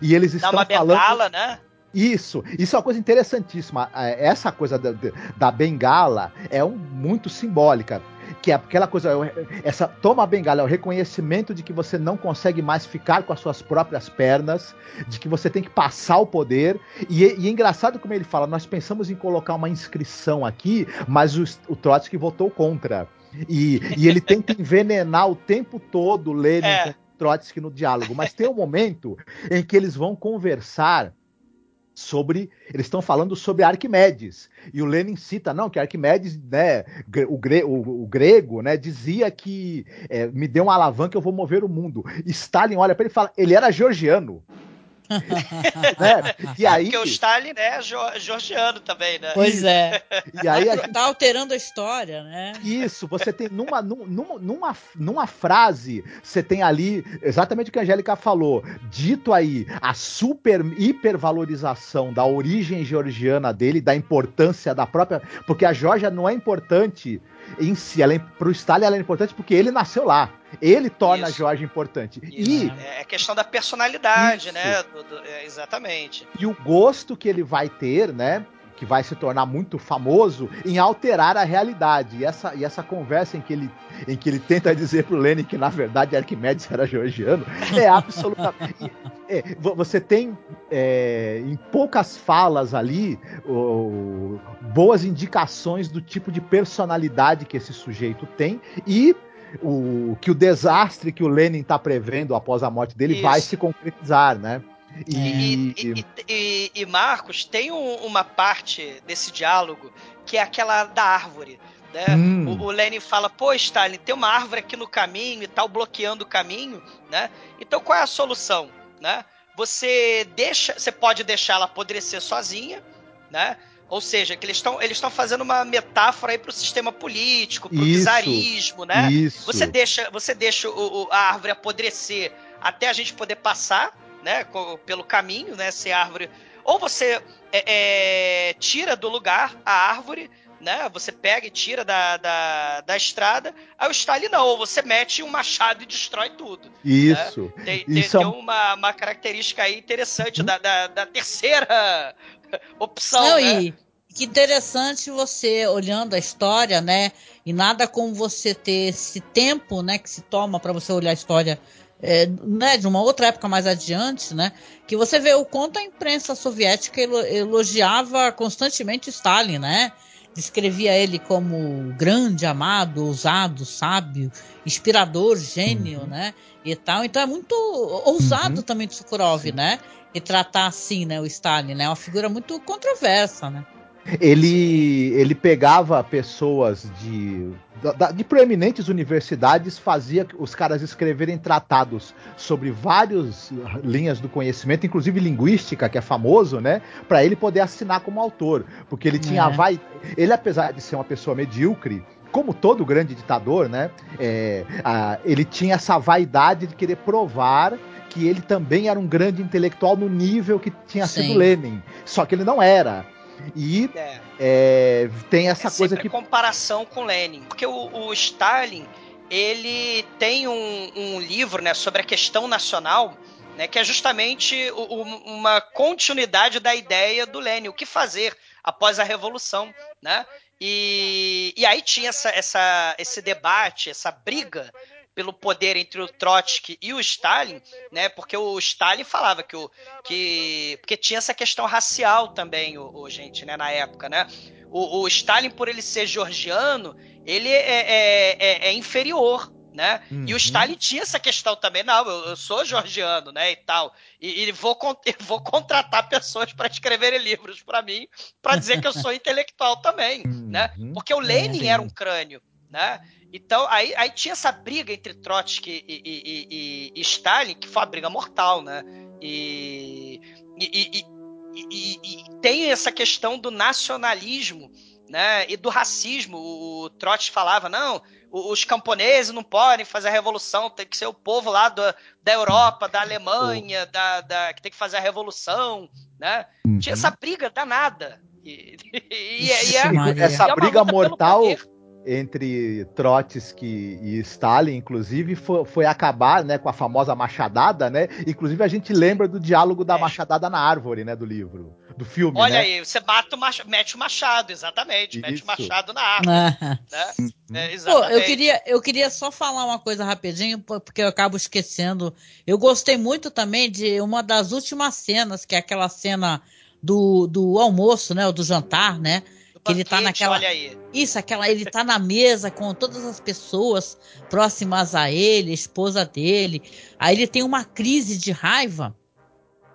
e eles
Dá
estão
uma
falando.
bengala, né?
Isso, isso é uma coisa interessantíssima. É, Essa coisa da, da- da bengala é um, muito simbólica. Que é aquela coisa, é essa toma a bengala é o reconhecimento de que você não consegue mais ficar com as suas próprias pernas, de que você tem que passar o poder. E, e é engraçado como ele fala: nós pensamos em colocar uma inscrição aqui, mas o, o Trotsky votou contra. E, e ele tenta [LAUGHS] envenenar o tempo todo Lenin
É.
com Trotsky no diálogo. Mas tem um momento em que eles vão conversar sobre. Eles estão falando sobre Arquimedes. E o Lenin cita, não, que Arquimedes, né, o, gre- o- o grego, né, dizia que é, me dê uma alavanca, eu vou mover o mundo. Stalin olha para ele e fala, ele era georgiano. Né? E aí,
Porque o Stalin é jo- georgiano também, né?
Pois é.
e aí a gente
Tá alterando a história, né?
Isso, você tem numa, num- numa, numa, numa frase, você tem ali exatamente o que a Angélica falou. Dito aí a super hipervalorização da origem georgiana dele, da importância da própria. Porque a Geórgia não é importante em si, ela é, pro Stalin ela é importante porque ele nasceu lá. Ele torna
Isso.
a Geórgia importante.
Isso,
E
É é questão da personalidade,
Isso.
né? Do- do- é, exatamente.
e o gosto que ele vai ter, né? Que vai se tornar muito famoso em alterar a realidade. E essa, e essa conversa em que, ele, em que ele tenta dizer pro Lenin que, na verdade, Arquimedes era georgiano, é absolutamente. é, vo- você tem, é, em poucas falas ali, o- boas indicações do tipo de personalidade que esse sujeito tem e. O, que o desastre que o Lenin está prevendo após a morte dele
Isso.
vai se concretizar, né?
E, e- e- e- e, Marcos, tem um- uma parte desse diálogo que é aquela da árvore. Né?
Hum.
O, o Lenin fala, pô, Stalin, tem uma árvore aqui no caminho e tal, bloqueando o caminho, né? Então qual é a solução? Né? Você deixa. Você pode deixar ela apodrecer sozinha, né? Ou seja, que eles estão eles estão fazendo uma metáfora aí pro sistema político, pro
Isso.
czarismo, né?
Isso.
Você deixa, você deixa o- o- a árvore apodrecer até a gente poder passar, né, pelo caminho, né, se a árvore. Ou você é, é, tira do lugar a árvore, né? Você pega e tira da, da, da estrada. Aí o Stalin não, você mete um machado e destrói tudo.
Isso.
Né? Tem,
Isso
tem,
é
tem uma, uma característica aí interessante da, da, da terceira [LAUGHS] opção,
Não,
né?
e que interessante você olhando a história, né? E nada como você ter esse tempo, né, que se toma para você olhar a história é, né, de uma outra época mais adiante, né? Que você vê o quanto a imprensa soviética elo- elogiava constantemente Stalin, né? Descrevia ele como grande, amado, ousado, sábio, inspirador, gênio, né? E tal. Então é muito ousado
Uhum.
também do Sukhorov, né? E tratar assim, né, o Stalin, né? É uma figura muito controversa, né?
Ele, ele pegava pessoas de, de proeminentes universidades, fazia os caras escreverem tratados sobre várias linhas do conhecimento, inclusive linguística, que é famoso, né? Para ele poder assinar como autor. Porque ele tinha
É.
vai. Ele, apesar de ser uma pessoa medíocre, como todo grande ditador, né? é, a- ele tinha essa vaidade de querer provar que ele também era um grande intelectual no nível que tinha
Sim.
sido Lenin. Só que ele não era. E
É.
é, tem essa
é
coisa que.
comparação com Lenin. Porque o, o Stalin, ele tem um, um livro né, sobre a questão nacional, né, que é justamente o- o- uma continuidade da ideia do Lenin, o que fazer após a Revolução. Né? E, e aí tinha essa, essa, esse debate, essa briga pelo poder entre o Trotsky e o Stalin, né? Porque o Stalin falava que o que porque tinha essa questão racial também, o, o gente, né? Na época, né? O, o Stalin, por ele ser georgiano, ele é, é- é- é inferior, né? E
Uhum.
o Stalin tinha essa questão também, não, eu, eu sou georgiano, né, e tal, e, e vou, [LAUGHS] vou contratar pessoas para escreverem livros para mim, para dizer que eu sou [LAUGHS] intelectual também, né?
Uhum.
Porque o Lenin
sim.
era um crânio, né? Então, aí, aí tinha essa briga entre Trotsky e, e- e- e- e Stalin, que foi uma briga mortal, né? E, e- e- e- e- e tem essa questão do nacionalismo, né? E do racismo. O Trotsky falava, não, o- os camponeses não podem fazer a revolução, tem que ser o povo lá do- da Europa, da Alemanha, da, da- que tem que fazer a revolução, né?
Uhum.
Tinha essa briga danada. E, [LAUGHS] e- e é- e é-.
Essa
é
briga mortal
poder.
Entre Trotsky e Stalin, inclusive, foi, foi acabar né, com a famosa machadada, né? Inclusive, a gente lembra do diálogo da
É.
machadada na árvore, né? Do livro. Do filme,
Olha
né?
aí, você mata o mach... mete o machado, exatamente. Mete
Isso.
o machado na árvore, né? É,
Pô, eu queria, eu queria só falar uma coisa rapidinho, porque eu acabo esquecendo. Eu gostei muito também de uma das últimas cenas, que é aquela cena do, do almoço, né? Ou do jantar, né? Que ele tá naquela-
Olha aí.
Isso, aquela, ele tá na mesa com todas as pessoas próximas a ele, a esposa dele. Aí ele tem uma crise de raiva,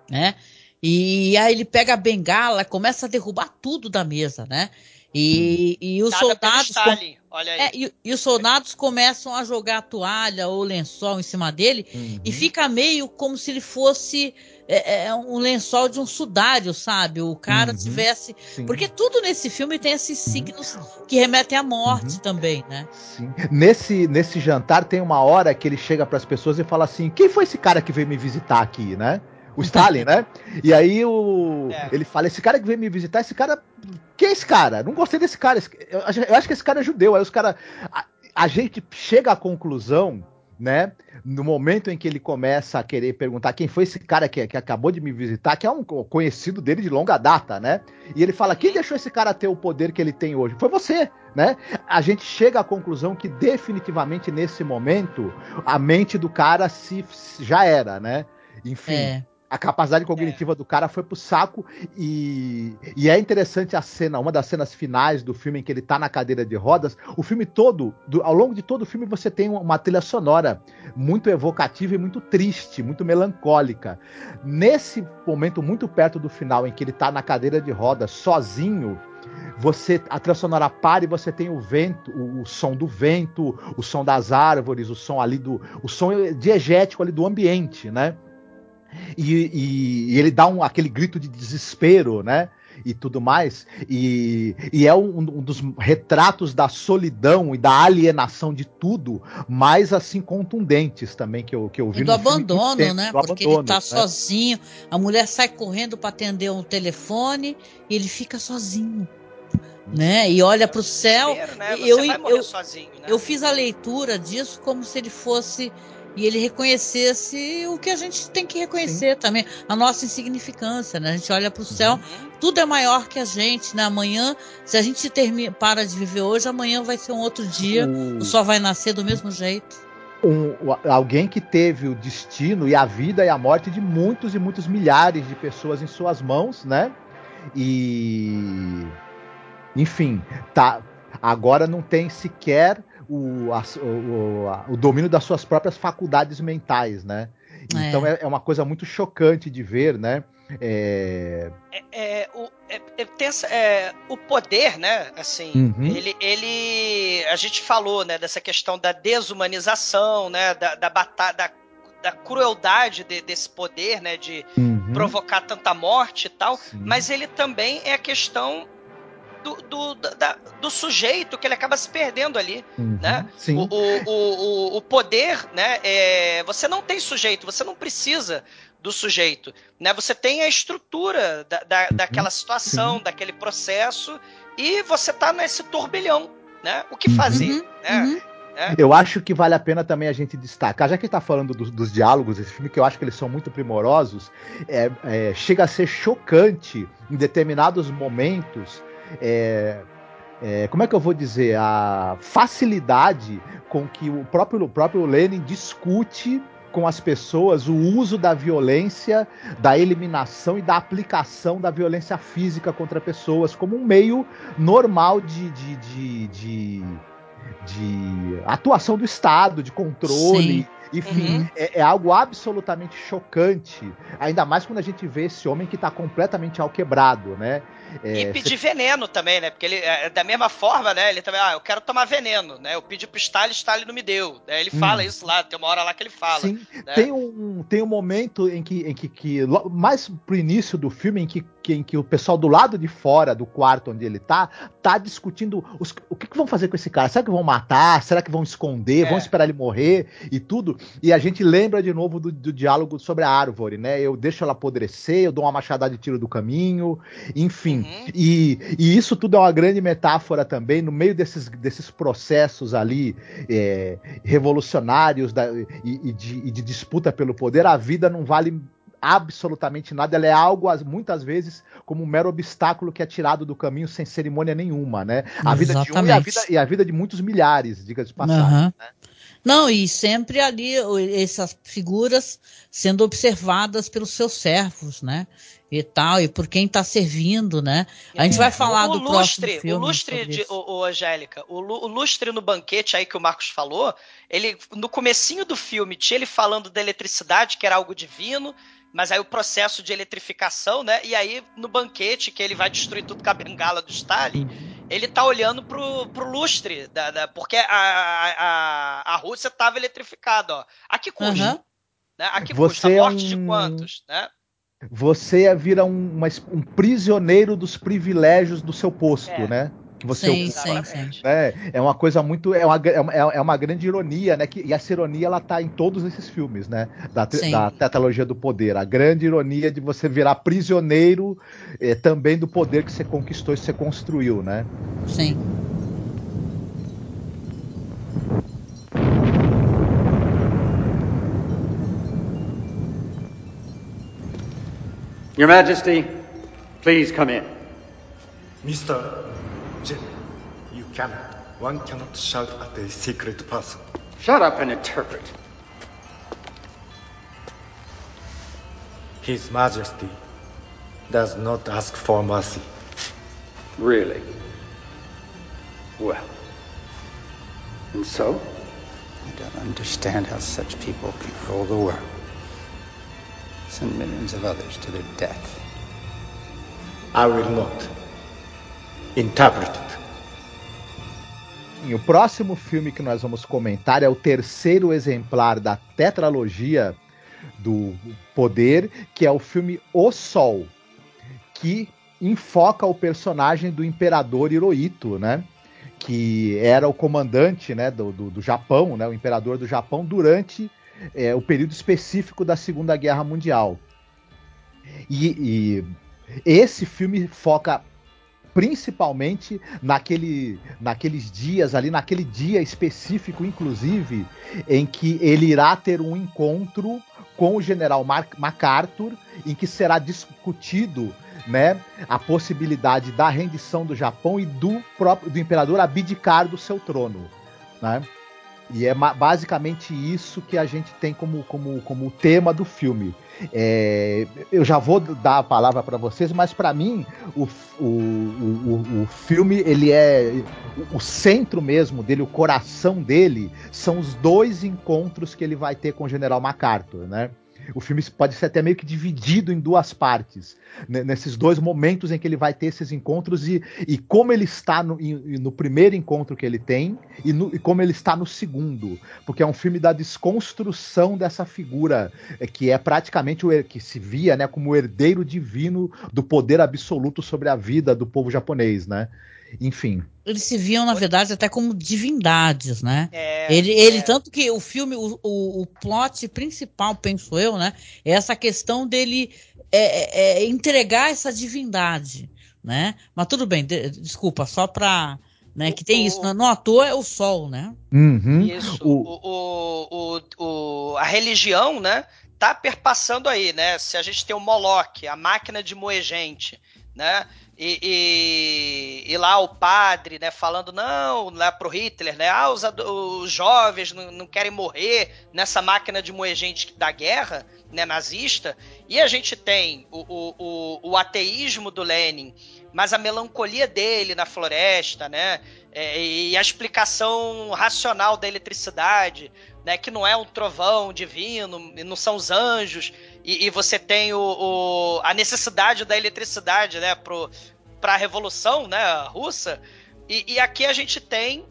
né? E aí ele pega a bengala, começa a derrubar tudo da mesa, né? E, e os
Nada
soldados. com-
olha aí.
é, e, e os soldados começam a jogar a toalha ou lençol em cima dele
Uhum.
e fica meio como se ele fosse é, é, um lençol de um sudário, sabe? O cara
Uhum.
tivesse.
Sim,
Porque tudo nesse filme tem esses signos que remetem à morte
Uhum.
também, né?
sim. Nesse, nesse jantar tem uma hora que ele chega pras pessoas e fala assim: quem foi esse cara que veio me visitar aqui, né? O Stalin, né? [LAUGHS] E aí o,
É.
ele fala: esse cara que veio me visitar, esse cara. Quem é esse cara? Não gostei desse cara. Esse- Eu, acho- eu acho que esse cara é judeu. Aí os caras. A, a gente chega à conclusão, né? No momento em que ele começa a querer perguntar quem foi esse cara que, que acabou de me visitar, que é um co- conhecido dele de longa data, né? E ele fala: quem deixou esse cara ter o poder que ele tem hoje? Foi você, né? A gente chega à conclusão que definitivamente nesse momento a mente do cara se já era, né? Enfim,
É.
a capacidade cognitiva do cara foi pro saco e, e é interessante a cena, uma das cenas finais do filme em que ele tá na cadeira de rodas. O filme todo, do- ao longo de todo o filme, você tem uma trilha sonora muito evocativa e muito triste, muito melancólica. Nesse momento, muito perto do final, em que ele tá na cadeira de rodas, sozinho, você a trilha sonora para e você tem o vento, o, o som do vento, o som das árvores, o som ali do, o som diegético ali do ambiente, né? E, e- e ele dá um, aquele grito de desespero, né? E tudo mais. E, e é um, um dos retratos da solidão e da alienação de tudo, mais assim contundentes também que eu, que eu vi
E do
no filme
abandono,
inteiro,
né?
do
Porque
abandono,
ele tá
né?
sozinho, a mulher sai correndo para atender um telefone e ele fica sozinho. né? E olha para o céu.
Né?
eu,
eu, sozinho, né?
eu fiz a leitura disso como se ele fosse e ele reconhecesse o que a gente tem que reconhecer Sim. também, a nossa insignificância, né? A gente olha para o céu, uhum. tudo é maior que a gente, né? Amanhã, se a gente termina, para de viver hoje, amanhã vai ser um outro dia, o, o sol vai nascer do mesmo jeito.
Um, alguém que teve o destino e a vida e a morte de muitos e muitos milhares de pessoas em suas mãos, né? E enfim, tá agora não tem sequer o, a, o, a, o domínio das suas próprias faculdades mentais, né? É. Então é, é uma coisa muito chocante de ver, né?
É... É, é, o, é, é essa, é, o poder, né? Assim, uhum. ele, ele, a gente falou, né? Dessa questão da desumanização, né? Da, da batalha, da, da crueldade de, desse poder, né? De uhum. provocar tanta morte e tal. Sim. Mas ele também é a questão do, do, da, do sujeito que ele acaba se perdendo ali, uhum, né? Sim. O, o, o, o poder, né? É, você não tem sujeito, você não precisa do sujeito, né? Você tem a estrutura da, da uhum, daquela situação, sim. daquele processo e você tá nesse turbilhão, né? O que uhum, fazer, né?
Uhum. É. Eu acho que vale a pena também a gente destacar, já que está falando do, dos diálogos desse filme, que eu acho que eles são muito primorosos, é, é, chega a ser chocante em determinados momentos é, é, como é que eu vou dizer, a facilidade com que o próprio, o próprio Lenin discute com as pessoas o uso da violência, da eliminação e da aplicação da violência física contra pessoas como um meio normal de, de, de, de, de atuação do Estado, de controle. Sim. Enfim, uhum. é, é, algo absolutamente chocante. Ainda mais quando a gente vê esse homem que está completamente alquebrado, né?
É, e pedir cê... veneno também, né? Porque ele, é, da mesma forma, né? Ele também, ah, eu quero tomar veneno, né? Eu pedi pro Stalin, Stalin não me deu. Né? Ele hum. fala isso lá, tem uma hora lá que ele fala. Sim,
né? tem, um, tem um momento em que, em que, que, mais pro início do filme, em que, que, em que o pessoal do lado de fora do quarto onde ele tá, tá discutindo os, o que, que vão fazer com esse cara. Será que vão matar? Será que vão esconder? É. Vão esperar ele morrer e tudo? E a gente lembra de novo do, do diálogo sobre a árvore, né? Eu deixo ela apodrecer, eu dou uma machadada de tiro do caminho, enfim. Uhum. E, e, isso tudo é uma grande metáfora também, no meio desses, desses processos ali é, revolucionários da, e, e, de, e de disputa pelo poder, a vida não vale absolutamente nada, ela é algo muitas vezes como um mero obstáculo que é tirado do caminho sem cerimônia nenhuma, né? A vida de um e a vida, e a vida de muitos milhares, diga de passagem. Uhum. Né?
Não, e sempre ali essas figuras sendo observadas pelos seus servos, né? E tal, e por quem está servindo, né? A gente vai falar o do lustre, próximo filme.
O lustre, de, o, o, Angélica, o, o, lustre no banquete aí que o Marcos falou, ele no comecinho do filme tinha ele falando da eletricidade, que era algo divino, mas aí o processo de eletrificação, né? E aí no banquete, que ele vai destruir tudo com a bengala do Stalin, ele tá olhando pro, pro lustre, da, da porque a, a, a Rússia tava eletrificada, ó. A que custa? Uhum. Né? A que
Você
custa? A morte é um... de quantos, né?
Você vira um, uma, um prisioneiro dos privilégios do seu posto, é. né?
que você sim, ocupa. Sim,
sim. Né? É uma coisa muito. É uma, é uma, é uma grande ironia, né? Que, e essa ironia ela tá em todos esses filmes, né? Da, da tetralogia do poder. A grande ironia de você virar prisioneiro é, também do poder que você conquistou e você construiu, né?
Sim.
Your Majesty, please come in.
Mr. Jin, you cannot. One cannot shout at a secret person.
Shut up and interpret.
His Majesty does not ask for mercy.
Really? Well. And so?
I don't understand how such people control the world. Send millions of others to their death.
I will not. Interpreted.
O próximo filme que nós vamos comentar é o terceiro exemplar da tetralogia do Poder, que é o filme O Sol, que enfoca o personagem do imperador Hirohito, né? Que era o comandante né, do, do, do Japão, né, o imperador do Japão, durante é, o período específico da Segunda Guerra Mundial. E, e esse filme foca principalmente naquele, naqueles dias ali, naquele dia específico, inclusive, em que ele irá ter um encontro com o general Mark MacArthur, em que será discutido né, a possibilidade da rendição do Japão e do próprio do imperador abdicar do seu trono, né? E é basicamente isso que a gente tem como, como, como tema do filme. É, eu já vou dar a palavra para vocês, mas para mim o, o, o, o, filme ele é o centro mesmo dele, o coração dele são os dois encontros que ele vai ter com o General MacArthur, né? O filme pode ser até meio que dividido em duas partes, né, nesses dois momentos em que ele vai ter esses encontros e, e como ele está no, no primeiro encontro que ele tem e, no, e, como ele está no segundo, porque é um filme da desconstrução dessa figura é, que é praticamente o que se via, né, como o herdeiro divino do poder absoluto sobre a vida do povo japonês, né? Enfim.
Eles se viam, na verdade, até como divindades, né? É, ele, ele é. tanto que o filme, o, o, o, plot principal, penso eu, né? É essa questão dele é, é, é entregar essa divindade, né? Mas tudo bem, de, desculpa, só para né, que tem o, isso, não à toa é o sol, né?
Uhum.
Isso, o, o, o, a religião, né, tá perpassando aí, né? Se a gente tem o Moloch, a máquina de moer gente, né? E, e, e, lá o padre, né, falando, não, lá pro Hitler, né, ah, os, os jovens não, não, querem morrer nessa máquina de moer gente da guerra, né, nazista, e a gente tem o, o, o, o ateísmo do Lenin, mas a melancolia dele na floresta, né, é, e a explicação racional da eletricidade, né, que não é um trovão divino, não são os anjos, e, e você tem o, o, a necessidade da eletricidade, né, para a revolução, né, russa. E, e, aqui a gente tem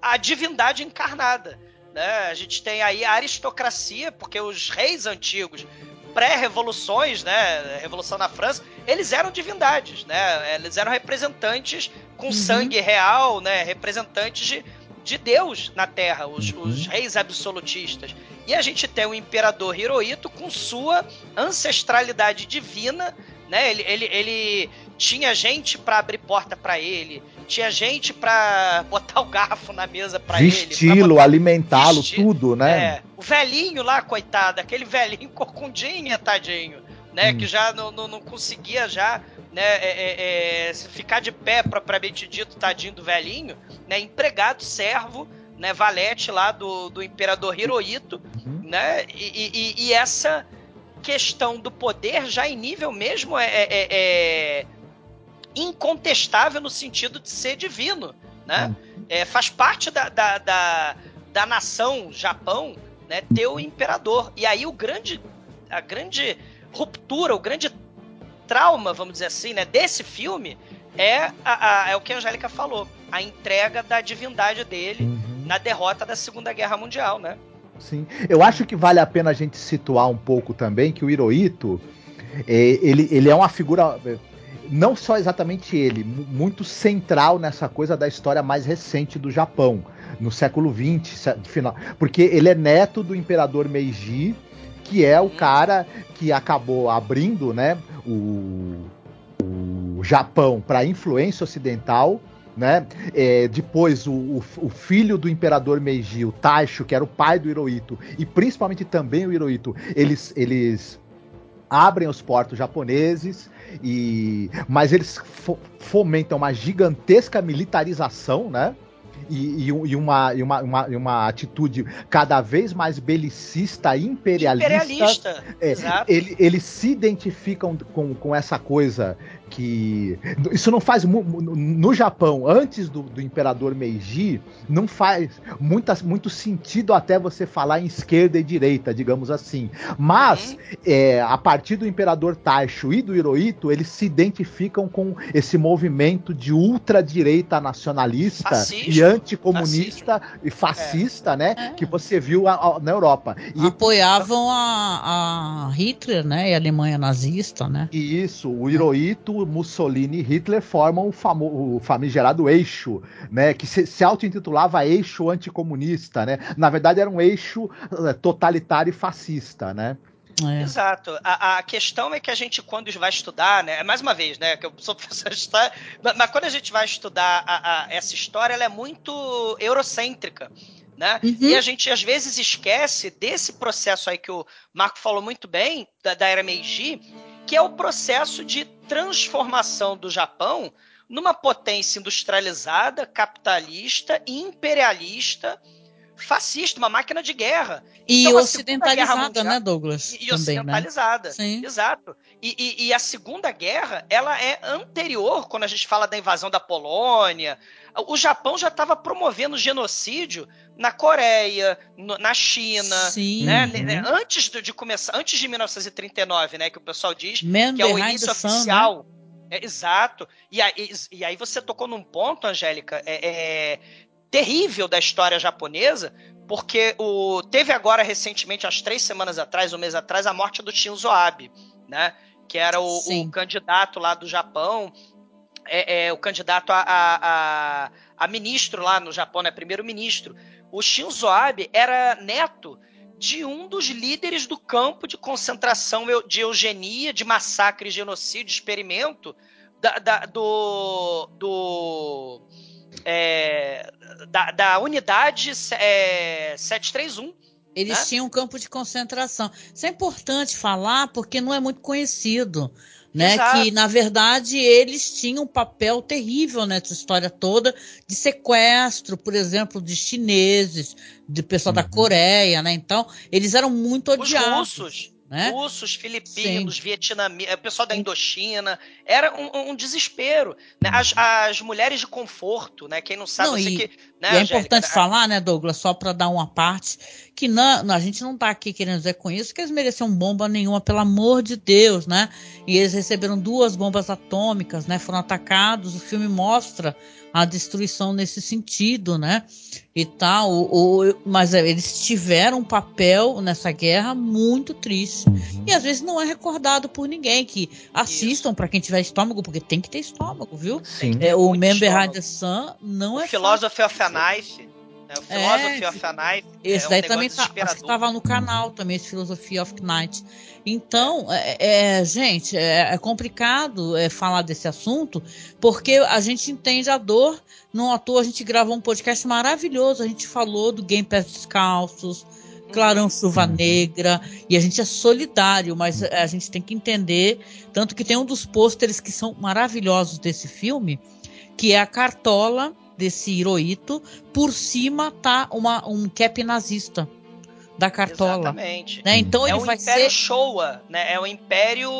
a divindade encarnada, né? A gente tem aí a aristocracia, porque os reis antigos pré-revoluções, né, revolução na França, eles eram divindades, né? Eles eram representantes com uhum. sangue real, né, representantes de de Deus na Terra, os, uhum. os, reis absolutistas. E a gente tem o imperador Hirohito com sua ancestralidade divina, né? Ele, ele, ele tinha gente para abrir porta para ele, tinha gente para botar o garfo na mesa para ele,
vesti-lo, alimentá-lo, tudo, né? É,
o velhinho lá, coitado, aquele velhinho [LAUGHS] corcundinha, tadinho, né? Hum. Que já não, não, não conseguia já né, é, é, é, ficar de pé propriamente dito, tadinho do velhinho, né, empregado, servo, né, valete lá do, do imperador Hirohito, uhum. né, e, e, e, essa questão do poder já em nível mesmo é, é, é incontestável no sentido de ser divino, né, uhum. faz parte da, da, da, da nação Japão, né, ter o imperador, e aí o grande, a grande ruptura, o grande trauma, vamos dizer assim, né, desse filme é, a, a, é o que a Angélica falou, a entrega da divindade dele uhum. na derrota da Segunda Guerra Mundial, né?
Sim. Eu acho que vale a pena a gente situar um pouco também que o Hirohito, é, ele, ele é uma figura é, não só exatamente ele, muito central nessa coisa da história mais recente do Japão, no século XX, final, porque ele é neto do imperador Meiji, que é o uhum. cara que acabou abrindo, né, o, o Japão para a influência ocidental. Né? É, depois o, o, o, filho do imperador Meiji, o Taisho, que era o pai do Hirohito, e principalmente também o Hirohito, eles, eles abrem os portos japoneses, e mas eles fo fomentam uma gigantesca militarização, né? E, e, e, uma, e uma, uma, uma, atitude cada vez mais belicista, imperialista.
Imperialista,
é, exato. Ele, eles se identificam com, com essa coisa que isso não faz no Japão antes do, do, imperador Meiji não faz muita, muito sentido até você falar em esquerda e direita digamos assim mas uhum. é, a partir do imperador Taisho e do Hirohito eles se identificam com esse movimento de ultradireita nacionalista Fascismo. E anticomunista Fascismo. e fascista é. né é. que você viu a, a, na Europa
e, apoiavam a, a Hitler né e a Alemanha nazista né
isso o Hirohito Mussolini e Hitler formam o, famo, o famigerado eixo, né, que se, se auto-intitulava eixo anticomunista, né? Na verdade era um eixo eh, totalitário e fascista, né?
É.
Exato. A, a, questão é que a gente, quando vai estudar, né? Mais uma vez, né? Que eu sou [LAUGHS] professor de história, mas, mas quando a gente vai estudar a, a, essa história, ela é muito eurocêntrica. Né? Uhum. E a gente às vezes esquece desse processo aí que o Marco falou muito bem, da, da era Meiji, que é o processo de transformação do Japão numa potência industrializada, capitalista e imperialista fascista, uma máquina de guerra.
E então, ocidentalizada, né, Douglas?
E, e também, ocidentalizada, né? exato. E, e, e, a Segunda Guerra, ela é anterior, quando a gente fala da invasão da Polônia. O Japão já estava promovendo genocídio na Coreia, no, na China, Sim. né? Uhum. Antes de, de, começar, antes de 1939, né, que o pessoal diz
Man
que é o início oficial.
Sun, né?
É, exato. E aí, e aí, você tocou num ponto, Angélica, é, é, terrível da história japonesa, porque o, teve agora recentemente, há três semanas atrás, um mês atrás, a morte do Shinzo Abe, né? Que era o, o candidato lá do Japão, é, é o candidato a, a, a, a, ministro lá no Japão, né? Primeiro-ministro. O Shinzo Abe era neto de um dos líderes do campo de concentração de eugenia, de massacre, genocídio, experimento da, da, do, do é, da, da, unidade é, 731.
Eles
né?
tinham um campo de concentração. Isso é importante falar porque não é muito conhecido. Né, Exato. que na verdade eles tinham um papel terrível nessa história toda de sequestro, por exemplo, de chineses, de pessoal uhum. da Coreia, né? Então eles eram muito odiados.
Os russos, né? Russos, filipinos, vietnamitas, o pessoal da Indochina. Era um, um desespero. Né? As, as, mulheres de conforto, né? Quem não sabe, não,
e,
que.
Né, e é importante falar, né, Douglas, só para dar uma parte, que não, a gente não está aqui querendo dizer com isso que eles mereciam bomba nenhuma, pelo amor de Deus, né? E eles receberam duas bombas atômicas, né? Foram atacados. O filme mostra a destruição nesse sentido, né? E tal. O, o, mas é, eles tiveram um papel nessa guerra muito triste. Uhum. E às vezes não é recordado por ninguém. Que assistam para quem tiver estômago, porque tem que ter estômago, viu?
Sim.
É, o Man Behind the Sun não
o
é.
Philosophy of a Knife. É, o Philosophy é, of a Knife.
Esse
é
daí um também tá, estava no canal também, esse Philosophy of Knight. Então, é, é, gente, é, é complicado é, falar desse assunto, porque a gente entende a dor. Não à toa a gente gravou um podcast maravilhoso. A gente falou do Game Pass Descalços, Clarão Chuva Negra, e a gente é solidário, mas a gente tem que entender. Tanto que tem um dos pôsteres que são maravilhosos desse filme, que é a cartola desse Hirohito, por cima tá uma, um cap nazista da cartola.
Exatamente.
Né? Então
é
ele
o
vai
Império
ser
Showa, né? É o Império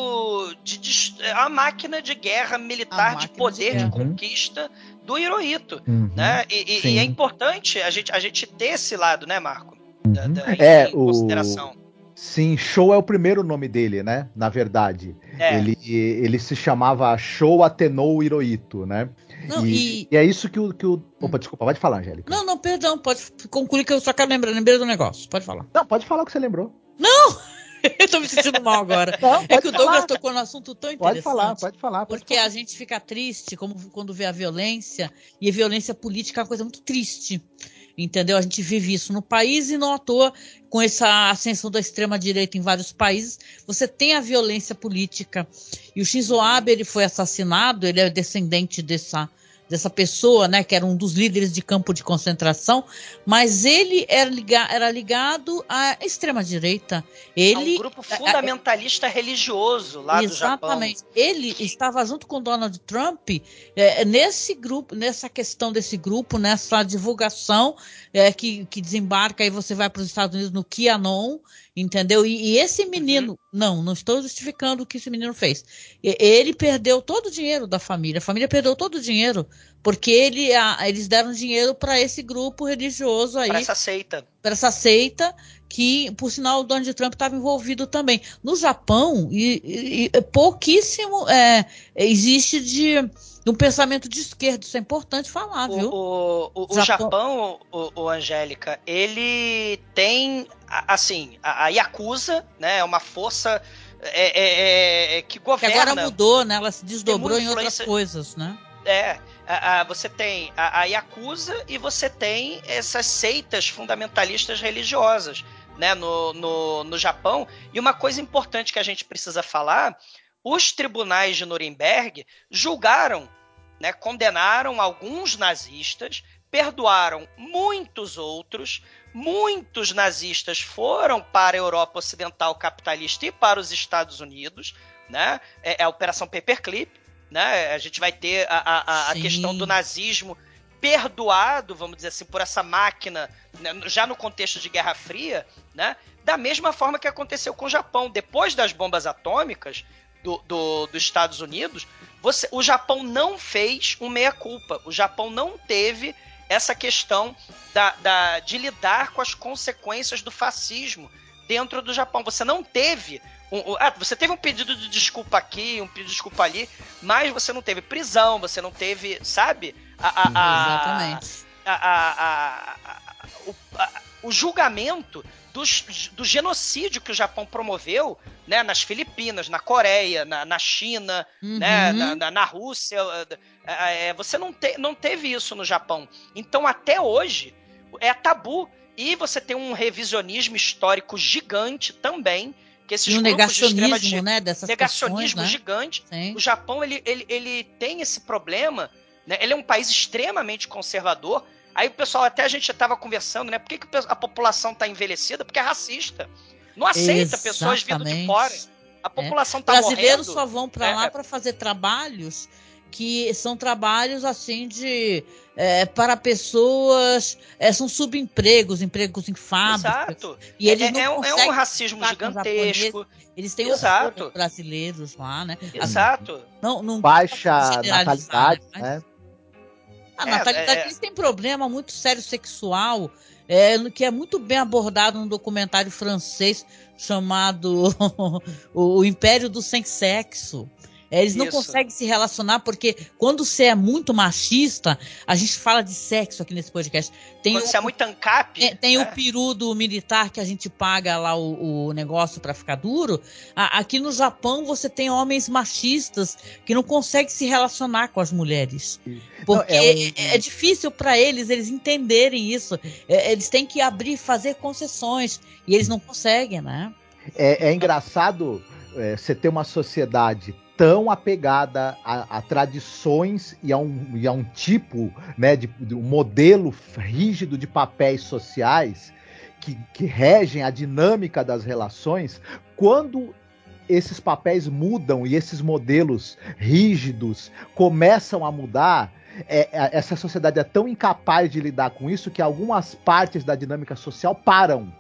de, de a máquina de guerra militar de poder de, de, conquista do Hirohito, uhum. né? E, e, e, é importante a gente, a gente ter esse lado, né, Marco?
Da, da, é, em o... consideração. Sim, Show é o primeiro nome dele, né? Na verdade. É. Ele, ele se chamava Show Atenou Hirohito, né? Não, e, e... e, é isso que o, que o. Opa, desculpa, pode falar, Angélica.
Não, não, perdão, pode concluir que eu só quero lembrar, lembrei do negócio. Pode falar.
Não, pode falar o que você lembrou.
Não! [LAUGHS] eu tô me sentindo mal agora. Não, é que o Douglas falar. tocou no assunto tão interessante.
Pode falar, pode falar.
Pode porque
falar.
a gente fica triste como, quando vê a violência, e a violência política é uma coisa muito triste. Entendeu? A gente vive isso no país e não à toa, com essa ascensão da extrema-direita em vários países, você tem a violência política. E o Shinzo Abe ele foi assassinado, ele é descendente dessa dessa pessoa, né, que era um dos líderes de campo de concentração, mas ele era, liga, era ligado à extrema direita. Ele
um grupo fundamentalista é, religioso lá do Japão. Exatamente.
Ele estava junto com Donald Trump é, nesse grupo, nessa questão desse grupo, nessa divulgação é, que, que desembarca e você vai para os Estados Unidos no QAnon Entendeu? E, e esse menino, uhum. não, não estou justificando o que esse menino fez. Ele perdeu todo o dinheiro da família. A família perdeu todo o dinheiro porque ele, a, eles deram dinheiro para esse grupo religioso aí. Para
essa seita.
Para essa seita que, por sinal, o Donald Trump estava envolvido também. No Japão, e, e pouquíssimo é, existe de um pensamento de esquerda. Isso é importante falar, viu?
O, o, o Japão, Japão o, o, Angélica, ele tem, assim, a, a Yakuza, né? É uma força é, é, é, que governa.
Que agora mudou, né? Ela se desdobrou em outras coisas, né?
É, a, a, você tem a, a Yakuza e você tem essas seitas fundamentalistas religiosas. né, no, no, no Japão. E uma coisa importante que a gente precisa falar: os tribunais de Nuremberg julgaram, né, condenaram alguns nazistas, perdoaram muitos outros. Muitos nazistas foram para a Europa Ocidental capitalista e para os Estados Unidos, né? É, é a Operação Paperclip, né? A gente vai ter a, a, a questão do nazismo perdoado, vamos dizer assim, por essa máquina, né, já no contexto de Guerra Fria, né? Da mesma forma que aconteceu com o Japão. Depois das bombas atômicas do, do, dos Estados Unidos, você, o Japão não fez um meia-culpa. O Japão não teve essa questão da, da, de lidar com as consequências do fascismo dentro do Japão. Você não teve. Um, um, ah, você teve um pedido de desculpa aqui, um pedido de desculpa ali, mas você não teve prisão, você não teve, sabe? A, a, a,
Exatamente.
o, o julgamento dos, do genocídio que o Japão promoveu né, nas Filipinas, na Coreia, na, na China,
Uhum.
né, na, na, na Rússia. É, você não, te, não teve isso no Japão. Então, até hoje, é tabu. E você tem um revisionismo histórico gigante também. Que esses
E um
grupos de
negacionismo,
di-
né, dessas
negacionismo
questões, né?
gigante.
Sim.
O Japão ele, ele, ele tem esse problema, né? Ele é um país extremamente conservador. Aí o pessoal, até a gente estava conversando, né? Por que, que a população está envelhecida? Porque é racista. Não aceita pessoas vindo de
Exatamente.
fora. A população está
Brasileiros
morrendo.
só vão para
É,
lá
é.
para fazer trabalhos que são trabalhos assim de é, para pessoas é, são subempregos, empregos em fábricas.
Exato.
E eles
É-
não
é um- é um racismo
os
gigantesco.
Eles têm
Exato.
aos brasileiros lá, né?
Exato.
Não, não
Baixa natalidade,
né? A
É,
natalidade
é-
eles têm problema muito sério sexual, é, que é muito bem abordado num documentário francês chamado [LAUGHS] O Império do Sem Sexo. É, eles não
Isso.
conseguem se relacionar porque quando você é muito machista, a gente fala de sexo aqui nesse podcast. Tem
Quando
o,
você é muito ANCAP.
tem, tem
né?
o peru do militar que a gente paga lá o, o negócio pra ficar duro. A- aqui no Japão você tem homens machistas que não conseguem se relacionar com as mulheres. Porque
Não,
é,
é um-
difícil pra eles eles entenderem isso. É, eles têm que abrir e fazer concessões. E eles não conseguem, né?
É, é engraçado é, você ter uma sociedade tão apegada a, a tradições e a um, e a um tipo, né, de, de um modelo rígido de papéis sociais que, que regem a dinâmica das relações, quando esses papéis mudam e esses modelos rígidos começam a mudar, é, é, essa sociedade é tão incapaz de lidar com isso que algumas partes da dinâmica social param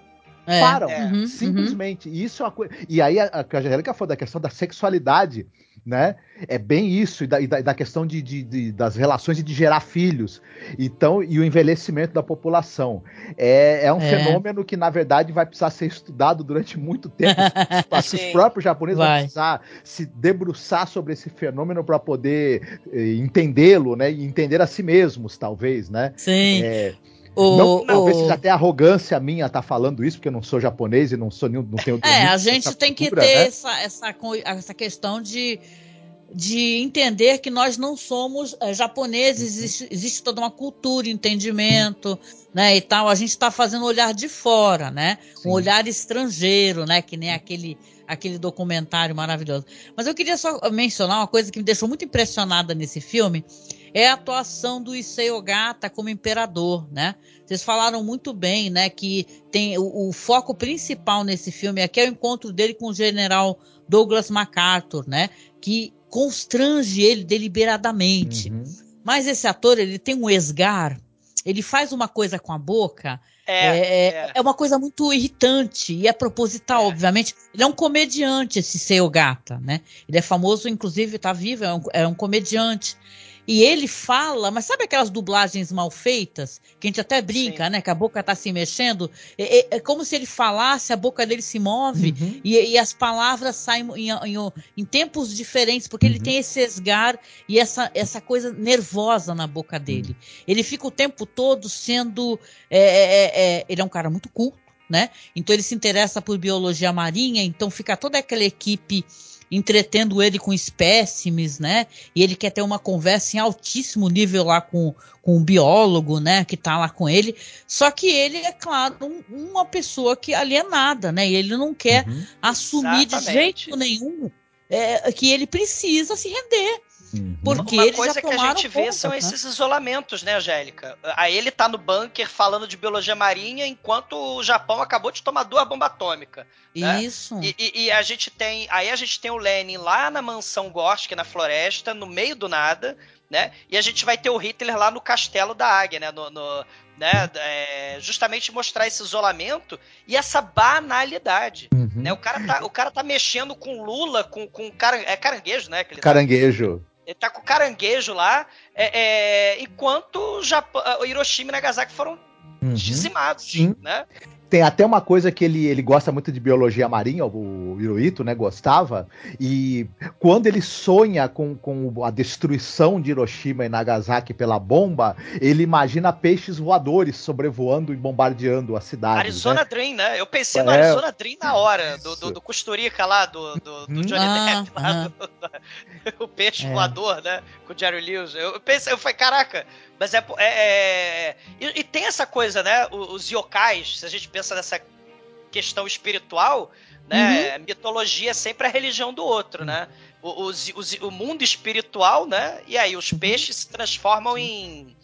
É.
param.
É.
Uhum,
Simplesmente. E Isso é uma coisa. E aí, a, a Angélica falou da questão da sexualidade, né? É bem isso, e da, e da- questão de, de- de- das relações e de gerar filhos. Então, e o envelhecimento da população. É, é um
É.
fenômeno que, na verdade, vai precisar ser estudado durante muito tempo. [LAUGHS] Acho que os
Sim.
próprios japoneses vão
Vai.
precisar se debruçar sobre esse fenômeno para poder eh, entendê-lo, né? E entender a si mesmos, talvez, né?
Sim.
É,
O-
não, talvez
o-
até arrogância minha estar falando isso, porque eu não sou japonês e não sou nenhum, não tenho
É, a gente tem que
cultura,
ter
né?
essa, essa, essa questão de, de entender que nós não somos eh, japoneses, existe, existe toda uma cultura, entendimento, né, e tal. A gente está fazendo um olhar de fora, né?
Sim.
Um olhar estrangeiro, né? Que nem aquele, aquele documentário maravilhoso. Mas eu queria só mencionar uma coisa que me deixou muito impressionada nesse filme, é a atuação do Issei Ogata como imperador, né? Vocês falaram muito bem, né, que tem o, o foco principal nesse filme aqui é o encontro dele com o general Douglas MacArthur, né, que constrange ele deliberadamente.
Uhum.
Mas esse ator, ele tem um esgar, ele faz uma coisa com a boca,
É,
é,
é.
é uma coisa muito irritante e é proposital,
É.
obviamente. Ele é um comediante, esse Seu Gata, né? Ele é famoso, inclusive, tá vivo, é um, é um comediante. E ele fala, mas sabe aquelas dublagens mal feitas? Que a gente até brinca,
Sim.
né? Que a boca tá se mexendo. É, é- é como se ele falasse, a boca dele se move
Uhum.
e, e as palavras saem em, em- em tempos diferentes, porque ele
Uhum.
tem esse esgar e essa, essa coisa nervosa na boca dele. Ele fica o tempo todo sendo. é, é, é, ele é um cara muito culto, né? Então ele se interessa por biologia marinha, então fica toda aquela equipe entretendo ele com espécimes, né? E ele quer ter uma conversa em altíssimo nível lá com, com um biólogo, né? Que tá lá com ele. Só que ele é, claro, um, uma pessoa que alienada, né? E ele não quer
Uhum.
assumir
Exatamente.
de jeito nenhum é, que ele precisa se render.
Uhum.
Porque
Uma coisa que a gente vê
conta,
são
né?
esses isolamentos, né, Angélica? Aí ele tá no bunker falando de biologia marinha, enquanto o Japão acabou de tomar duas bombas atômicas. né?
Isso.
E, e- e a gente tem. Aí a gente tem o Lenin lá na mansão Gorsk, na floresta, no meio do nada, né? E a gente vai ter o Hitler lá no castelo da águia, né? No, no- né? É, justamente mostrar esse isolamento e essa banalidade.
Uhum.
Né? O, cara tá, o cara tá mexendo com Lula, com, com cara, é caranguejo, né? Que ele tá-
Caranguejo.
Ele tá com caranguejo lá, é, é, enquanto o Japão, Hiroshima e Nagasaki foram
Uhum.
dizimados,
Sim.
né?
Tem até uma coisa que ele, ele gosta muito de biologia marinha, o Hirohito, né? Gostava. E quando ele sonha com, com a destruição de Hiroshima e Nagasaki pela bomba, ele imagina peixes voadores sobrevoando e bombardeando a cidade.
Arizona
né?
Dream, né? Eu pensei no
É.
Arizona Dream na hora, do, do, do Costurica lá, do, do, do
Hum.
Johnny
Ah,
Depp, lá,
ah.
do- [LAUGHS] o peixe
É.
voador, né? Com o Jerry Lewis. Eu pensei, eu falei, caraca, mas é. é- é- E, e tem essa coisa, né? o- Os yokais, se a gente pensa nessa questão espiritual, né? Mitologia é sempre a religião do outro, né? O, os- os- o mundo espiritual, né? E aí os peixes se transformam em,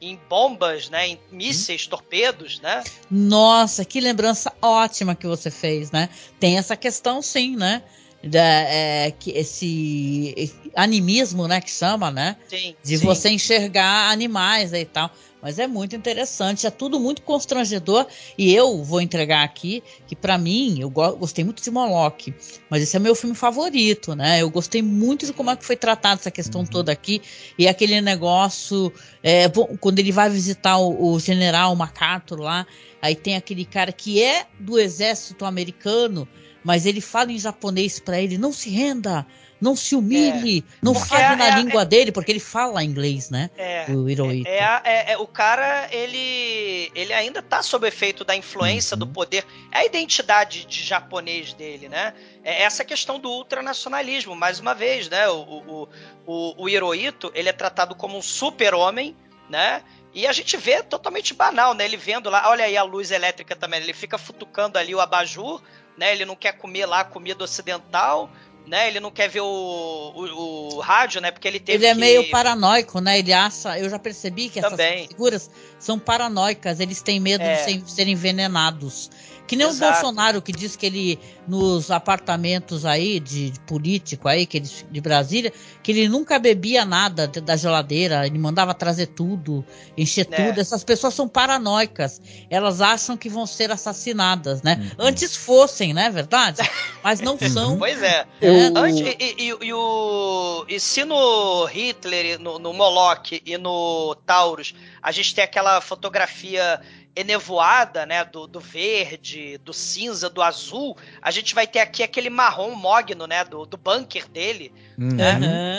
em bombas, né? Em mísseis, torpedos, né?
Nossa, que lembrança ótima que você fez, né? Tem essa questão, sim, né? Da, é, que esse, animismo, né, que chama, né?
Sim.
De
sim.
você enxergar animais aí e tal. Mas é muito interessante, é tudo muito constrangedor. E eu vou entregar aqui que, pra mim, eu go- gostei muito de Moloch, mas esse é meu filme favorito, né? Eu gostei muito de como é que foi tratada essa questão toda aqui. E aquele negócio, é, quando ele vai visitar o, o general MacArthur lá, aí tem aquele cara que é do exército americano, mas ele fala em japonês pra ele: não se renda, não se humilhe, não
Porque
fale
é-
na
é-
língua dele, porque ele fala inglês, né?
É,
o Hirohito.
é, é- é- o cara, ele, ele ainda tá sob efeito da influência,
Uhum.
do poder. É a identidade de japonês dele, né? É essa questão do ultranacionalismo, mais uma vez, né? O, o, o, o Hirohito, ele é tratado como um super-homem, né? E a gente vê totalmente banal, né? Ele vendo lá, olha aí a luz elétrica também, ele fica futucando ali o abajur, né? Ele não quer comer lá comida ocidental, né? Ele não quer ver o, o, o rádio, né? Porque ele teve
Ele é
que-
meio paranoico, né? Ele acha. Eu já percebi que essas
Também.
figuras são paranoicas, eles têm medo
É.
de ser- serem envenenados. Que nem
Exato.
o Bolsonaro que diz que ele, nos apartamentos aí, de, de político aí, que ele, de Brasília, que ele nunca bebia nada da geladeira, ele mandava trazer tudo, encher
É.
tudo. Essas pessoas são paranoicas. Elas acham que vão ser assassinadas, né?
Uhum.
Antes fossem, né? Verdade? Mas não [LAUGHS] são.
Pois é.
Eu-
Antes- e, e- e- o, e se no Hitler, no, no Moloch e no Taurus, a gente tem aquela fotografia enevoada, né, do, do verde, do cinza, do azul, a gente vai ter aqui aquele marrom mogno, né, do, do bunker dele, né?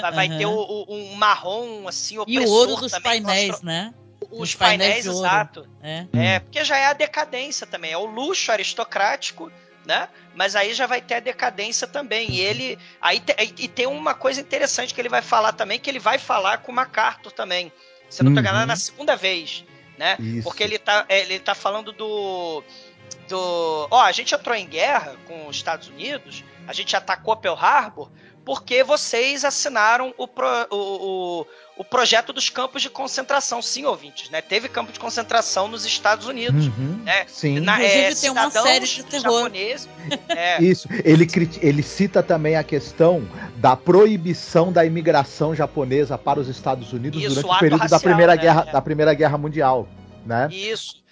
Aham,
vai, ter o- o- um marrom, assim,
E
opressor
o ouro dos
também,
painéis, né?
Os
Os
painéis,
ouro.
exato.
É.
É, porque já é a decadência também, é o luxo aristocrático, né? Mas aí já vai ter a decadência também. E ele. Aí te- e tem uma coisa interessante que ele vai falar também, que ele vai falar com o MacArthur também. Se eu não tô
Uhum.
enganado, na segunda vez, né?
Isso.
Porque ele tá, ele tá falando do. Do. Ó, a gente entrou em guerra com os Estados Unidos, a gente atacou Pearl Harbor, porque vocês assinaram o, pro- o, o, o projeto dos campos de concentração. Sim, ouvintes, né? Teve campo de concentração nos Estados Unidos.
Uhum,
né?
Sim.
Na,
Inclusive,
é,
tem uma série de terror. [LAUGHS]
É,
Isso. Ele, ele cita também a questão da proibição da imigração japonesa para os Estados Unidos
Isso,
durante
o
período da
racial,
primeira,
né?
guerra,
É.
da primeira Guerra Mundial. Né?
Isso.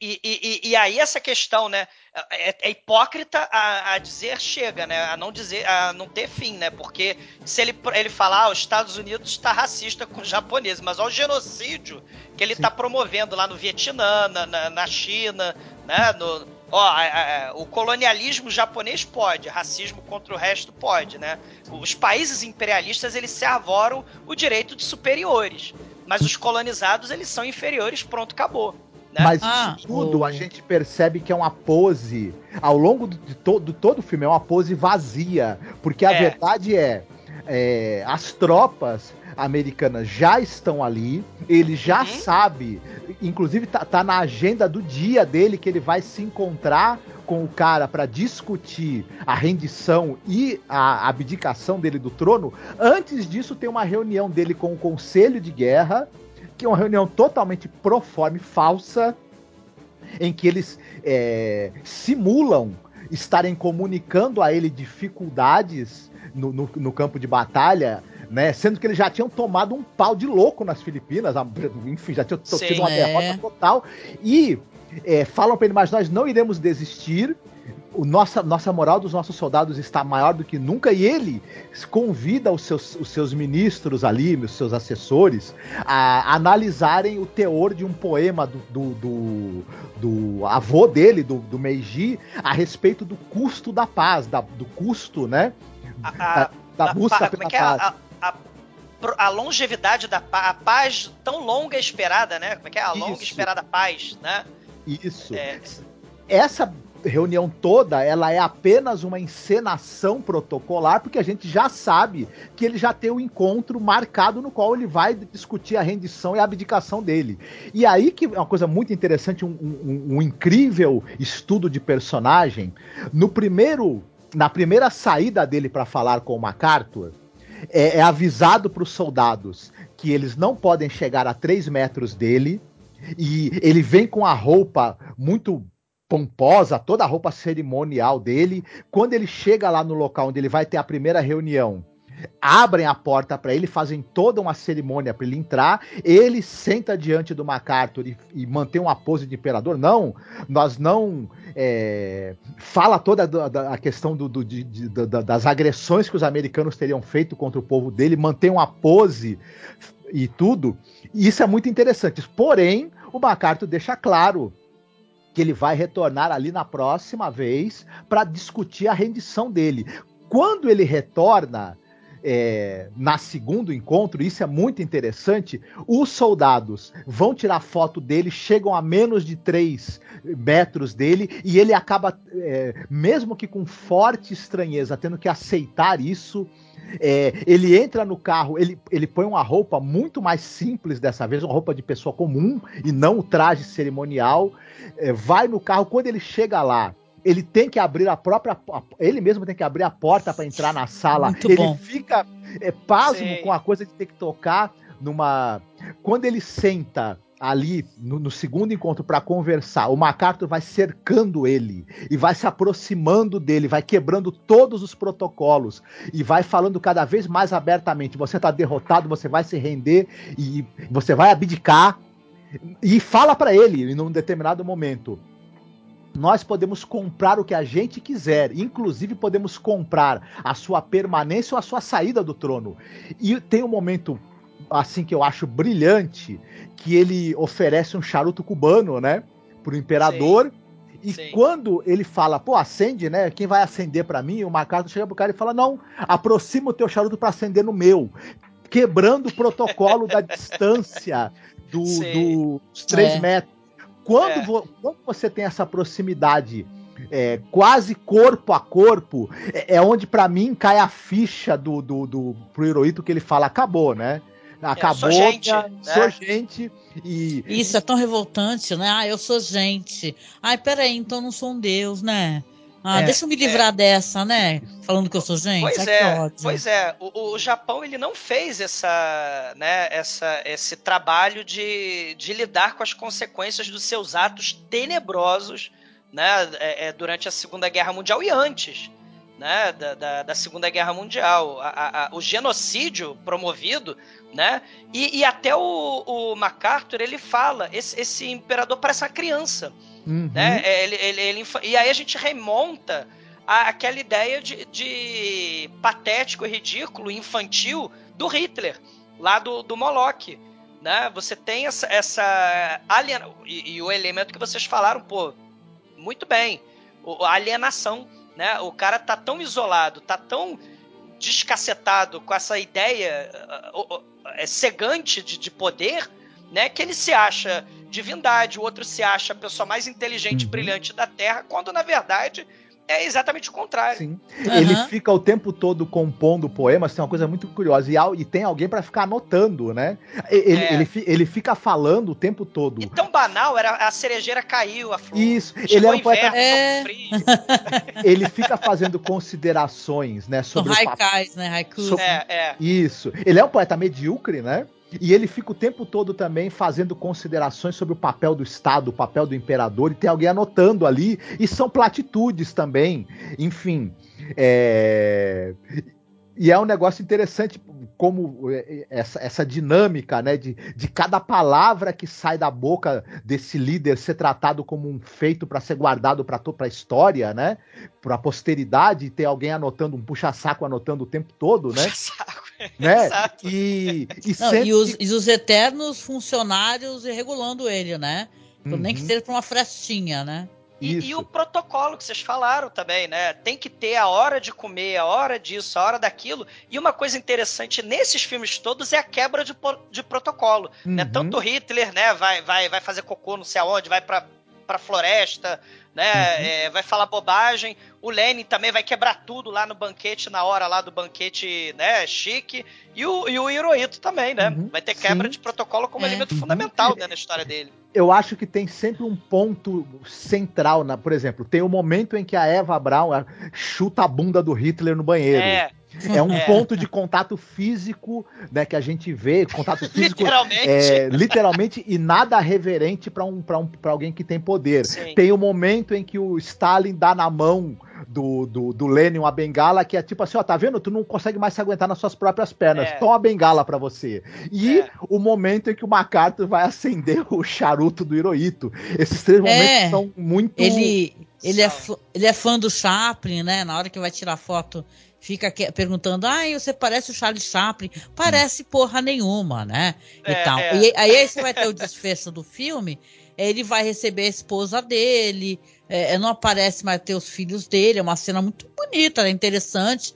E, e- e- e aí essa questão, né? É, é hipócrita a, a dizer chega, né? A não dizer, a não ter fim, né? Porque se ele, ele falar, ah, os Estados Unidos está racista com os japoneses, mas olha o genocídio que ele está promovendo lá no Vietnã, na, na, na China, né? No, ó, a- a- o colonialismo japonês pode, racismo contra o resto pode, né? Os países imperialistas eles se arvoram o direito de superiores, mas os colonizados eles são inferiores, pronto, acabou. Né?
Mas
Ah,
tudo
o-
a gente percebe que é uma pose, ao longo de todo, todo o filme, é uma pose vazia. Porque a
É.
verdade é, é, as tropas americanas já estão ali, ele já
Uhum.
sabe, inclusive tá, tá na agenda do dia dele que ele vai se encontrar com o cara para discutir a rendição e a abdicação dele do trono. Antes disso, tem uma reunião dele com o Conselho de Guerra, que é uma reunião totalmente proforme, falsa, em que eles é, simulam estarem comunicando a ele dificuldades no, no- no campo de batalha, né? Sendo que eles já tinham tomado um pau de louco nas Filipinas, enfim, já tinham
Sim,
tido uma
é.
derrota total. E é, falam para ele, mas nós não iremos desistir. O nossa, nossa moral dos nossos soldados está maior do que nunca, e ele convida os seus, os seus ministros ali, os seus assessores, a analisarem o teor de um poema do, do, do, do avô dele, do, do Meiji, a respeito do custo da paz, da- do custo, né?
A,
Da, da busca
pa-
pela
como é que é?
paz.
A, a- a longevidade da paz, a paz tão longa esperada, né? Como é que é? A longa
Isso.
esperada paz, né?
Isso.
É,
essa reunião toda, ela é apenas uma encenação protocolar, porque a gente já sabe que ele já tem o encontro marcado no qual ele vai discutir a rendição e a abdicação dele. E aí que é uma coisa muito interessante, um, um- um incrível estudo de personagem. No primeiro, na primeira saída dele para falar com o MacArthur, é, é avisado para os soldados que eles não podem chegar a 3 metros dele, e ele vem com a roupa muito pomposa, toda a roupa cerimonial dele. Quando ele chega lá no local onde ele vai ter a primeira reunião, abrem a porta para ele, fazem toda uma cerimônia para ele entrar. Ele senta diante do MacArthur e, e mantém uma pose de imperador. Não, nós não. é, fala toda da- da- a questão do- do- de- de- da- das agressões que os americanos teriam feito contra o povo dele, mantém uma pose e tudo. E isso é muito interessante. Porém, o MacArthur deixa claro que ele vai retornar ali na próxima vez para discutir a rendição dele. Quando ele retorna é, na segundo encontro, isso é muito interessante. Os soldados vão tirar foto dele, chegam a menos de 3 metros dele, e ele acaba, é, mesmo que com forte estranheza, tendo que aceitar isso. É, ele entra no carro, ele, ele põe uma roupa muito mais simples dessa vez, uma roupa de pessoa comum e não o traje cerimonial. É, vai no carro, quando ele chega lá, ele tem que abrir a própria. a- Ele mesmo tem que abrir a porta para entrar na sala.
Muito
ele
bom.
fica é, pasmo
Sim.
com a coisa de ter que tocar numa. Quando ele senta ali no, no segundo encontro para conversar, o MacArthur vai cercando ele e vai se aproximando dele, vai quebrando todos os protocolos e vai falando cada vez mais abertamente: você tá derrotado, você vai se render e você vai abdicar. E fala para ele, em um determinado momento: nós podemos comprar o que a gente quiser, inclusive podemos comprar a sua permanência ou a sua saída do trono. E tem um momento assim que eu acho brilhante, que ele oferece um charuto cubano, né, pro imperador. E
Sim.
quando ele fala, pô, acende, né? Quem vai acender pra mim? O MacArthur chega pro cara e fala: "Não, aproxima o teu charuto pra acender no meu", quebrando o protocolo da [LAUGHS] distância do,
Sim.
dos 3
É.
metros. Quando,
É.
vo- quando você tem essa proximidade é, quase corpo a corpo, é, é onde pra mim cai a ficha do, do, do pro Hirohito que ele fala, acabou, né? Acabou,
sou gente,
minha-
né?
sou gente e
Isso é tão revoltante, né? Ah, eu sou gente. Ai, peraí, então eu não sou um deus, né? Ah,
É,
deixa eu me livrar dessa, né? Falando que eu sou gente.
Pois é,
ódio.
pois é. O, o Japão ele não fez essa, né, essa, esse trabalho de, de lidar com as consequências dos seus atos tenebrosos, né, é, é, durante a Segunda Guerra Mundial e antes, né, da, da, da Segunda Guerra Mundial, A- a- a- o genocídio promovido, né, e, e até o, o MacArthur ele fala, esse, esse imperador parece uma criança,
Uhum.
né? É, Ele, ele, ele e aí a gente remonta àquela ideia de, de patético, ridículo, infantil do Hitler, lá do, do Moloch. Né? Você tem essa, essa aliena... e, e o elemento que vocês falaram, pô, muito bem. A alienação, né? O cara tá tão isolado, tá tão descacetado com essa ideia uh, uh, uh, é, cegante de, de poder, né? Que ele se acha divindade, o outro se acha a pessoa mais inteligente e
Uhum.
brilhante da Terra, quando na verdade é exatamente o contrário.
Sim.
Aham.
Ele fica o tempo todo compondo poemas, tem uma coisa muito curiosa. E, e tem alguém pra ficar anotando, né? Ele,
É.
ele, ele fica falando o tempo todo.
E tão banal, era a cerejeira caiu, a flor.
Isso,
Chegou
ele é um poeta.
inverno,
É.
Ele fica fazendo considerações, né?
São
Sobre o papel.
haikais, né? Haikus.
So-
É, é.
Isso. Ele é um poeta medíocre, né? E ele fica o tempo todo também fazendo considerações sobre o papel do Estado, o papel do imperador, e tem alguém anotando ali, e são platitudes também. Enfim. é, E é um negócio interessante como é, essa, essa dinâmica, né, de, de cada palavra que sai da boca desse líder ser tratado como um feito para ser guardado para a história, né, para a posteridade, e ter alguém anotando, um puxa-saco anotando o tempo todo, né,
Saco.
né?
Exato.
E, e
Não,
sempre...
e, os, e os eternos funcionários regulando ele, né? Então, Nem que
Uhum,
seja pra uma frestinha, né?
E, e o protocolo que vocês falaram também, né? Tem que ter a hora de comer, a hora disso, a hora daquilo. E uma coisa interessante nesses filmes todos é a quebra de, de protocolo. Né?
Uhum.
Tanto Hitler, né, vai, vai, vai fazer cocô não sei aonde, vai pra, pra floresta, né?
Uhum.
é, vai falar bobagem. O Lenin também vai quebrar tudo lá no banquete, na hora lá do banquete, né? Chique. E o, e o Hirohito também, né?
Uhum,
Vai ter quebra
sim.
de protocolo como
É.
elemento
Uhum.
fundamental né, na história dele.
eu acho que tem sempre um ponto central, na, por exemplo, tem o momento em que a Eva Braun chuta a bunda do Hitler no banheiro.
É,
É um
É.
ponto de contato físico, né, que a gente vê, contato [LAUGHS] físico
literalmente.
é, literalmente e nada reverente para um, pra um, pra alguém que tem poder.
Sim.
Tem o momento em que o Stalin dá na mão do, do, do Lenin uma bengala que é tipo assim, ó, tá vendo? Tu não consegue mais se aguentar nas suas próprias pernas.
É.
Toma a bengala pra você. E
É.
o momento em que o MacArthur vai acender o charuto do Hirohito. Esses três momentos
É.
são muito...
Ele, ele, é, ele é fã do Chaplin, né? Na hora que vai tirar foto, fica perguntando: ai, você parece o Charles Chaplin. Parece porra nenhuma, né? E
É,
tal.
é.
E aí, você vai ter o desfecho do filme. Ele vai receber a esposa dele, é, não aparece mais ter os filhos dele. É uma cena muito bonita, né, interessante.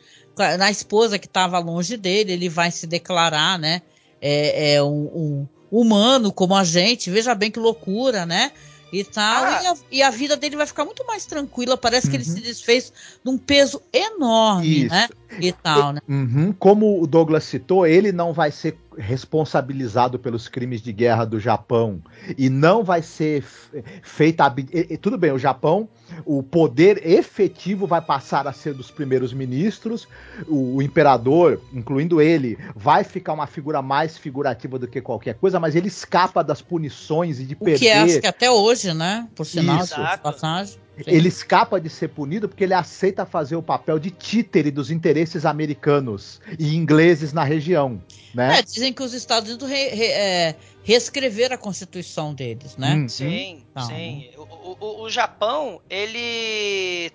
Na esposa que estava longe dele, ele vai se declarar, né? É, é um, um humano como a gente. Veja bem que loucura, né? E tal.
Ah.
E, a, e a vida dele vai ficar muito mais tranquila. Parece que ele
Uhum.
se desfez de um peso enorme,
Isso.
né? E tal, né?
Uhum. Como o Douglas citou, ele não vai ser responsabilizado pelos crimes de guerra do Japão e não vai ser feita. Tudo bem, o Japão, o poder efetivo vai passar a ser dos primeiros ministros, o, o imperador, incluindo ele, vai ficar uma figura mais figurativa do que qualquer coisa, mas ele escapa das punições e de
O
perder.
que é, acho que até hoje, né? Por sinal,
Isso.
de passagem. Sim.
Ele escapa de ser punido porque ele aceita fazer o papel de títere dos interesses americanos e ingleses na região, né?
É, dizem que os Estados Unidos re- re- é, reescreveram a Constituição deles, né?
Uhum.
Sim,
Então.
sim. O, o- o Japão, ele.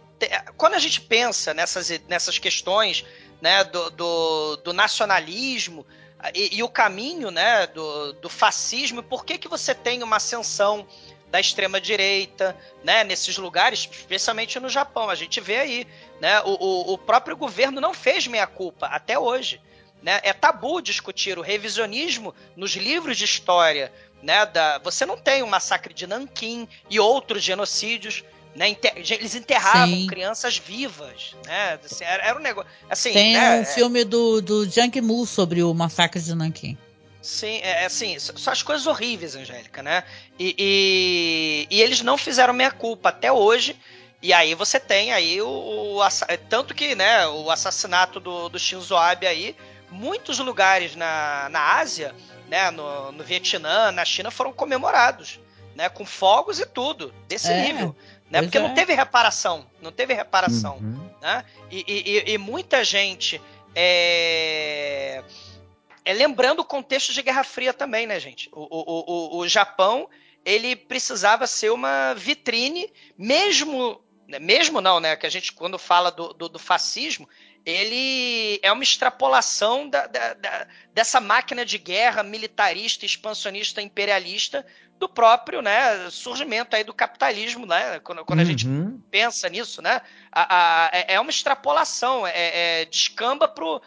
Quando a gente pensa nessas, nessas questões né, do, do, do nacionalismo e, e o caminho né, do, do fascismo, por que, que você tem uma ascensão da extrema-direita né, nesses lugares, especialmente no Japão? A gente vê aí. Né, o, o, o próprio governo não fez meia-culpa até hoje. Né? É tabu discutir o revisionismo nos livros de história né, da, você não tem o massacre de Nanquim e outros genocídios, né, eles enterravam
Sim.
crianças vivas, né, assim, era, era um negócio, assim,
Tem
né,
um
é-
filme do, do Jiang Mu sobre o massacre de Nanquim.
Sim, é assim, s- só as coisas horríveis, Angélica, né? E, e, e eles não fizeram meia culpa até hoje. E aí você tem aí o, o tanto que, né, o assassinato do, do Shinzo Abe aí, muitos lugares na, na Ásia, né, no, no Vietnã, na China foram comemorados, né, com fogos e tudo desse
É,
nível, né?
pois
Porque
é.
não teve reparação, não teve reparação
Uhum.
né? E, e- e- e muita gente é... é lembrando o contexto de Guerra Fria também, né, gente? O, o, o, o Japão ele precisava ser uma vitrine, mesmo né, mesmo não, né? Que a gente quando fala do, do, do fascismo ele é uma extrapolação da, da- da- dessa máquina de guerra militarista, expansionista, imperialista do próprio né, surgimento aí do capitalismo, né? Quando, quando a gente
Uhum.
pensa nisso, né? A, a- é é uma extrapolação, é, é- descamba pro,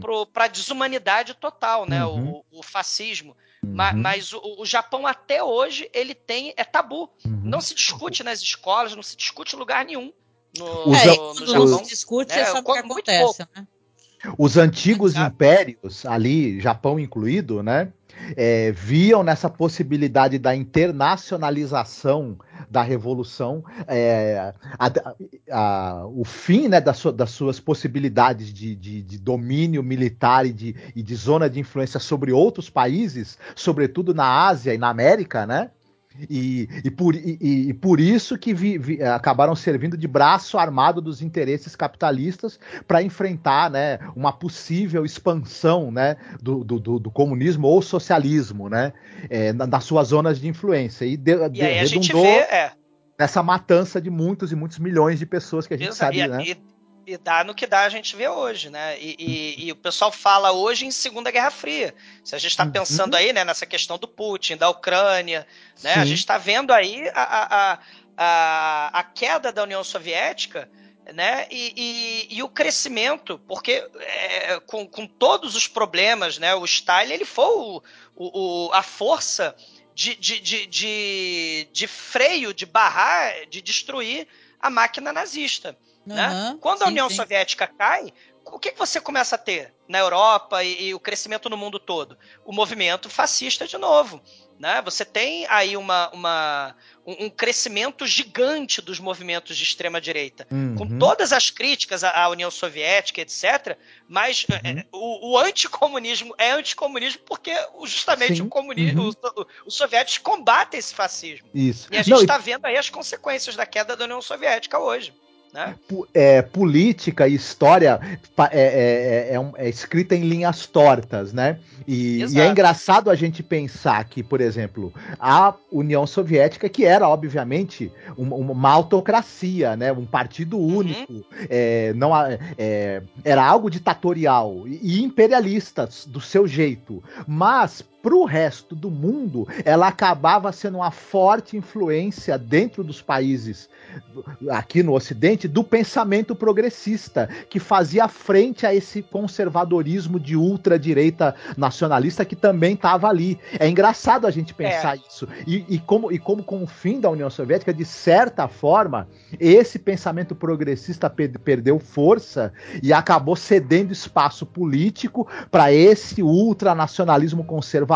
pro, pra desumanidade total, né?
Uhum.
O, o fascismo. Ma- Mas o, o Japão até hoje ele tem é tabu.
Uhum.
Não se discute nas escolas, não se discute em lugar nenhum. No,
Os-
É,
no- no
não
Japão.
se discute,
É,
é, sabe o que acontece,
pouco.
né?
Os antigos
Exato.
impérios, ali, Japão incluído, né? é, viam nessa possibilidade da internacionalização da revolução é, a- a- o fim né, da sua- das suas possibilidades de, de- de domínio militar e de, e de zona de influência sobre outros países, sobretudo na Ásia e na América, né? E, e por, e- e- por isso que vi- vi- acabaram servindo de braço armado dos interesses capitalistas para enfrentar né, uma possível expansão né, do, do- do- comunismo ou socialismo né, é, na- nas suas zonas de influência. E, de,
E aí a gente
redundou
vê, é,
nessa matança de muitos e muitos milhões de pessoas que a gente
Exato.
sabe, né?
E- dá no que dá a gente vê hoje, né? E, e- e o pessoal fala hoje em Segunda Guerra Fria. Se a gente está
Uhum.
pensando aí, né, nessa questão do Putin, da Ucrânia, né? A
Sim.
gente está vendo aí a, a, a, a, a queda da União Soviética, né? E, e- e o crescimento, porque é, com, com todos os problemas, né? O Stalin ele foi o, o- o- a força de, de, de, de, de freio, de barrar, de destruir a máquina nazista. Né?
Aham,
Quando a
sim,
União
sim.
Soviética cai, o que, que você começa a ter na Europa e, e o crescimento no mundo todo? O movimento fascista de novo. Né? Você tem aí uma, uma- um, um crescimento gigante dos movimentos de extrema direita. Com
Uhum.
todas as críticas à, à União Soviética, etc., mas
Uhum.
é, o, o anticomunismo é anticomunismo porque justamente
Sim,
o comunismo,
uhum.
os, os soviéticos combatem esse fascismo.
Isso.
E a gente
Não, e
está vendo aí as consequências da queda da União Soviética hoje. Né?
é, política e história é, é- é um- é escrita em linhas tortas, né? E, e é engraçado a gente pensar que, por exemplo, a União Soviética, que era, obviamente, uma, uma autocracia, né? Um partido
Uhum.
único, é, não, é, era algo ditatorial e e imperialista do seu jeito, mas para o resto do mundo, ela acabava sendo uma forte influência dentro dos países aqui no Ocidente do pensamento progressista, que fazia frente a esse conservadorismo de ultradireita nacionalista que também estava ali. É engraçado a gente pensar isso. E, e como, e como com o fim da União Soviética, de certa forma, esse pensamento progressista pe- perdeu força e acabou cedendo espaço político para esse ultranacionalismo conservador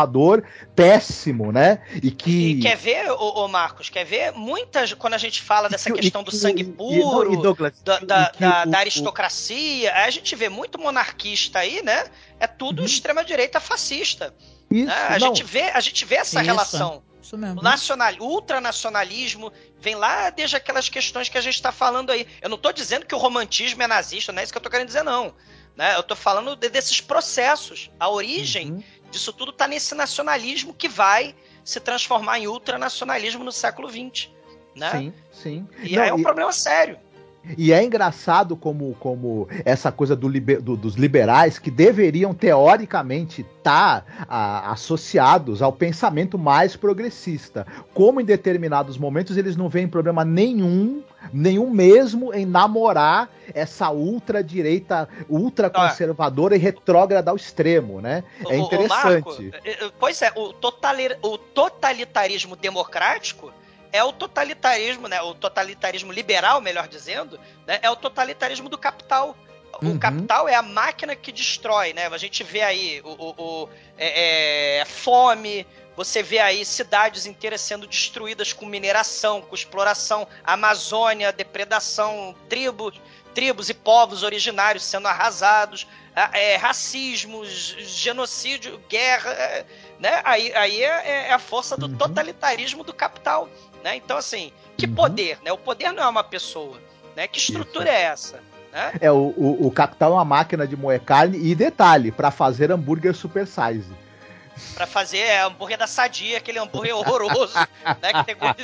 péssimo, né? E que.
E quer ver, ô, ô Marcos, quer ver muitas. Quando a gente fala dessa
E-
questão
e-
do sangue puro,
e Douglas,
da, da,
que
da-
o-
da aristocracia, aí a gente vê muito monarquista aí, né? É tudo
Uhum.
extrema-direita fascista.
Isso,
né? A,
não,
gente vê, a gente vê essa
Isso.
relação.
Isso mesmo.
O nacional, ultranacionalismo vem lá desde aquelas questões que a gente está falando aí. Eu não estou dizendo que o romantismo é nazista, não é isso que eu estou querendo dizer, não. Né? Eu estou falando de- desses processos. A origem
Uhum.
Disso tudo está nesse nacionalismo que vai se transformar em ultranacionalismo no século XX. Né?
Sim, sim.
E
Não,
aí é um
e-
problema sério.
E é engraçado como, como essa coisa do liber- do- dos liberais, que deveriam teoricamente estar ah, associados ao pensamento mais progressista, como em determinados momentos eles não veem problema nenhum, nenhum mesmo, em namorar essa ultradireita, ultraconservadora e retrógrada ao extremo, né? É
O- o Marco,
interessante.
eh, eh, pois é, o, totali- o totalitarismo democrático é o totalitarismo, né? O totalitarismo liberal, melhor dizendo, né, é o totalitarismo do capital. O
Uhum.
capital é a máquina que destrói, né? A gente vê aí o, o- o- é- é, fome, você vê aí cidades inteiras sendo destruídas com mineração, com exploração, Amazônia, depredação, tribos, tribos e povos originários sendo arrasados, é, genocídio, guerra, é, né? Aí, aí é, é a força do
Uhum.
totalitarismo do capital, né? Então assim, que
Uhum.
poder, né? O poder não é uma pessoa, né? Que estrutura é essa? Né?
É, o, o, o capital é uma máquina de moer carne e detalhe, para fazer hambúrguer super size.
Pra fazer é, hambúrguer da sadia, aquele hambúrguer horroroso, [LAUGHS] né? Que tem coisa-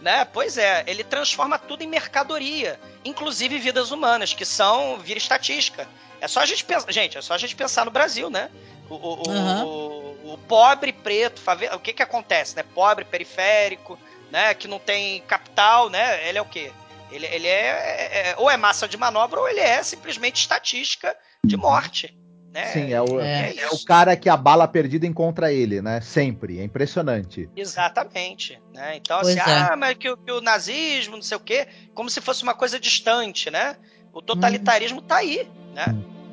né? Pois é, ele transforma tudo em mercadoria, inclusive vidas humanas, que são vira estatística. É só a gente pensar, gente, é só a gente pensar no Brasil, né? O, o, o-
Aham.
o- o pobre preto, favela, o que que acontece, né? Pobre periférico, né? Que não tem capital, né? Ele é o quê? Ele, ele é, é- é- ou é massa de manobra ou ele é simplesmente estatística de morte. Né?
Sim, é o,
É.
é o cara que a bala perdida encontra ele, né? Sempre. É impressionante.
Exatamente. Né? Então,
Pois
assim,
é.
ah, mas que, o- que o nazismo, não sei o quê, como se fosse uma coisa distante, né? O totalitarismo tá aí, né?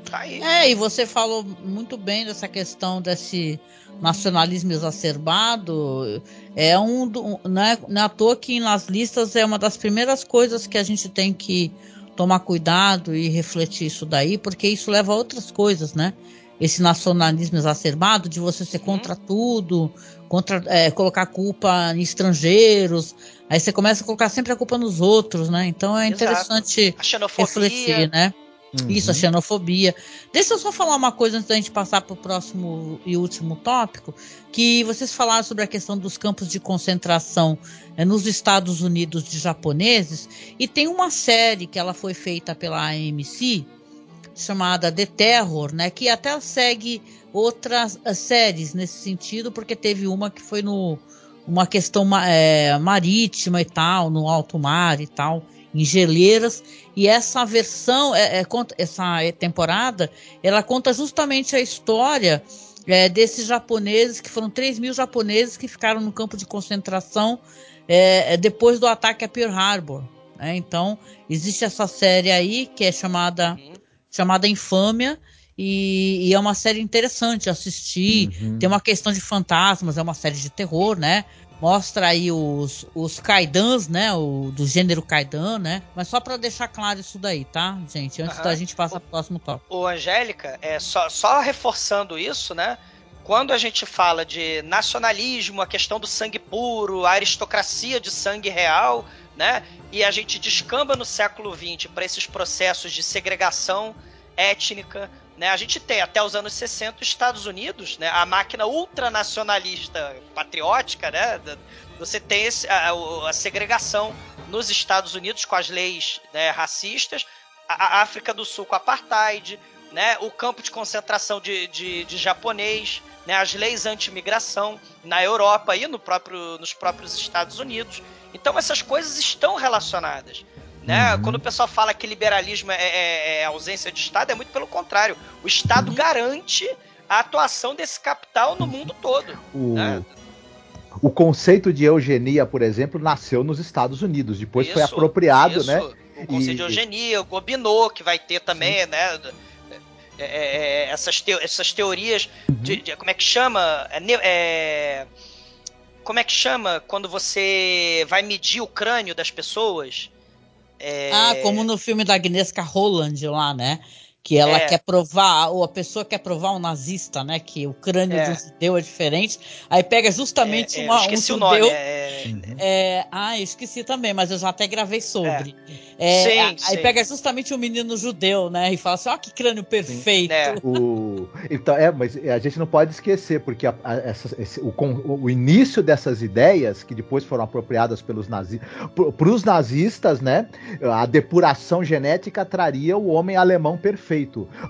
Tá aí.
É, e você falou muito bem dessa questão desse nacionalismo exacerbado. É um, do- não, é, não é à toa que nas listas é uma das primeiras coisas que a gente tem que tomar cuidado e refletir isso daí, porque isso leva a outras coisas, né? Esse nacionalismo exacerbado de você ser contra tudo, contra é, colocar culpa em estrangeiros, aí você começa a colocar sempre a culpa nos outros, né? Então é
Exato.
interessante refletir, né?
Uhum.
Isso, a xenofobia. Deixa eu só falar uma coisa antes da gente passar para o próximo e último tópico, que vocês falaram sobre a questão dos campos de concentração eh, nos Estados Unidos de japoneses, e tem uma série que ela foi feita pela AMC, chamada The Terror, né, que até segue outras eh, séries nesse sentido, porque teve uma que foi no uma questão eh, marítima e tal, no alto mar e tal, em geleiras, e essa versão, é, é, conta- essa temporada, ela conta justamente a história é, desses japoneses, que foram 3 mil japoneses que ficaram no campo de concentração é, é, depois do ataque a Pearl Harbor. né? Então, existe essa série aí que é chamada, chamada Infâmia, e, e é uma série interessante assistir.
Uhum.
Tem uma questão de fantasmas, é uma série de terror, né? Mostra aí os, os kaidans, né? O, do gênero kaidan, né? Mas só pra deixar claro isso daí, tá, gente? Antes da gente passar pro próximo tópico.
Ô, Angélica, é, só, só reforçando isso, né? Quando a gente fala de nacionalismo, a questão do sangue puro, a aristocracia de sangue real, né? E a gente descamba no século XX para esses processos de segregação étnica, né? A gente tem até os anos 60 os Estados Unidos, né? A máquina ultranacionalista patriótica, né? Você tem esse- a, a- a segregação nos Estados Unidos com as leis né, racistas, a, a África do Sul com apartheid, né? O campo de concentração de, de, de japonês, né? As leis anti-imigração na Europa e no próprio, nos próprios Estados Unidos. Então essas coisas estão relacionadas. Né?
Uhum.
Quando o pessoal fala que liberalismo é, é- é ausência de Estado, é muito pelo contrário. O Estado garante a atuação desse capital no mundo todo.
O,
né?
o conceito de eugenia, por exemplo, nasceu nos Estados Unidos. Depois foi
Isso,
apropriado,
isso.
né?
O conceito
E-
de eugenia, o Gobineau, que vai ter também, né? é, é, é, essas, teo- essas teorias de, de- como é que chama? É, é, como é que chama quando você vai medir o crânio das pessoas? É,
Ah, como no filme da Agnieszka Holland lá, né? Que ela
É.
quer provar, ou a pessoa quer provar um nazista, né? Que o crânio
É.
do judeu é diferente. Aí pega justamente
é, é,
uma, um
esqueci o
judeu.
nome. É,
É, ah, eu esqueci também, mas eu já até gravei sobre. É,
Sim,
aí
sim.
pega justamente um menino judeu, né? E fala assim: ó, que crânio perfeito.
É.
O, então, é, mas a gente não pode esquecer, porque a- a- essa- esse- o, o início dessas ideias, que depois foram apropriadas pelos nazistas, para os nazistas, né? A depuração genética traria o homem alemão perfeito.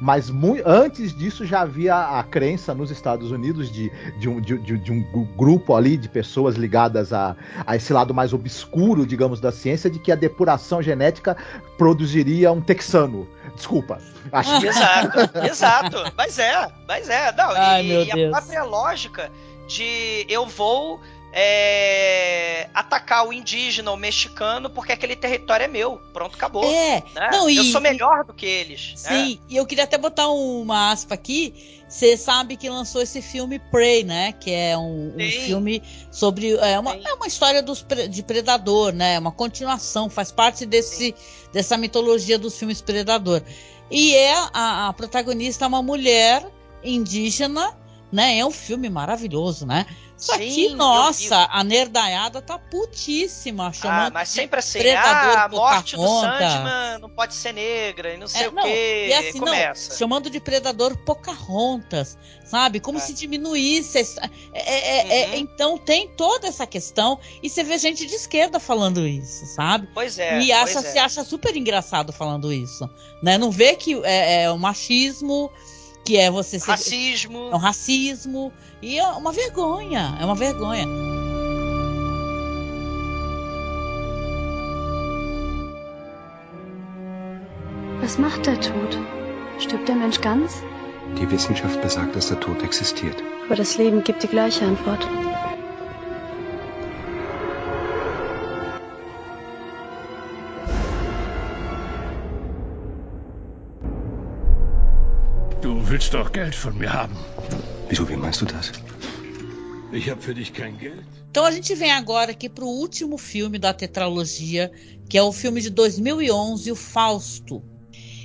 Mas mui- antes disso já havia a crença nos Estados Unidos de, de, um, de, de- de um gru- grupo ali de pessoas ligadas a, a esse lado mais obscuro, digamos, da ciência, de que a depuração genética produziria um texano. Desculpa. Acho que
Exato, [LAUGHS] exato. Mas é, mas é. Não,
Ai,
e,
meu
e a própria lógica de eu vou é, atacar o indígena, o mexicano, porque aquele território é meu. Pronto, acabou.
É,
né?
não,
eu
e-
sou melhor do que eles. né?
Sim, e eu queria até botar uma aspa aqui. Você sabe que lançou esse filme Prey, né? Que é um, um filme sobre. É uma, é uma história dos, de Predador, né? É uma continuação, faz parte desse, dessa mitologia dos filmes Predador. E é a, a protagonista é uma mulher indígena, né? É um filme maravilhoso, né?
Sim,
que,
eu
nossa, a nerdaiada tá putíssima, chamando
Ah, mas sempre assim,
Predador
ah, a morte do. Sandman não pode ser negra e não sei
É,
o
não,
quê.
e assim, não,
começa.
chamando de predador Pocahontas, sabe? Como
É.
se diminuísse. é- é- é-
Uhum.
é- então tem toda essa questão e você vê gente de esquerda falando isso, sabe?
Pois é.
e acha,
é.
se acha super engraçado falando isso, né? Não vê que é, é o machismo, que é você ser,
Racismo.
é um racismo e é uma vergonha, é uma vergonha.
Was macht der Tod? Stirbt der Mensch ganz? Die Wissenschaft besagt, dass der Tod existiert.
Aber das Leben gibt die gleiche Antwort.
Du willst doch Geld von mir haben.
Wieso, wie meinst du das?
Ich habe für dich kein Geld.
Então a gente vem agora aqui para o último filme da tetralogia, que é o filme de 2011, O Fausto.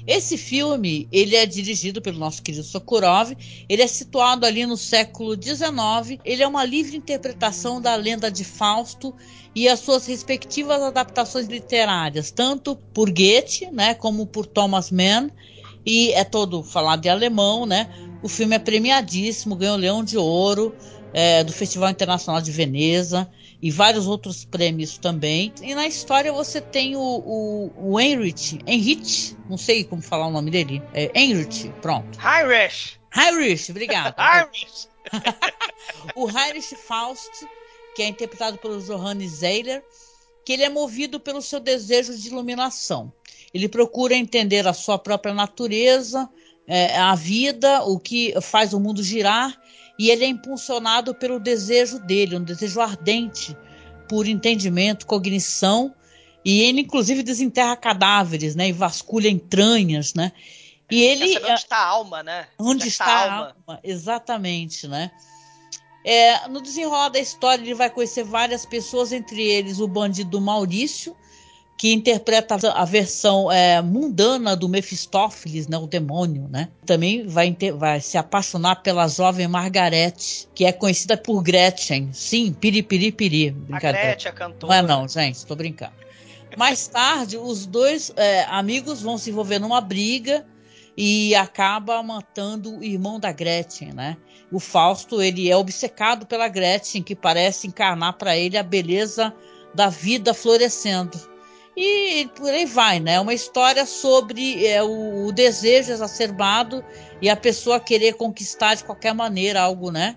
Esse filme, ele é dirigido pelo nosso querido Sokurov, ele é situado ali no século XIX, ele é uma livre interpretação da lenda de Fausto e as suas respectivas adaptações literárias, tanto por Goethe, né, como por Thomas Mann, e é todo falado em alemão, né? O filme é premiadíssimo, ganhou o Leão de Ouro é, do Festival Internacional de Veneza e vários outros prêmios também. E na história você tem o, o, o Heinrich, Heinrich, não sei como falar o nome dele, é Heinrich, pronto.
Heinrich!
Heinrich, obrigado. [LAUGHS]
Heinrich! [LAUGHS]
o Heinrich Faust, que é interpretado pelo Johannes Zeiler, que ele é movido pelo seu desejo de iluminação. Ele procura entender a sua própria natureza, é, a vida, o que faz o mundo girar, e ele é impulsionado pelo desejo dele, um desejo ardente por entendimento, cognição, e ele inclusive desenterra cadáveres, né, e vasculha entranhas, né? E ele
onde está a alma, né?
Onde está, está, a alma? alma? Exatamente, né? É, no desenrolar da história ele vai conhecer várias pessoas, entre eles o bandido Maurício, que interpreta a versão é, mundana do Mephistófeles, né, o demônio, né? Também vai, vai, se apaixonar pela jovem Margarete, que é conhecida por Gretchen. Sim, piripiri piri.
Brincadeira. A Gretchen, a cantora.
Não é não, gente, estou brincando. Mais tarde, os dois é, amigos vão se envolver numa briga e acaba matando o irmão da Gretchen, né? O Fausto, ele é obcecado pela Gretchen, que parece encarnar para ele a beleza da vida florescendo. E por aí vai, né? É uma história sobre é, o, o, desejo exacerbado e a pessoa querer conquistar de qualquer maneira algo, né?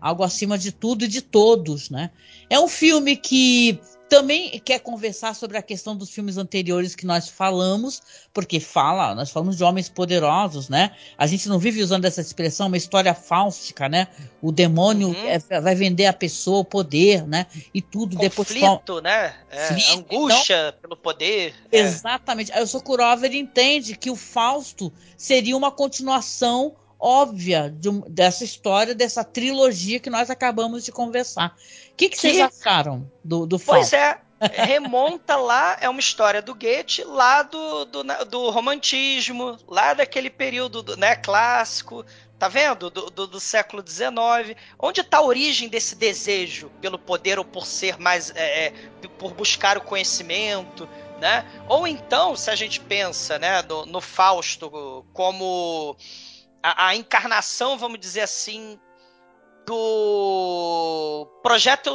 Algo acima de tudo e de todos, né? É um filme que também quer conversar sobre a questão dos filmes anteriores que nós falamos, porque fala, nós falamos de homens poderosos, né? A gente não vive usando essa expressão, uma história fáustica, né? O demônio uhum. é, vai vender a pessoa, o poder, né? E tudo
Conflito,
depois.
né? É, angústia então, pelo poder.
É. Exatamente. Aí o Sokurov ele entende que o Fausto seria uma continuação óbvia de, dessa história, dessa trilogia que nós acabamos de conversar. O que, que, que, vocês acharam do, do
Pois é, remonta lá, é uma história do Goethe, lá do, do, do romantismo, lá daquele período do, né, clássico, tá vendo? Do, do, do século XIX. Onde está a origem desse desejo pelo poder ou por ser mais. É, é, por buscar o conhecimento, né? Ou então, se a gente pensa né, no, no Fausto como a, a encarnação, vamos dizer assim, do projeto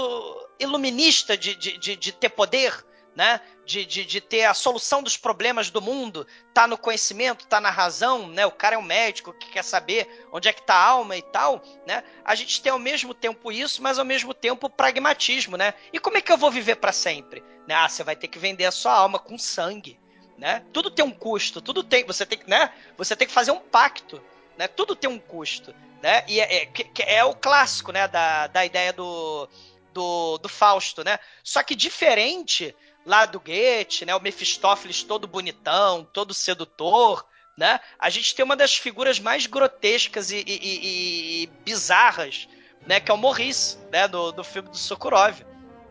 iluminista de, de, de, de ter poder, né? De, de, de, ter a solução dos problemas do mundo, tá no conhecimento, tá na razão, né? O cara é um médico que quer saber onde é que tá a alma e tal, né? A gente tem ao mesmo tempo isso, mas ao mesmo tempo o pragmatismo, né? E como é que eu vou viver para sempre? Né? Ah, você vai ter que vender a sua alma com sangue, né? Tudo tem um custo, tudo tem, você tem que, né? Você tem que fazer um pacto, né? Tudo tem um custo, né? E é, é, é o clássico, né? Da, da ideia do, do, do Fausto, né? Só que diferente lá do Goethe, né? O Mephistófeles todo bonitão, todo sedutor, né? A gente tem uma das figuras mais grotescas e, e, e bizarras, né? Que é o Maurice, né? Do, do filme do Sokurov,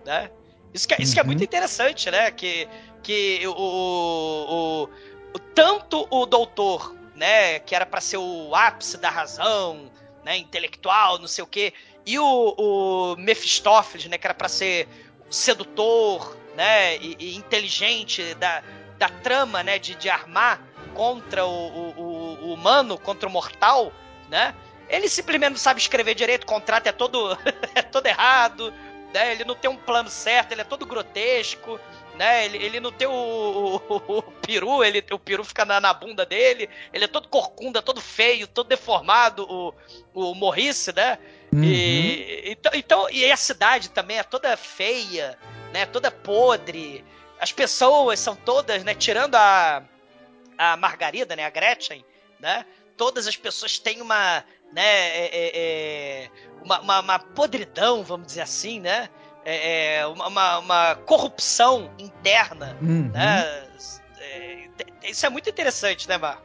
né? Isso que, é, isso que é muito uhum. interessante, né? Que, que o, o, o, tanto o doutor né, que era para ser o ápice da razão, né, intelectual, não sei o quê, e o, o Mephistófeles, né, que era para ser sedutor, né, e, e, inteligente da, da trama, né, de, de armar contra o, o, o, humano, contra o mortal, né? Ele simplesmente não sabe escrever direito, o contrato é todo [LAUGHS] é todo errado, né? Ele não tem um plano certo, ele é todo grotesco, né? Ele, ele não tem o, o, o, peru, ele, o peru fica na, na, bunda dele, ele é todo corcunda, todo feio, todo deformado, o, o Morrice, né? Uhum. E, então, então, e a cidade também é toda feia, né? Toda podre. As pessoas são todas, né? Tirando a, a Margarida, né? A Gretchen, né? todas as pessoas têm uma, né, é, é, é uma, uma, uma, podridão, vamos dizer assim, né? É, é uma, uma, corrupção interna, uhum. né? Isso é muito interessante, né, Mar?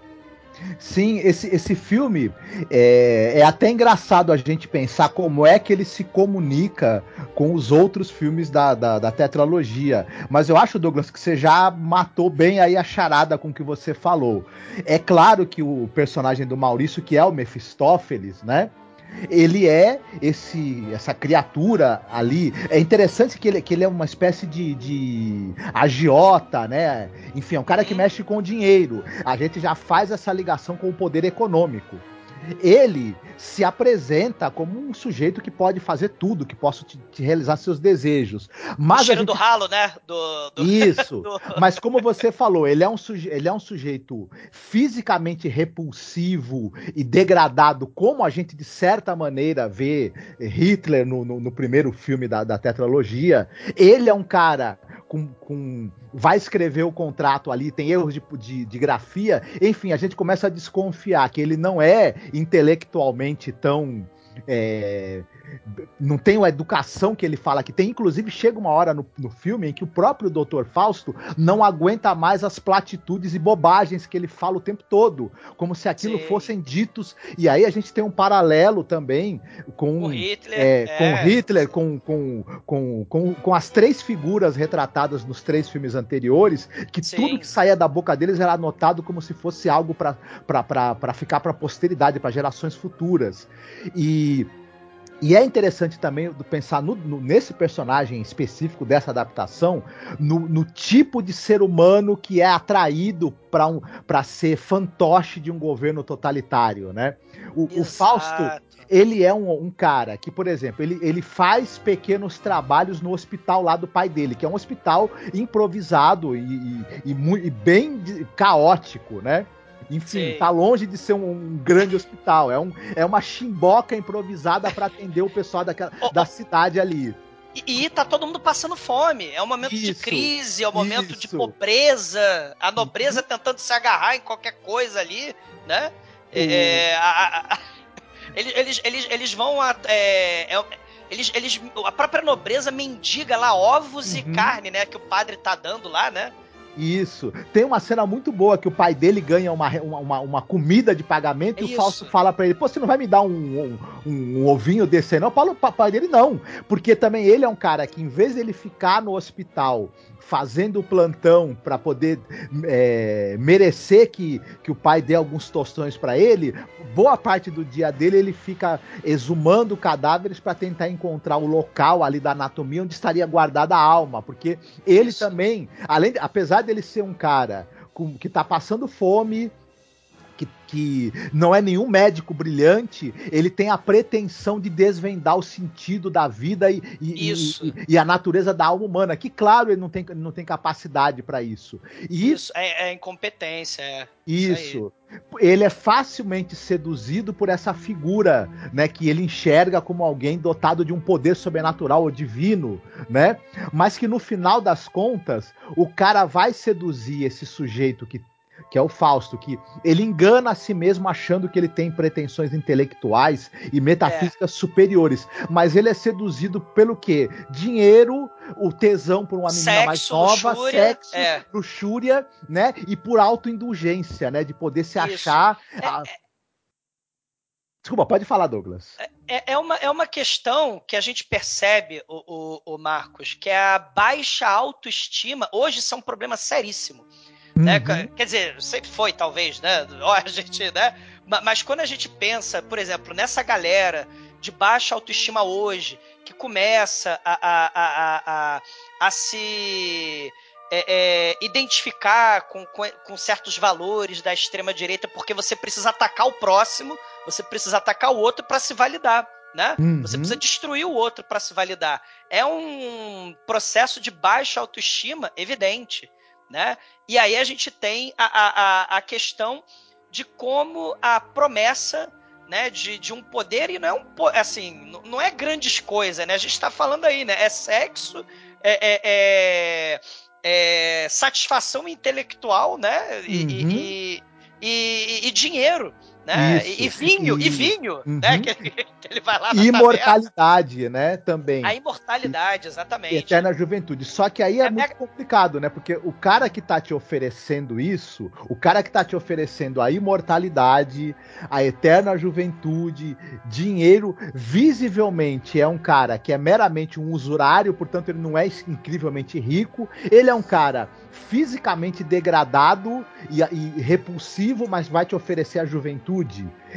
Sim, esse, esse filme é, é, até engraçado a gente pensar como é que ele se comunica com os outros filmes da, da, da, tetralogia. Mas eu acho, Douglas, que você já matou bem aí a charada com que você falou. É claro que o personagem do Maurício, que é o Mefistófeles, né? Ele é esse essa criatura ali. É interessante que ele, que ele é uma espécie de, de agiota, né? Enfim, é um cara que mexe com dinheiro. A gente já faz essa ligação com o poder econômico ele se apresenta como um sujeito que pode fazer tudo, que possa te, te realizar seus desejos. Mas o
cheiro
gente...
do ralo, né? Do, do... [LAUGHS]
Isso.
do...
Mas como você falou, ele é, um suje... ele é um sujeito fisicamente repulsivo e degradado, como a gente de certa maneira vê Hitler no, no, no primeiro filme da, da tetralogia. Ele é um cara com, com, vai escrever o contrato ali, tem erros de, de, de, grafia, enfim, a gente começa a desconfiar que ele não é intelectualmente tão é, não tem a educação que ele fala que tem. Inclusive, chega uma hora no, no filme em que o próprio Dr. Fausto não aguenta mais as platitudes e bobagens que ele fala o tempo todo, como se aquilo Sim. fossem ditos. E aí a gente tem um paralelo também com,
Hitler,
é, é. com Hitler, com, com, com, com, com as três figuras retratadas nos três filmes anteriores, que Sim. tudo que saía da boca deles era anotado como se fosse algo para ficar para a posteridade, para gerações futuras. E e é interessante também pensar no, no, nesse personagem específico dessa adaptação, no, no, tipo de ser humano que é atraído para um, ser fantoche de um governo totalitário, né? O, o Fausto, ele é um, um, cara que, por exemplo, ele, ele faz pequenos trabalhos no hospital lá do pai dele, que é um hospital improvisado e, e, e, e bem caótico, né? Enfim, Sim. tá longe de ser um, um, grande hospital. É, um, é uma chimboca improvisada para atender o pessoal daquela, [LAUGHS] oh, da cidade ali.
E, e tá todo mundo passando fome. É um momento isso, de crise, é um momento isso. de pobreza. A nobreza uhum. tentando se agarrar em qualquer coisa ali, né? Uhum. É, a, a, [LAUGHS] eles, eles, eles, eles vão. A, é, é, eles, eles, a própria nobreza mendiga lá ovos uhum. e carne, né? Que o padre tá dando lá, né?
Isso. Tem uma cena muito boa que o pai dele ganha uma, uma, uma comida de pagamento é e o Fausto fala para ele: Pô, você não vai me dar um, um, um ovinho desse aí, não? O pai dele não. Porque também ele é um cara que, em vez de ele ficar no hospital fazendo o plantão para poder é, merecer que, que o pai dê alguns tostões para ele, boa parte do dia dele ele fica exumando cadáveres para tentar encontrar o local ali da anatomia onde estaria guardada a alma, porque ele Isso. também, além de, apesar dele ser um cara com, que está passando fome, que, que não é nenhum médico brilhante, ele tem a pretensão de desvendar o sentido da vida e, e, e, e a natureza da alma humana. Que, claro, ele não tem, não tem capacidade para isso. E
isso é, é incompetência. É.
Isso. isso ele é facilmente seduzido por essa figura, né, que ele enxerga como alguém dotado de um poder sobrenatural ou divino, né? Mas que no final das contas, o cara vai seduzir esse sujeito que que é o Fausto, que ele engana a si mesmo achando que ele tem pretensões intelectuais e metafísicas é. superiores, mas ele é seduzido pelo quê? Dinheiro, o tesão por uma menina sexo, mais nova, luxúria, sexo, é. luxúria, né? E por autoindulgência, né? De poder se Isso. achar. É, a... É. Desculpa, pode falar, Douglas.
É, é, é, uma, é uma questão que a gente percebe, o, o, o Marcos, que é a baixa autoestima. Hoje é um problema seríssimo né? Uhum. Quer dizer, sempre foi, talvez, né? [LAUGHS] A gente, né? Mas quando a gente pensa, por exemplo, nessa galera de baixa autoestima hoje, que começa a, a, a, a, a se é, é, identificar com, com, com, certos valores da extrema direita, porque você precisa atacar o próximo, você precisa atacar o outro para se validar. Né? Uhum. Você precisa destruir o outro para se validar. É um processo de baixa autoestima evidente né? E aí a gente tem a, a, a questão de como a promessa né, de, de um poder, e não é um assim, não é grandes coisas, né? A gente está falando aí, né? É sexo, é, é, é, é satisfação intelectual, né? E, uhum. e, e, e, dinheiro. Né?
Isso,
e, e vinho,
e-
e vinho,
Uhum.
né? Que ele, que ele vai lá na taverna.
Imortalidade, né? Também.
A imortalidade, exatamente.
Eterna juventude. Só que aí é,
É
muito
mega-
complicado, né? Porque o cara que tá te oferecendo isso, o cara que tá te oferecendo a imortalidade, a eterna juventude, dinheiro, visivelmente é um cara que é meramente um usurário, portanto ele não é incrivelmente rico. Ele é um cara fisicamente degradado e, e repulsivo, mas vai te oferecer a juventude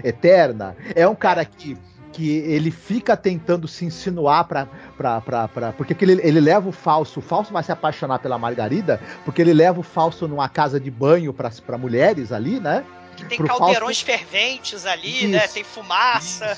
eterna. É um cara que que ele fica tentando se insinuar pra. pra, pra, pra porque que ele, ele leva o Fausto. O Fausto vai se apaixonar pela Margarida, porque ele leva o Fausto numa casa de banho pra pra mulheres ali, né?
Tem
pro
caldeirões ferventes ali, né?
Isso.
Tem fumaça,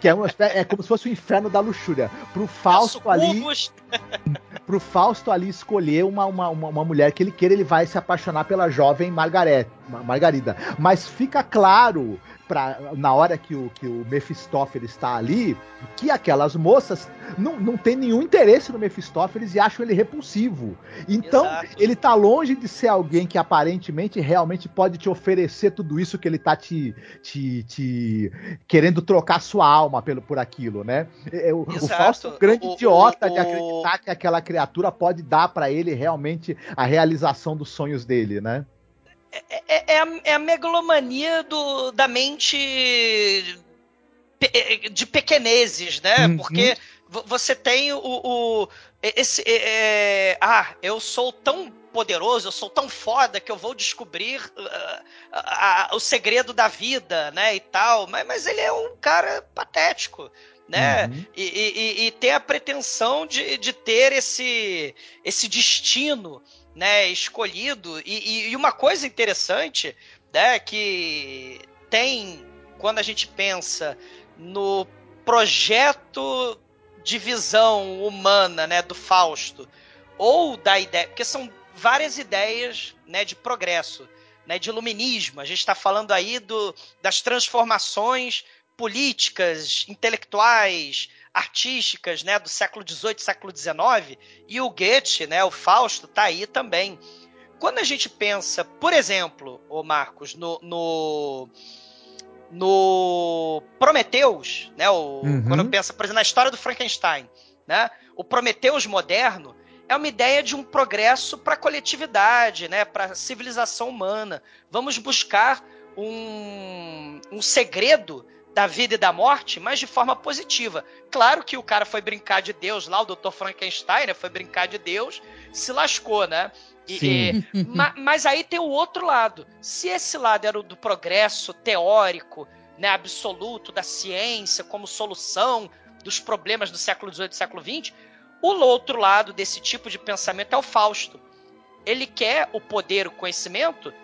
Que é, uma, é como se fosse o inferno da luxúria. Pro Fausto ali. [LAUGHS] pro Fausto ali escolher uma, uma, uma, uma mulher que ele queira, ele vai se apaixonar pela jovem Margaret, Ma- Margarida. Mas fica claro, pra, na hora que o, que o Mephistófeles está ali, que aquelas moças não, não têm nenhum interesse no Mephistófeles e acham ele repulsivo. Então,
Exato.
ele tá longe de ser alguém que aparentemente realmente pode te oferecer tudo isso que ele tá te, te, te querendo trocar sua alma pelo, por aquilo, né? É, O, o. Fausto é um grande
O-
idiota
o-
de acreditar que aquela criatura pode dar pra ele realmente a realização dos sonhos dele, né?
É, é a, é a megalomania do, da mente pe- de pequeneses, né?
Uhum.
Porque vo- você tem o. o- esse, é, é, ah, eu sou tão poderoso, eu sou tão foda que eu vou descobrir ah, ah, ah, o segredo da vida, né? E tal. Mas, mas ele é um cara patético. Né?
Uhum.
E, e- e- e tem a pretensão de, de ter esse, esse destino né, escolhido. E, e- uma coisa interessante, né, que tem quando a gente pensa no projeto de visão humana, né, do Fausto, ou da ideia, porque são várias ideias, né, de progresso, né, de iluminismo. A gente está falando aí do, das transformações políticas, intelectuais, artísticas, né, do século XVIII, século XIX, e o Goethe, né, o Fausto, tá aí também. Quando a gente pensa, por exemplo, o Marcos, no, no, no Prometeus, né, o,
Uhum.
quando pensa, por exemplo, na história do Frankenstein, né, o Prometeus moderno é uma ideia de um progresso para a coletividade, né, para a civilização humana. Vamos buscar um, um segredo da vida e da morte, mas de forma positiva. Claro que o cara foi brincar de Deus lá, o Dr. Frankenstein, né, foi brincar de Deus, se lascou, né? E-
Sim.
e- [LAUGHS] ma- mas aí tem o outro lado. Se esse lado era o do progresso teórico, né, absoluto da ciência como solução dos problemas do século XVIII e século XX, o outro lado desse tipo de pensamento é o Fausto. Ele quer o poder, o conhecimento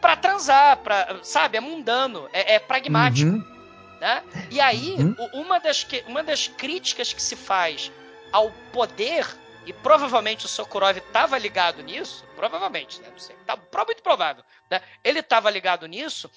para transar, para, sabe, é mundano, é, é pragmático.
Uhum.
Né? E aí,
Uhum.
uma, das que- uma das críticas que se faz ao poder, e provavelmente o Sokurov estava ligado nisso, provavelmente, né? Não sei, tá, muito provável, né? Ele estava ligado nisso,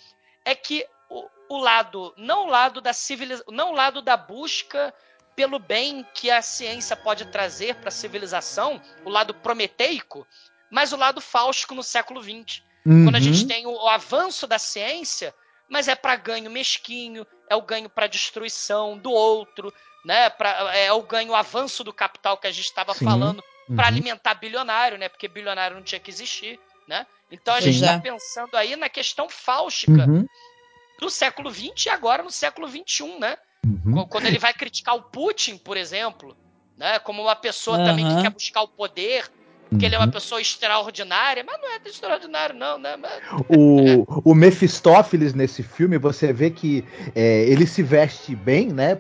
é que o, o lado, não o lado da civilização, não o lado da busca pelo bem que a ciência pode trazer para a civilização, o lado prometeico, mas o lado fáustico no século XX. Quando a gente
Uhum.
tem o, o avanço da ciência, mas é para ganho mesquinho, é o ganho para destruição do outro, né? Pra, é o ganho, o avanço do capital que a gente estava falando para
Uhum.
alimentar bilionário, né? Porque bilionário não tinha que existir, né? Então a
Sim.
gente está
É.
pensando aí na questão fáustica
Uhum.
do século XX e agora no século XXI, né?
Uhum.
Qu- Quando ele vai criticar o Putin, por exemplo, né? Como uma pessoa também que quer buscar o poder, porque ele é uma
Uhum.
pessoa extraordinária, mas não é extraordinário, não, né? Mas-
O, o Mephistófeles nesse filme, você vê que é, ele se veste bem, né?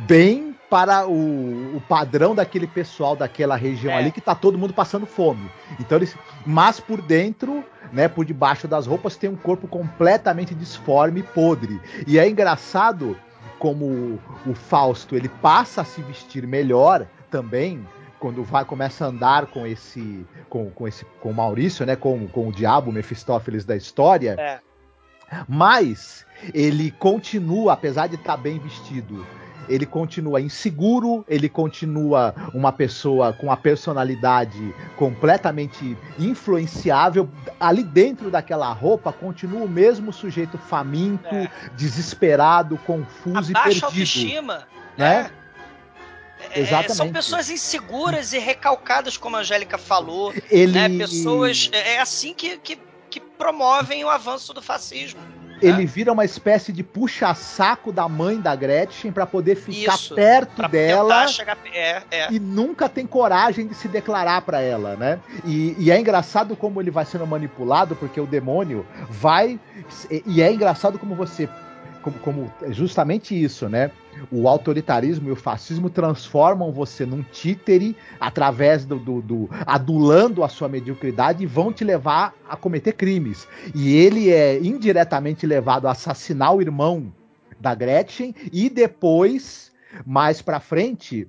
Bem para o, o padrão daquele pessoal daquela região
É.
ali que tá todo mundo passando fome. Então ele, se- mas por dentro, né, por debaixo das roupas tem um corpo completamente disforme e podre. E é engraçado como o, o Fausto ele passa a se vestir melhor também quando vai começa a andar com esse com, com esse com o Maurício, né, com, com o diabo Mefistófeles da história.
É.
Mas ele continua, apesar de estar bem vestido, ele continua inseguro, ele continua uma pessoa com a personalidade completamente influenciável. Ali dentro daquela roupa continua o mesmo sujeito faminto, é. desesperado, confuso
a
e perdido.
autoestima,
né?
É, Exatamente. São pessoas inseguras e recalcadas, como a Angélica falou.
Ele...
Né? Pessoas. É, é assim que, que, que promovem o avanço do fascismo.
Ele né? vira uma espécie de puxa-saco da mãe da Gretchen para poder ficar Isso, perto dela
chegar... é, é.
e nunca tem coragem de se declarar para ela, né? E, e, é engraçado como ele vai sendo manipulado, porque o demônio vai. E é engraçado como você como, como justamente isso, né? O autoritarismo e o fascismo transformam você num títere através do, do, do, adulando a sua mediocridade e vão te levar a cometer crimes. E ele é indiretamente levado a assassinar o irmão da Gretchen e depois, mais para frente,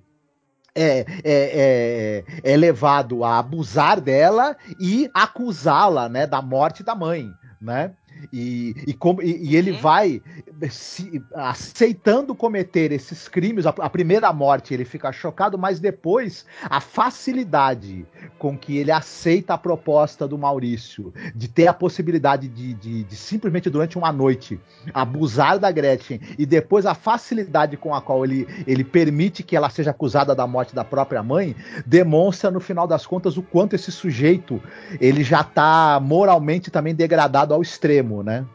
é, é, é, é, levado a abusar dela e acusá-la, né, da morte da mãe, né? E, e, como, e, e ele uhum. vai se, aceitando cometer esses crimes. A, a, primeira morte ele fica chocado, mas depois a facilidade com que ele aceita a proposta do Maurício de ter a possibilidade de, de, de simplesmente durante uma noite abusar da Gretchen e depois a facilidade com a qual ele, ele permite que ela seja acusada da morte da própria mãe demonstra no final das contas o quanto esse sujeito ele já está moralmente também degradado ao extremo né?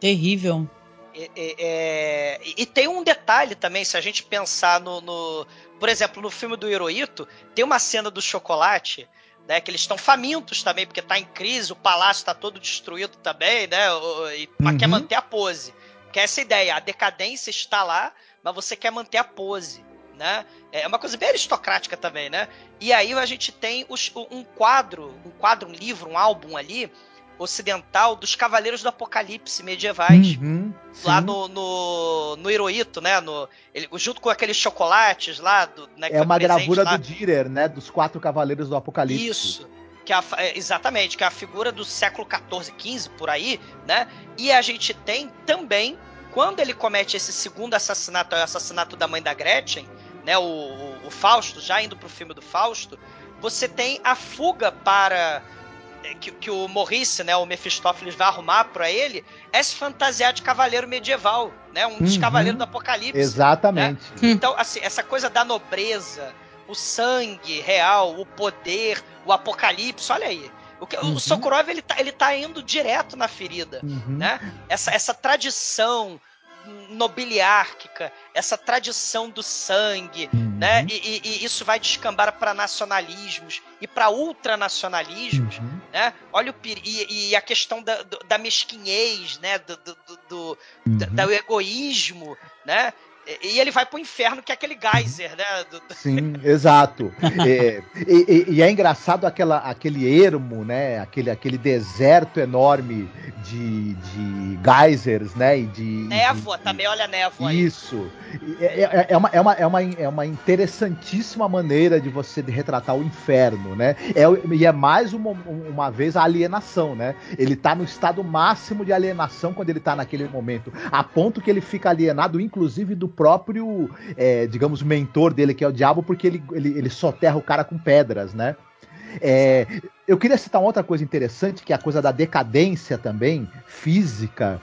Terrível.
É, é, e tem um detalhe também, se a gente pensar no, no, Por exemplo, no filme do Hirohito, tem uma cena do chocolate, né? Que eles estão famintos também, porque tá em crise, o palácio está todo destruído também, né? E uhum. quer manter a pose. Que é essa ideia, a decadência está lá, mas você quer manter a pose. Né? É uma coisa bem aristocrática também, né? E aí a gente tem os, um quadro, um quadro, um livro, um álbum ali, ocidental dos Cavaleiros do Apocalipse medievais. Uhum, lá no, no, no Hirohito, né? No, ele, junto com aqueles chocolates lá. Do, né,
é uma gravura lá. do Dürer, né? Dos quatro Cavaleiros do Apocalipse.
Isso. Que é a, é, exatamente, que é a figura do século XIV, XV, por aí, né? E a gente tem também, quando ele comete esse segundo assassinato, é o assassinato da mãe da Gretchen, né? O, o, o Fausto, já indo pro filme do Fausto, você tem a fuga para que, que o Maurice, né, o Mephistófeles vai arrumar para ele é se fantasiar de cavaleiro medieval, né? Um dos uhum. cavaleiros do Apocalipse.
Exatamente.
Né? Então, assim, essa coisa da nobreza, o sangue real, o poder, o apocalipse, olha aí. O, que, uhum. o Sokurov ele tá, ele tá indo direto na ferida, uhum. né? Essa, essa tradição nobiliárquica, essa tradição do sangue, uhum. né? E, e, e, isso vai descambar para nacionalismos e para ultranacionalismos, uhum. né? Olha o e, e a questão da, da mesquinhez, né? Do, do, do, uhum. do egoísmo, né? E ele vai pro inferno, que é aquele geyser, né? Do...
Sim, exato. é, [LAUGHS] e, e, é engraçado aquela, aquele ermo, né? Aquele, aquele deserto enorme de, de geysers, né? E de,
névoa, de, também olha a névoa
Isso. É, é, é, uma, é, uma, é, uma, é uma interessantíssima maneira de você retratar o inferno, né? É, e é mais uma, uma vez a alienação, né? Ele tá no estado máximo de alienação quando ele tá naquele momento. A ponto que ele fica alienado, inclusive, do próprio, é, digamos, mentor dele, que é o diabo, porque ele, ele, ele soterra o cara com pedras, né? É, eu queria citar uma outra coisa interessante, que é a coisa da decadência também, física.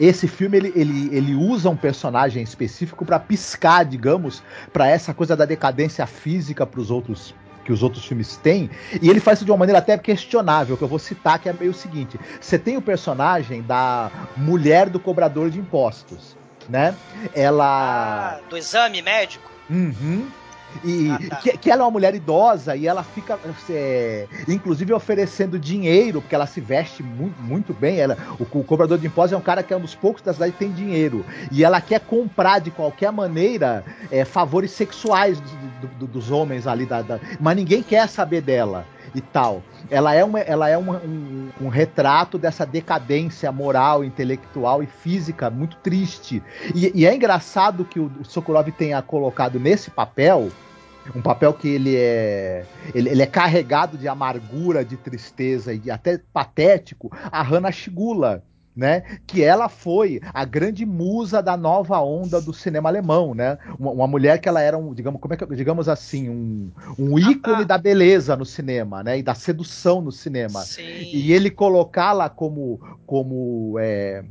Esse filme ele, ele, ele usa um personagem específico para piscar, digamos, para essa coisa da decadência física para os outros que os outros filmes têm, e ele faz isso de uma maneira até questionável, que eu vou citar, que é meio o seguinte: você tem o personagem da mulher do cobrador de impostos né? Ela.
Ah, do exame médico?
Uhum. E ah, tá. que, que, ela é uma mulher idosa e ela fica, é, inclusive, oferecendo dinheiro, porque ela se veste muito, muito bem. Ela, o, o, cobrador de impostos é um cara que é um dos poucos da cidade que tem dinheiro. E ela quer comprar de qualquer maneira é, favores sexuais do, do, do, dos homens ali, da, da, mas ninguém quer saber dela e tal. Ela é, uma, ela é uma, um, um, retrato dessa decadência moral, intelectual e física muito triste. E, e é engraçado que o, o Sokurov tenha colocado nesse papel um papel que ele é ele, ele, é carregado de amargura, de tristeza e até patético, a Hannah Shigula, né? Que ela foi a grande musa da nova onda do cinema alemão, né? Uma, uma mulher que ela era um, digamos, como é que, digamos assim, um, um ícone da beleza no cinema, né? E da sedução no cinema.
Sim.
E ele colocá-la como, como é,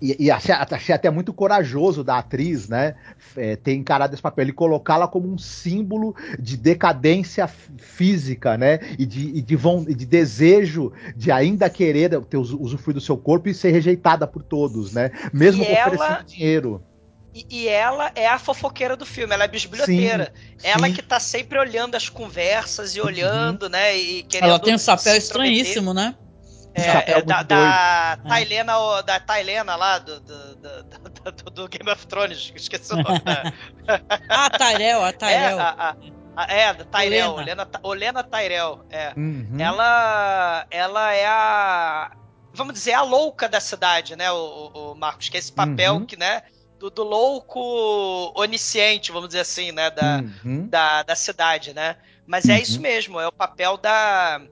e, e achei, achei, até muito corajoso da atriz, né? É, ter encarado esse papel e colocá-la como um símbolo de decadência física, né? E de, e de, de desejo de ainda querer ter usufruir do seu corpo e ser rejeitada por todos, né? Mesmo
e oferecendo
ela... dinheiro.
E, e, ela é a fofoqueira do filme, ela é bisbilhoteira. Sim, ela sim. que tá sempre olhando as conversas e olhando, uhum. né? E querendo
ela tem um papel estranhíssimo, né?
É, é da, da é. Tailena, da Tailena lá, do, do, do, do, Game of Thrones, esqueci o nome. [LAUGHS]
ah, Tyrell, a Tyrell.
É, a, a, é, da Tyrell, Olena, Olena Tyrell. É. Uhum. Ela, ela é a, vamos dizer, a louca da cidade, né, o, o Marcos, que é esse papel uhum. que, né, do, do, louco onisciente, vamos dizer assim, né, da, uhum. da, da cidade, né. Mas é isso mesmo, é o papel da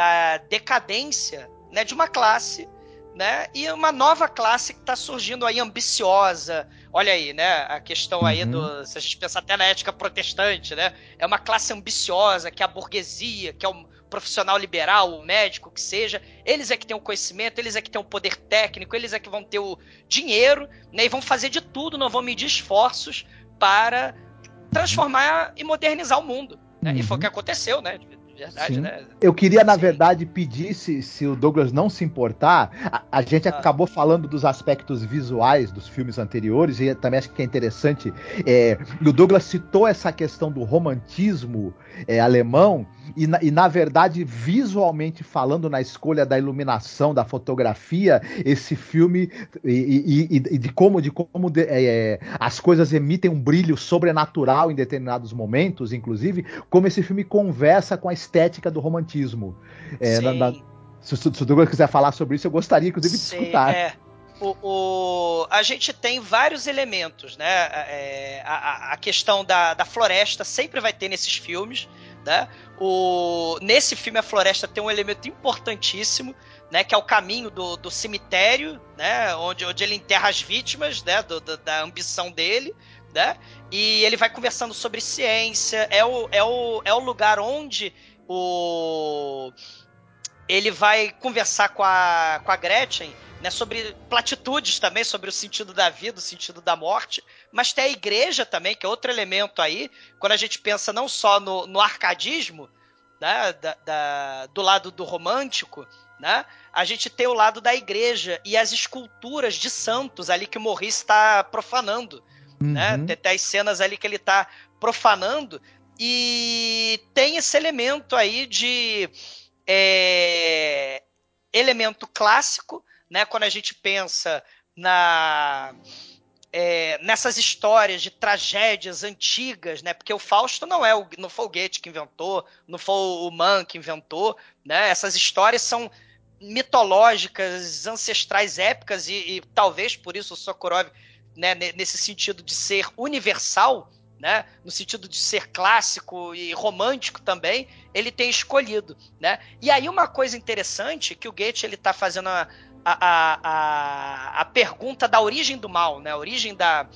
da decadência né, de uma classe, né, e uma nova classe que está surgindo aí ambiciosa. Olha aí, né, a questão aí uhum. do, se a gente pensar até na ética protestante, né, é uma classe ambiciosa que é a burguesia, que é o profissional liberal, o médico que seja, eles é que têm o conhecimento, eles é que têm o poder técnico, eles é que vão ter o dinheiro, né, e vão fazer de tudo, não vão medir esforços para transformar e modernizar o mundo. Né? Uhum. E foi o uhum. que aconteceu, né? Verdade, Sim. né?
Eu queria, na Sim. verdade, pedir, se, se o Douglas não se importar, a, a gente ah. acabou falando dos aspectos visuais dos filmes anteriores, e também acho que é interessante. É, o Douglas citou essa questão do romantismo é, alemão, e na, e na, verdade, visualmente falando, na escolha da iluminação, da fotografia, esse filme e, e, e de como, de como de, é, as coisas emitem um brilho sobrenatural em determinados momentos, inclusive, como esse filme conversa com a estética do romantismo. É, na, na, se, se, o Douglas quiser falar sobre isso, eu gostaria, inclusive, de escutar.
É. O, o, a gente tem vários elementos, né? É, a, a, questão da, da floresta sempre vai ter nesses filmes, né? O, nesse filme a floresta tem um elemento importantíssimo, né? Que é o caminho do, do cemitério, né? Onde, onde ele enterra as vítimas, né? Do, do, da ambição dele, né? E ele vai conversando sobre ciência. É o, é o, é o lugar onde o ele vai conversar com a, com a Gretchen né, sobre platitudes também, sobre o sentido da vida, o sentido da morte, mas tem a igreja também, que é outro elemento aí, quando a gente pensa não só no, no arcadismo, né, da, da, do lado do romântico, né, a gente tem o lado da igreja e as esculturas de santos ali que o Maurice está profanando. Né, uhum. Né, tem as cenas ali que ele está profanando, e tem esse elemento aí de é, elemento clássico, né? Quando a gente pensa na é, nessas histórias de tragédias antigas, né? Porque o Fausto não é o, não foi o Goethe que inventou, não foi o Mann que inventou, né? Essas histórias são mitológicas, ancestrais, épicas e, e talvez por isso o Sokurov, né, nesse sentido de ser universal, né, no sentido de ser clássico e romântico também, ele tem escolhido, né? E aí uma coisa interessante que o Goethe ele está fazendo a, a, a, a, pergunta da origem do mal, né? A origem da,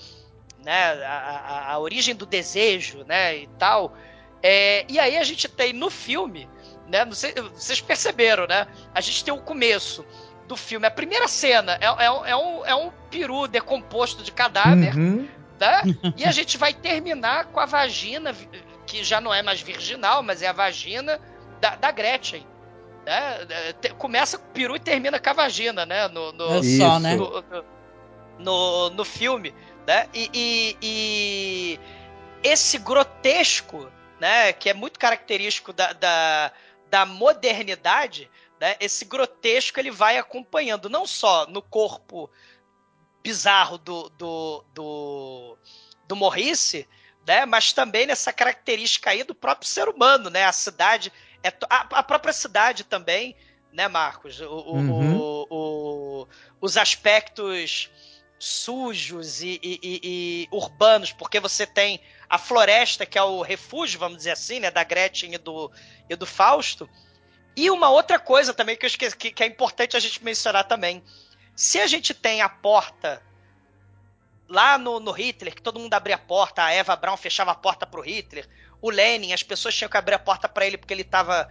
né? A, a, origem do desejo, né? E tal. É, e aí a gente tem no filme, né? Sei, vocês perceberam, né? A gente tem o começo do filme. A primeira cena é, é, é um, é um peru decomposto de cadáver. Uhum tá? [LAUGHS] E a gente vai terminar com a vagina, que já não é mais virginal, mas é a vagina da, da Gretchen. Né? Começa com o peru e termina com a vagina, né? No, no,
só, né?
No, no, no, filme. Né? E, e, e, esse grotesco, né? Que é muito característico da, da, da modernidade, né? Esse grotesco ele vai acompanhando não só no corpo bizarro do, do, do, do Morrice, né? Mas também nessa característica aí do próprio ser humano, né? A cidade, é a, a própria cidade também, né, Marcos? O, uhum. o, o, os aspectos sujos e, e, e, e, urbanos, porque você tem a floresta, que é o refúgio, vamos dizer assim, né, da Gretchen e do, e do Fausto. E uma outra coisa também que eu esqueci, que, que é importante a gente mencionar também Se a gente tem a porta lá no, no Hitler, que todo mundo abria a porta, a Eva Braun fechava a porta pro Hitler, o Lenin, as pessoas tinham que abrir a porta para ele porque ele estava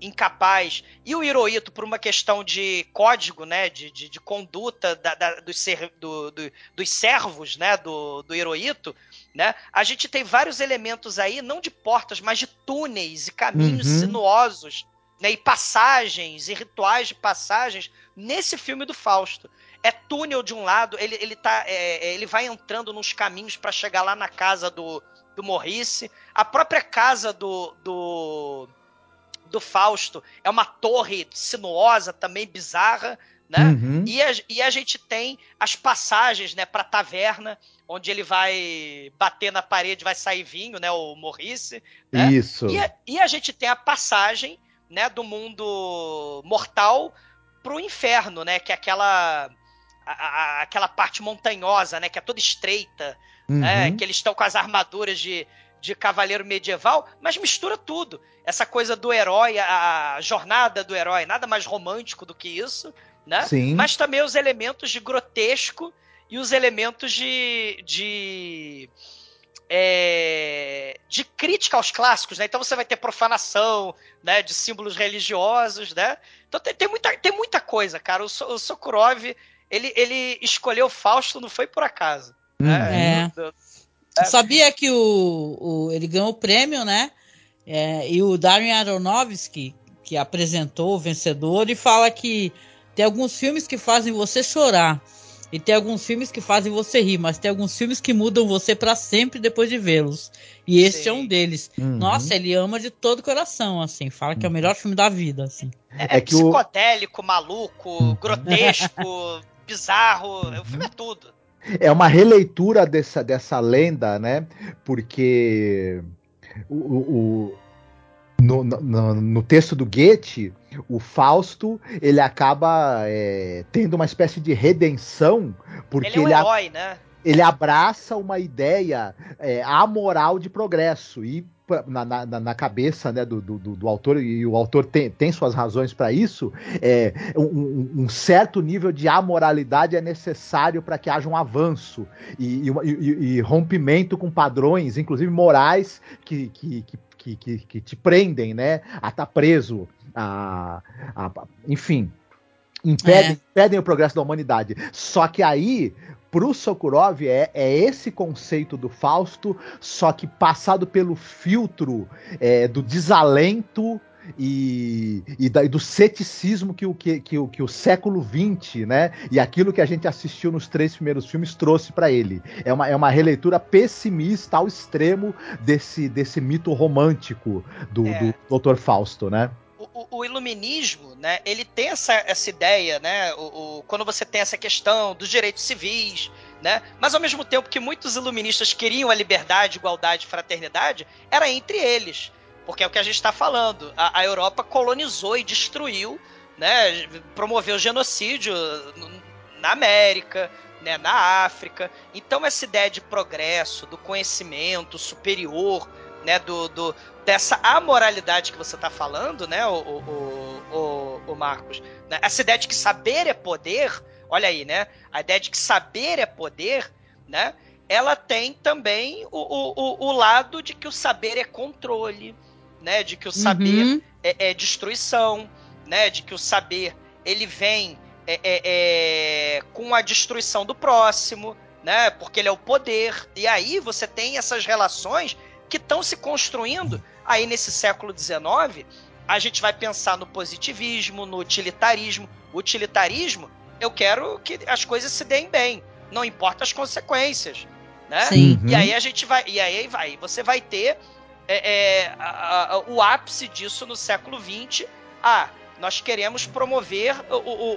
incapaz. E o Hirohito, por uma questão de código, né, de, de, de conduta da, da, dos, ser, do, do, dos servos, né, do, do Hirohito, né, a gente tem vários elementos aí, não de portas, mas de túneis e caminhos uhum. sinuosos, né, e passagens, e rituais de passagens nesse filme do Fausto. É túnel de um lado, ele, ele, tá, é, é ele vai entrando nos caminhos para chegar lá na casa do, do Morrice. A própria casa do, do, do Fausto é uma torre sinuosa, também bizarra. Né? Uhum. E, a, e a gente tem as passagens né, para a taverna, onde ele vai bater na parede, vai sair vinho, né, o Morrice. Né?
Isso.
E a, e a gente tem a passagem né, do mundo mortal pro inferno, né, que é aquela a, a, aquela parte montanhosa, né, que é toda estreita, né, uhum. né, que eles estão com as armaduras de, de cavaleiro medieval, mas mistura tudo. Essa coisa do herói, a jornada do herói, nada mais romântico do que isso, né?
Sim.
Mas também os elementos de grotesco e os elementos de, de é, de crítica aos clássicos, né? Então você vai ter profanação, né? De símbolos religiosos, né? Então tem, tem muita, tem muita coisa, cara. O, o Sokurov, ele, ele escolheu Fausto, não foi por acaso.
Né? É. é. Sabia que o, o, ele ganhou o prêmio, né? É, e o Darren Aronofsky, que apresentou o vencedor, e fala que tem alguns filmes que fazem você chorar. E tem alguns filmes que fazem você rir, mas tem alguns filmes que mudam você para sempre depois de vê-los. E esse Sim. é um deles. Uhum. Nossa, ele ama de todo o coração, assim. Fala que é o melhor filme da vida, assim.
É, é psicodélico, o... maluco, uhum. grotesco, [LAUGHS] bizarro. O filme é tudo.
É uma releitura dessa, dessa lenda, né? Porque o, o, no, no, no, texto do Goethe, o Fausto ele acaba é, tendo uma espécie de redenção porque ele é um
ele, herói, né?
ele abraça uma ideia é, amoral de progresso e na, na, na cabeça né, do, do, do, autor, e o autor tem, tem suas razões para isso, é, um, um, certo nível de amoralidade é necessário para que haja um avanço e, e, e, e, rompimento com padrões, inclusive morais, que, que, que que, que, que te prendem, né? A estar tá preso, a, a, enfim, impedem, é. impedem o progresso da humanidade. Só que aí, pro Sokurov, é, é esse conceito do Fausto, só que passado pelo filtro é, do desalento e, e, da, e, do ceticismo que o, que, que, que o século XX, né? E aquilo que a gente assistiu nos três primeiros filmes trouxe para ele. É uma, é uma releitura pessimista ao extremo desse, desse mito romântico do, é. do Dr. Fausto, né?
O, o, iluminismo, né, ele tem essa, essa ideia, né, o, o, quando você tem essa questão dos direitos civis, né, mas ao mesmo tempo que muitos iluministas queriam a liberdade, igualdade, fraternidade, era entre eles. Porque é o que a gente está falando. A, a, Europa colonizou e destruiu, né? Promoveu genocídio na América, né? na África. Então essa ideia de progresso, do conhecimento superior, né? Do, do dessa amoralidade que você está falando, né? O, o, o, o Marcos. Né? Essa ideia de que saber é poder. Olha aí, né? A ideia de que saber é poder, né? Ela tem também o, o, o lado de que o saber é controle, né? De que o saber uhum. é, é, destruição, né? De que o saber ele vem é, é, é, com a destruição do próximo, né? Porque ele é o poder. E aí você tem essas relações que estão se construindo aí nesse século XIX. A gente vai pensar no positivismo, no utilitarismo. O utilitarismo, eu quero que as coisas se deem bem, não importa as consequências, né?
Sim.
E aí a gente vai, e aí vai, você vai ter é, é a, a, o ápice disso no século XX. Ah, nós queremos promover o, o,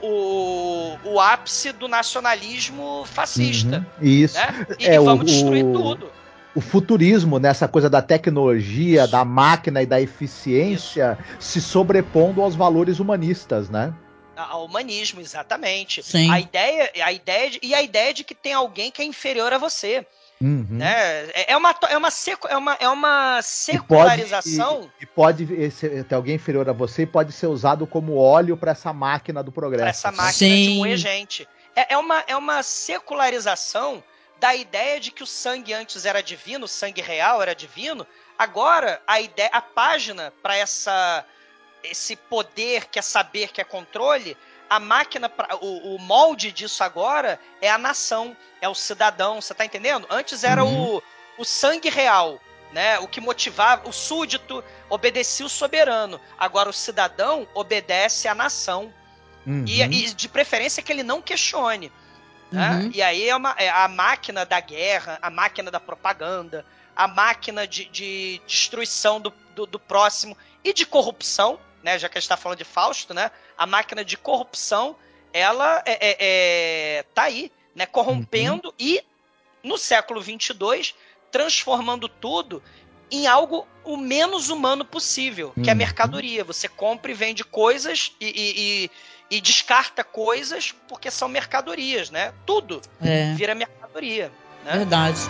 o, o ápice do nacionalismo fascista.
Uhum, isso.
Né? E, é, vamos destruir tudo.
O futurismo, nessa coisa da tecnologia, isso. da máquina e da eficiência, isso. se sobrepondo aos valores humanistas, né?
Ao humanismo, exatamente.
Sim.
A ideia, a ideia de, e a ideia de que tem alguém que é inferior a você.
Uhum.
Né? É, é, uma, é, uma secu, é, uma, é uma secularização.
E pode, e, e pode ter alguém inferior a você e pode ser usado como óleo para essa máquina do progresso. Pra
essa máquina Sim. de moer gente. é, é, uma, é uma secularização da ideia de que o sangue antes era divino, o sangue real era divino. Agora a ideia, a página para essa esse poder que é saber, que é controle, a máquina, pra, o, o, molde disso agora é a nação, é o cidadão, você tá entendendo? Antes era uhum. o, o sangue real, né? O que motivava, o súdito obedecia o soberano. Agora o cidadão obedece à nação. Uhum. E, e, de preferência que ele não questione. Né? Uhum. E aí é, uma, é a máquina da guerra, a máquina da propaganda, a máquina de, de destruição do, do, do, próximo e de corrupção, né? Já que a gente está falando de Fausto, né? A máquina de corrupção, ela é, é, é tá aí, né? Corrompendo uhum. e no século 22 transformando tudo em algo o menos humano possível, que é uhum. mercadoria. Você compra e vende coisas e, e, e, e descarta coisas porque são mercadorias, né? Tudo é. vira mercadoria. Né?
Verdade.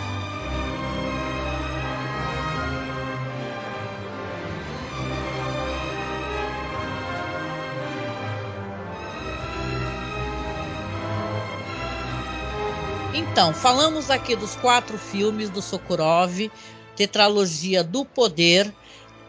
Então, falamos aqui dos quatro filmes do Sokurov, tetralogia do poder.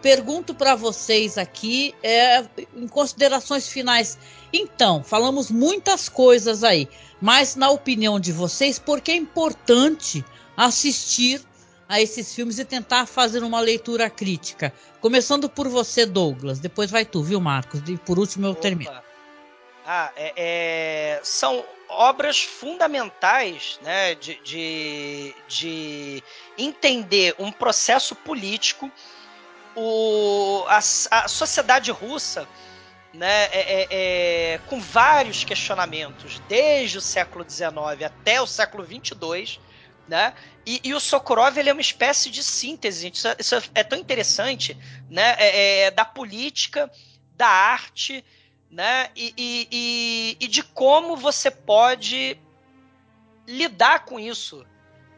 Pergunto para vocês aqui, é, em considerações finais. Então, falamos muitas coisas aí, mas na opinião de vocês, por que é importante assistir a esses filmes e tentar fazer uma leitura crítica? Começando por você, Douglas. Depois vai tu, viu, Marcos? E por último eu Opa. termino.
Ah, é, é, são obras fundamentais né, de, de, de entender um processo político. O, a, a sociedade russa, né, é, é, é, com vários questionamentos, desde o século XIX até o século XXII, né? E, e, o Sokurov ele é uma espécie de síntese, gente. Isso, é, isso é tão interessante, né? É, é, da política, da arte né? E, e, e, e de como você pode lidar com isso,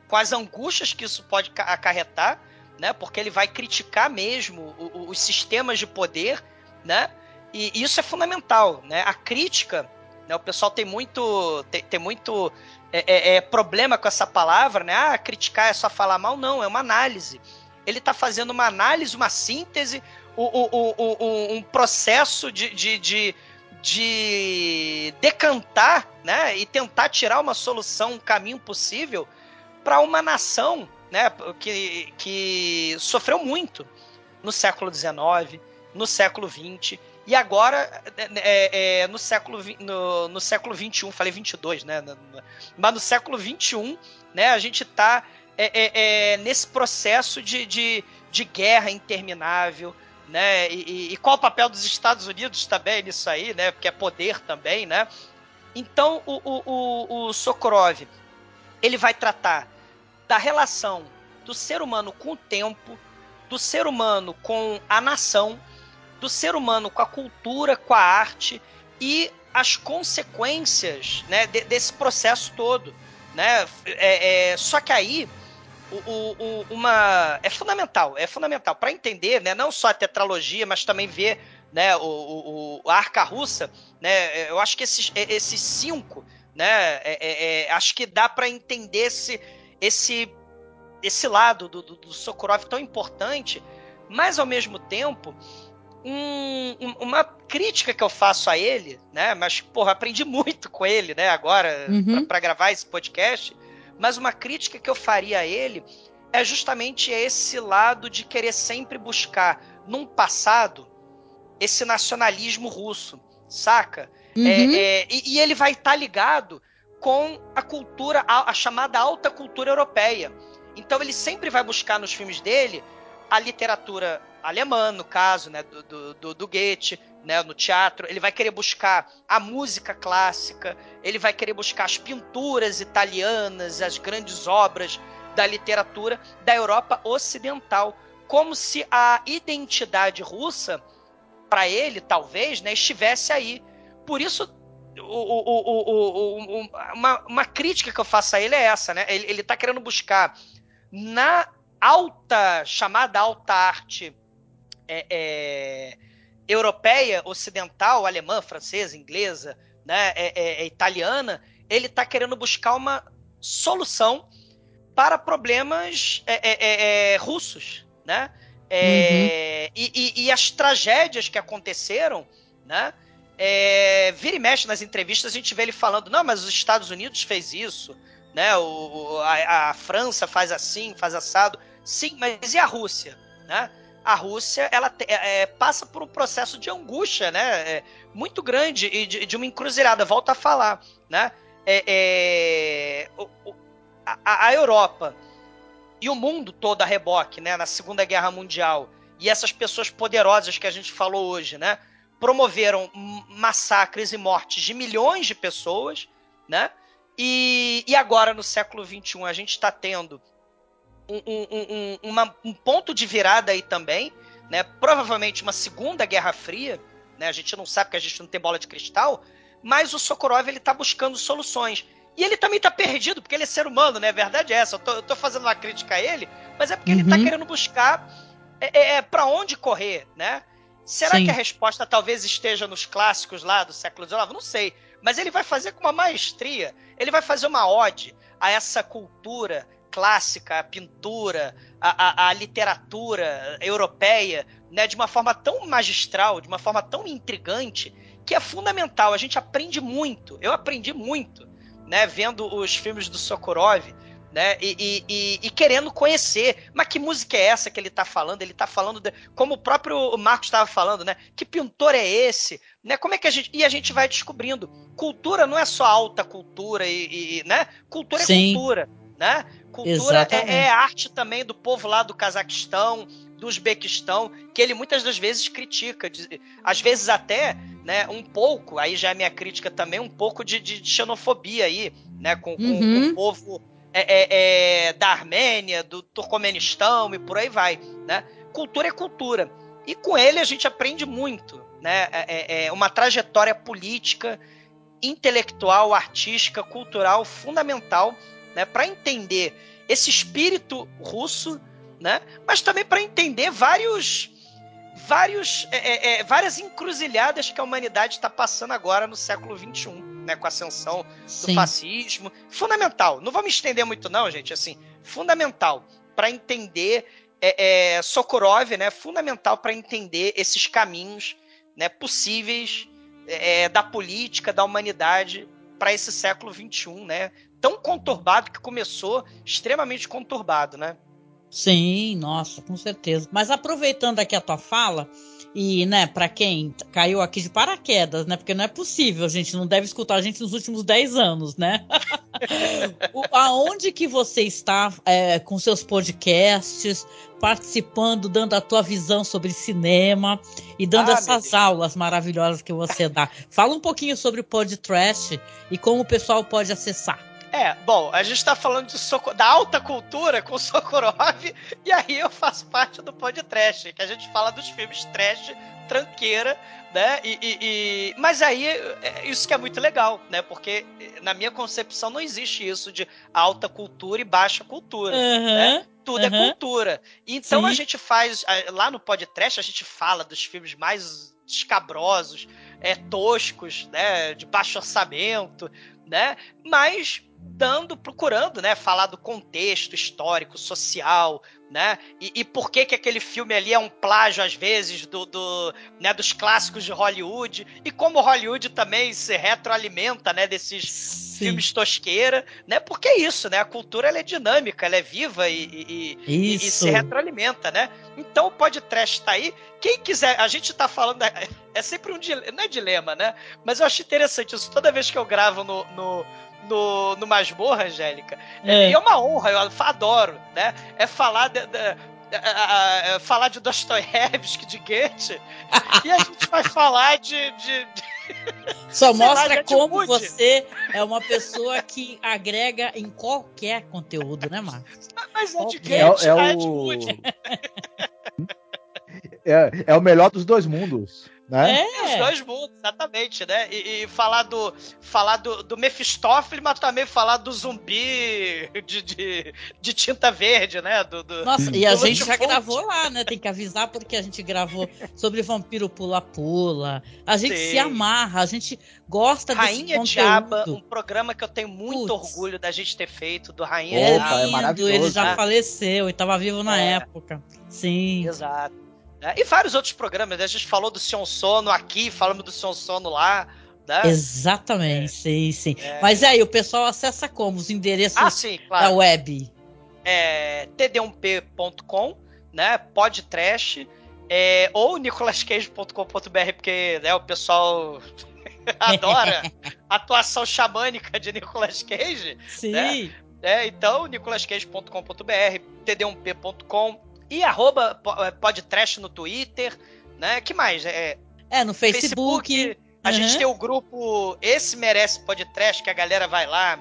com as angústias que isso pode acarretar, né? Porque ele vai criticar mesmo os sistemas de poder, né? E isso é fundamental, né? A crítica, né? O pessoal tem muito, tem, tem muito é, é, é problema com essa palavra, né? Ah, criticar é só falar mal, não, é uma análise. Ele está fazendo uma análise, uma síntese o, o, o, um processo de, de, de, de decantar né, e tentar tirar uma solução, um caminho possível para uma nação né, que, que sofreu muito no século XIX, no século XX e agora é, é, no século no, no século 21, falei 22, né? Mas no século 21, né? A gente está é, é, é, nesse processo de, de, de guerra interminável, né? E, e, qual o papel dos Estados Unidos também nisso aí, né? Porque é poder também, né? Então o, o, o, Sokorov ele vai tratar da relação do ser humano com o tempo, do ser humano com a nação, do ser humano com a cultura, com a arte e as consequências né, de, desse processo todo. Né? É, é, só que aí o, o, uma é fundamental, é fundamental para entender, né, não só a tetralogia, mas também ver, né, o, o, a arca russa, né, eu acho que esses, esses cinco, né, é, é, é acho que dá para entender esse, esse, esse lado do, do, do, Sokurov tão importante, mas ao mesmo tempo um, uma crítica que eu faço a ele, né, mas porra, aprendi [LAUGHS] muito com ele, né, agora uhum. para gravar esse podcast mas uma crítica que eu faria a ele é justamente esse lado de querer sempre buscar num passado esse nacionalismo russo, saca? Uhum. É, é, e, e, ele vai estar tá ligado com a cultura, a, a, chamada alta cultura europeia. Então ele sempre vai buscar nos filmes dele a literatura alemã, no caso, né, do, do, do, do Goethe, né, no teatro, ele vai querer buscar a música clássica, ele vai querer buscar as pinturas italianas, as grandes obras da literatura da Europa Ocidental, como se a identidade russa, para ele, talvez, né, estivesse aí. Por isso, o, o, o, uma, uma, crítica que eu faço a ele é essa, né? Ele está querendo buscar na alta, chamada alta arte é, é, europeia, ocidental, alemã, francesa, inglesa, né, é, é, é, italiana, ele está querendo buscar uma solução para problemas é, russos, né? Uhum. e, e, e, as tragédias que aconteceram, né? Vira e mexe nas entrevistas, a gente vê ele falando, não, mas os Estados Unidos fez isso, né? O, a, a França faz assim, faz assado. Sim, mas e a Rússia, né? A Rússia, ela é, passa por um processo de angústia, né? É, muito grande e de, de, uma encruzilhada. Volta a falar, né? É, é o, a, a, Europa e o mundo todo a reboque, né? Na Segunda Guerra Mundial e essas pessoas poderosas que a gente falou hoje, né? Promoveram massacres e mortes de milhões de pessoas, né? E, e agora, no século XXI, a gente está tendo um, um, um, uma, um, ponto de virada aí também, né? Provavelmente uma segunda Guerra Fria, né? A gente não sabe porque a gente não tem bola de cristal, mas o Sokorov ele está buscando soluções. E ele também está perdido, porque ele é ser humano, né? A verdade é essa. Eu tô, eu tô fazendo uma crítica a ele, mas é porque tá uhum. ele está querendo buscar é, é, é para onde correr, né? Será Sim. que a resposta talvez esteja nos clássicos lá do século XIX? Não sei. Mas ele vai fazer com uma maestria. Ele vai fazer uma ode a essa cultura clássica, a pintura, a, a, a literatura europeia, né, de uma forma tão magistral, de uma forma tão intrigante, que é fundamental. A gente aprende muito. Eu aprendi muito, né, vendo os filmes do Sokurov, né, e, e, e, e, querendo conhecer. Mas que música é essa que ele está falando? Ele está falando, de, como o próprio Marcos estava falando, né? Que pintor é esse? Né, como é que a gente. E a gente vai descobrindo. Cultura não é só alta cultura e. né? Cultura é Sim. é cultura. Né? Cultura é, é, arte também do povo lá do Cazaquistão, do Uzbequistão, que ele muitas das vezes critica, às vezes até, né, um pouco, aí já é minha crítica também, um pouco de, de xenofobia aí, né, com, com, uhum. com o povo é, é, é, da Armênia, do Turcomenistão e por aí vai, né? Cultura é cultura. E com ele a gente aprende muito, né? É, é, é uma trajetória política, intelectual, artística, cultural fundamental, né? Para entender esse espírito russo né? Mas também para entender vários vários, é, é, é, várias encruzilhadas que a humanidade está passando agora no século XXI, né, com a ascensão Sim. do fascismo. Fundamental. Não vou me estender muito, não, gente. Assim, fundamental para entender é, é, Sokurov, né? Fundamental para entender esses caminhos, né, possíveis é, da política, da humanidade para esse século XXI, né? Tão conturbado que começou extremamente conturbado, né?
Sim, nossa, com certeza. Mas aproveitando aqui a tua fala, e, né, para quem caiu aqui de paraquedas, né? Porque não é possível, a gente não deve escutar a gente nos últimos 10 anos, né? [LAUGHS] o, aonde que você está é, com seus podcasts, participando, dando a tua visão sobre cinema e dando ah, essas aulas maravilhosas que você dá? Fala um pouquinho sobre o podcast e como o pessoal pode acessar.
É, bom, a gente está falando de da alta cultura com Sokurov, [LAUGHS] e aí eu faço parte do podcast, que a gente fala dos filmes trash, tranqueira, né? E, e, e, Mas aí, é, isso que é muito legal, né? Porque na minha concepção não existe isso de alta cultura e baixa cultura, uhum, né? Tudo uhum. é cultura. Então Sim. a gente faz, lá no podcast, a gente fala dos filmes mais escabrosos, é, toscos, né? De baixo orçamento, né? Mas dando, procurando, né, falar do contexto histórico, social, né, e, e, por que que aquele filme ali é um plágio às vezes do, do né, dos clássicos de Hollywood e como Hollywood também se retroalimenta, né, desses Sim. filmes tosqueira, né, porque é isso, né, a cultura ela é dinâmica, ela é viva e, e, e, e se retroalimenta, né. Então o podcast tá aí. Quem quiser, a gente tá falando, é, é sempre um dilema, não é dilema, né, mas eu acho interessante isso. Toda vez que eu gravo no, no no, no Masmorra, Angélica. É. é uma honra, eu adoro, né? É falar de, de é, falar de Dostoiévski, de Goethe, e a gente vai falar de. de, de [LAUGHS]
Só mostra lá, como você é uma pessoa que agrega em qualquer conteúdo, né, Marcos?
Mas é de Goethe, é, é,
o... [LAUGHS] é, é o melhor dos dois mundos. Né?
É. Os dois mundos, exatamente, né? E, e, falar do falar do, do Mephistófeles, mas também falar do zumbi de, de, de tinta verde, né? Do, do
Nossa, e a gente já gravou lá, né? Tem que avisar porque a gente gravou sobre vampiro pula-pula. A gente Sim. se amarra, a gente gosta
Rainha
desse
Diaba, um programa que eu tenho muito Puts. orgulho da gente ter feito, do Rainha
é Diaba. É maravilhoso. Ele já né? faleceu e estava vivo na é. época. Sim.
Exato. Né? E vários outros programas, né? A gente falou do Sion Sono aqui, falamos do Sion Sono lá. Né?
Exatamente, é. sim, sim. É. Mas aí, o pessoal acessa como? Os endereços ah, sim, claro. da web?
É td1p.com, né? Podtrash, é, ou nicolascage.com.br, porque né, o pessoal [LAUGHS] adora a [LAUGHS] atuação xamânica de Nicolas Cage.
Sim.
Né? É, então, nicolascage.com.br, td1p.com, e arroba é, podcast no Twitter, né? que mais?
É, é no Facebook. Facebook
a uhum. gente tem o grupo Esse Merece Podcast, que a galera vai lá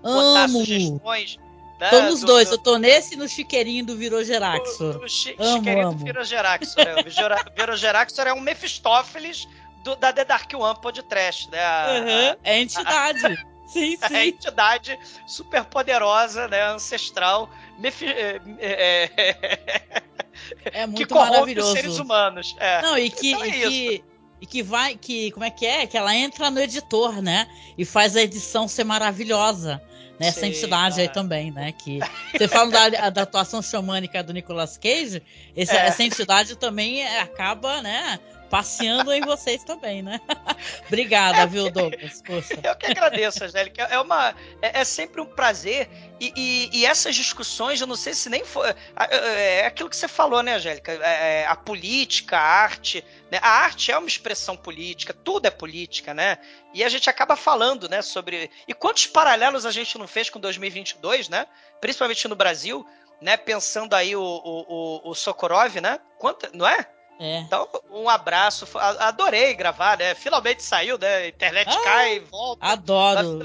botar
Amo.
sugestões.
Né, tô nos do, dois, do... eu tô nesse e no chiqueirinho do Virogeraxo.
No, no chi amo, chiqueirinho amo. do Virogeraxo. Né? O Virogeraxo [LAUGHS] é um Mephistófeles do, da The Dark One Podcast, né? A,
uhum. É entidade. A, [LAUGHS] sim, [LAUGHS] sim.
É entidade super poderosa, né? Ancestral [LAUGHS] é, é,
é, muito que corrompe maravilhoso.
os seres humanos. É.
Não, e que, então é e que, e que vai, que, como é que é? Que ela entra no editor, né? E faz a edição ser maravilhosa. Né? Essa entidade aí também, né? Que [LAUGHS] você fala da, da atuação xamânica do Nicolas Cage, esse, é. essa entidade também acaba, né? Passeando em vocês também, né? [LAUGHS] Obrigada, é, viu, Douglas? Poxa.
Eu que agradeço, Angélica. É, uma, é, é sempre um prazer. E, e, e, essas discussões, eu não sei se nem foi. É, é aquilo que você falou, né, Angélica? É, é, a política, a arte. Né? A arte é uma expressão política, tudo é política, né? E a gente acaba falando, né, sobre. E quantos paralelos a gente não fez com 2022, né? Principalmente no Brasil, né? Pensando aí o, o, o, o Sokorov, né? Quanto, não é?
É.
Então, um abraço. Adorei gravar, né? Finalmente saiu, né? A internet ah, cai e volta.
Adoro.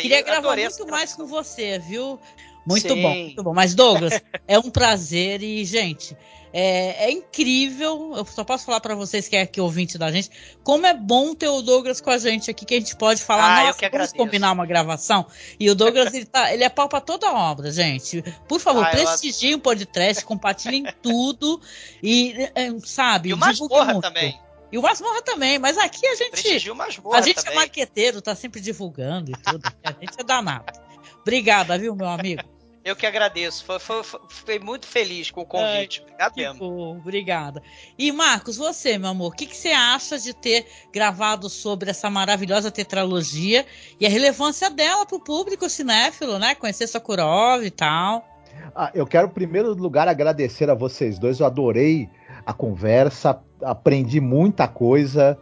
Queria gravar Adorei muito mais com você, viu? Muito Sim. bom, muito bom. Mas, Douglas, [LAUGHS] é um prazer e, gente, é, é, incrível. Eu só posso falar para vocês que é aqui ouvinte da gente, como é bom ter o Douglas com a gente aqui, que a gente pode falar,
ah,
nossa, vamos combinar uma gravação. E o Douglas, ele, tá, ele é pau pra toda obra, gente. Por favor, ah, prestigiem o podcast, compartilhem [LAUGHS] tudo e, é, sabe,
e o Masmorra também.
E o Masmorra também, mas aqui a gente. A gente é também. é marqueteiro, tá sempre divulgando e tudo. a gente é danado. Obrigada, viu, meu amigo?
Eu que agradeço. Foi, foi, foi, fiquei muito feliz com o convite. Obrigado mesmo.
Bom, obrigada. E Marcos, você, meu amor, o que, que você acha de ter gravado sobre essa maravilhosa tetralogia e a relevância dela para o público cinéfilo, né? Conhecer Sakurov e tal.
Ah, eu quero, em primeiro lugar, agradecer a vocês dois. Eu adorei a conversa, aprendi muita coisa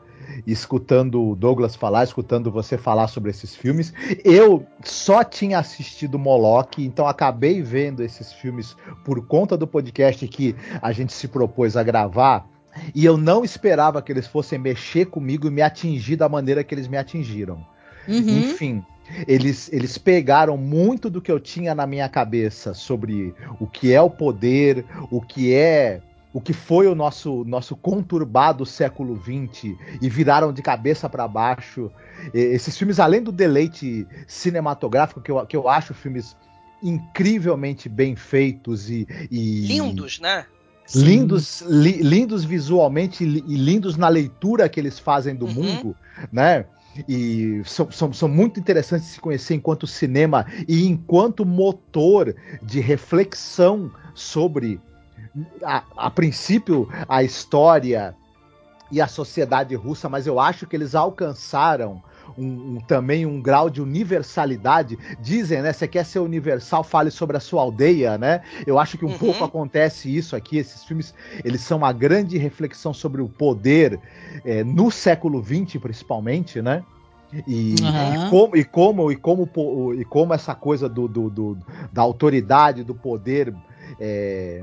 escutando o Douglas falar, escutando você falar sobre esses filmes. Eu só tinha assistido Moloch, então acabei vendo esses filmes por conta do podcast que a gente se propôs a gravar. E eu não esperava que eles fossem mexer comigo e me atingir da maneira que eles me atingiram. Uhum. Enfim, eles, eles pegaram muito do que eu tinha na minha cabeça sobre o que é o poder, o que é o que foi o nosso, nosso conturbado século XX e viraram de cabeça para baixo. esses filmes, além do deleite cinematográfico, que eu, que eu acho filmes incrivelmente bem feitos e. e
lindos, né?
Lindos, li, lindos visualmente e lindos na leitura que eles fazem do uhum. mundo, né? e são, são, são, muito interessantes de se conhecer enquanto cinema e enquanto motor de reflexão sobre a, a princípio a história e a sociedade russa, mas eu acho que eles alcançaram um, um, também um grau de universalidade. Dizem, né? Você quer ser universal, fale sobre a sua aldeia, né? Eu acho que um uhum. pouco acontece isso aqui. Esses filmes, eles são uma grande reflexão sobre o poder é, no século XX, principalmente, né? E, uhum. e, como, e, como, e, como, e como essa coisa do, do, do da autoridade, do poder é,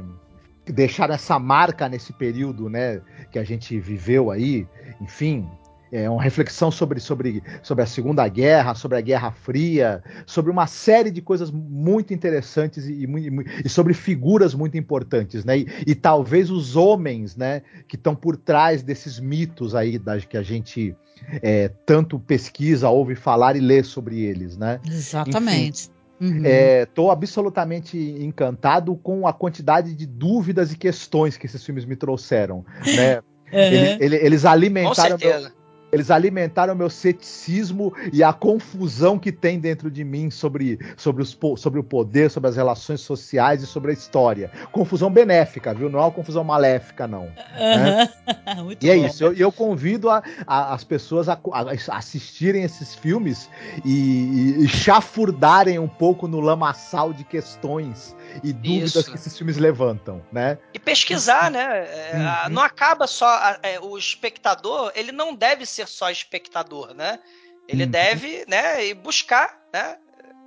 deixaram essa marca nesse período, né, que a gente viveu aí, enfim, é uma reflexão sobre, sobre, sobre a Segunda Guerra, sobre a Guerra Fria, sobre uma série de coisas muito interessantes e, e, e sobre figuras muito importantes, né? E, e, talvez os homens, né, que estão por trás desses mitos aí da, que a gente é, tanto pesquisa, ouve falar e lê sobre eles, né?
Exatamente. Enfim,
Estou uhum. é, absolutamente encantado com a quantidade de dúvidas e questões que esses filmes me trouxeram. Né? [LAUGHS] Uhum. Ele, ele, eles alimentaram. Meu, eles alimentaram meu ceticismo e a confusão que tem dentro de mim sobre, sobre, os, sobre o poder, sobre as relações sociais e sobre a história. Confusão benéfica, viu? Não é uma confusão maléfica, não. Né? [LAUGHS] e é isso. Eu, eu convido a, a, as pessoas a, a, assistirem esses filmes e, e, e chafurdarem um pouco no lamaçal de questões e dúvidas Isso. que esses filmes levantam, né?
E pesquisar, né? É, uhum. Não acaba só é, o espectador, ele não deve ser só espectador, né? Ele uhum. deve, né, buscar, né?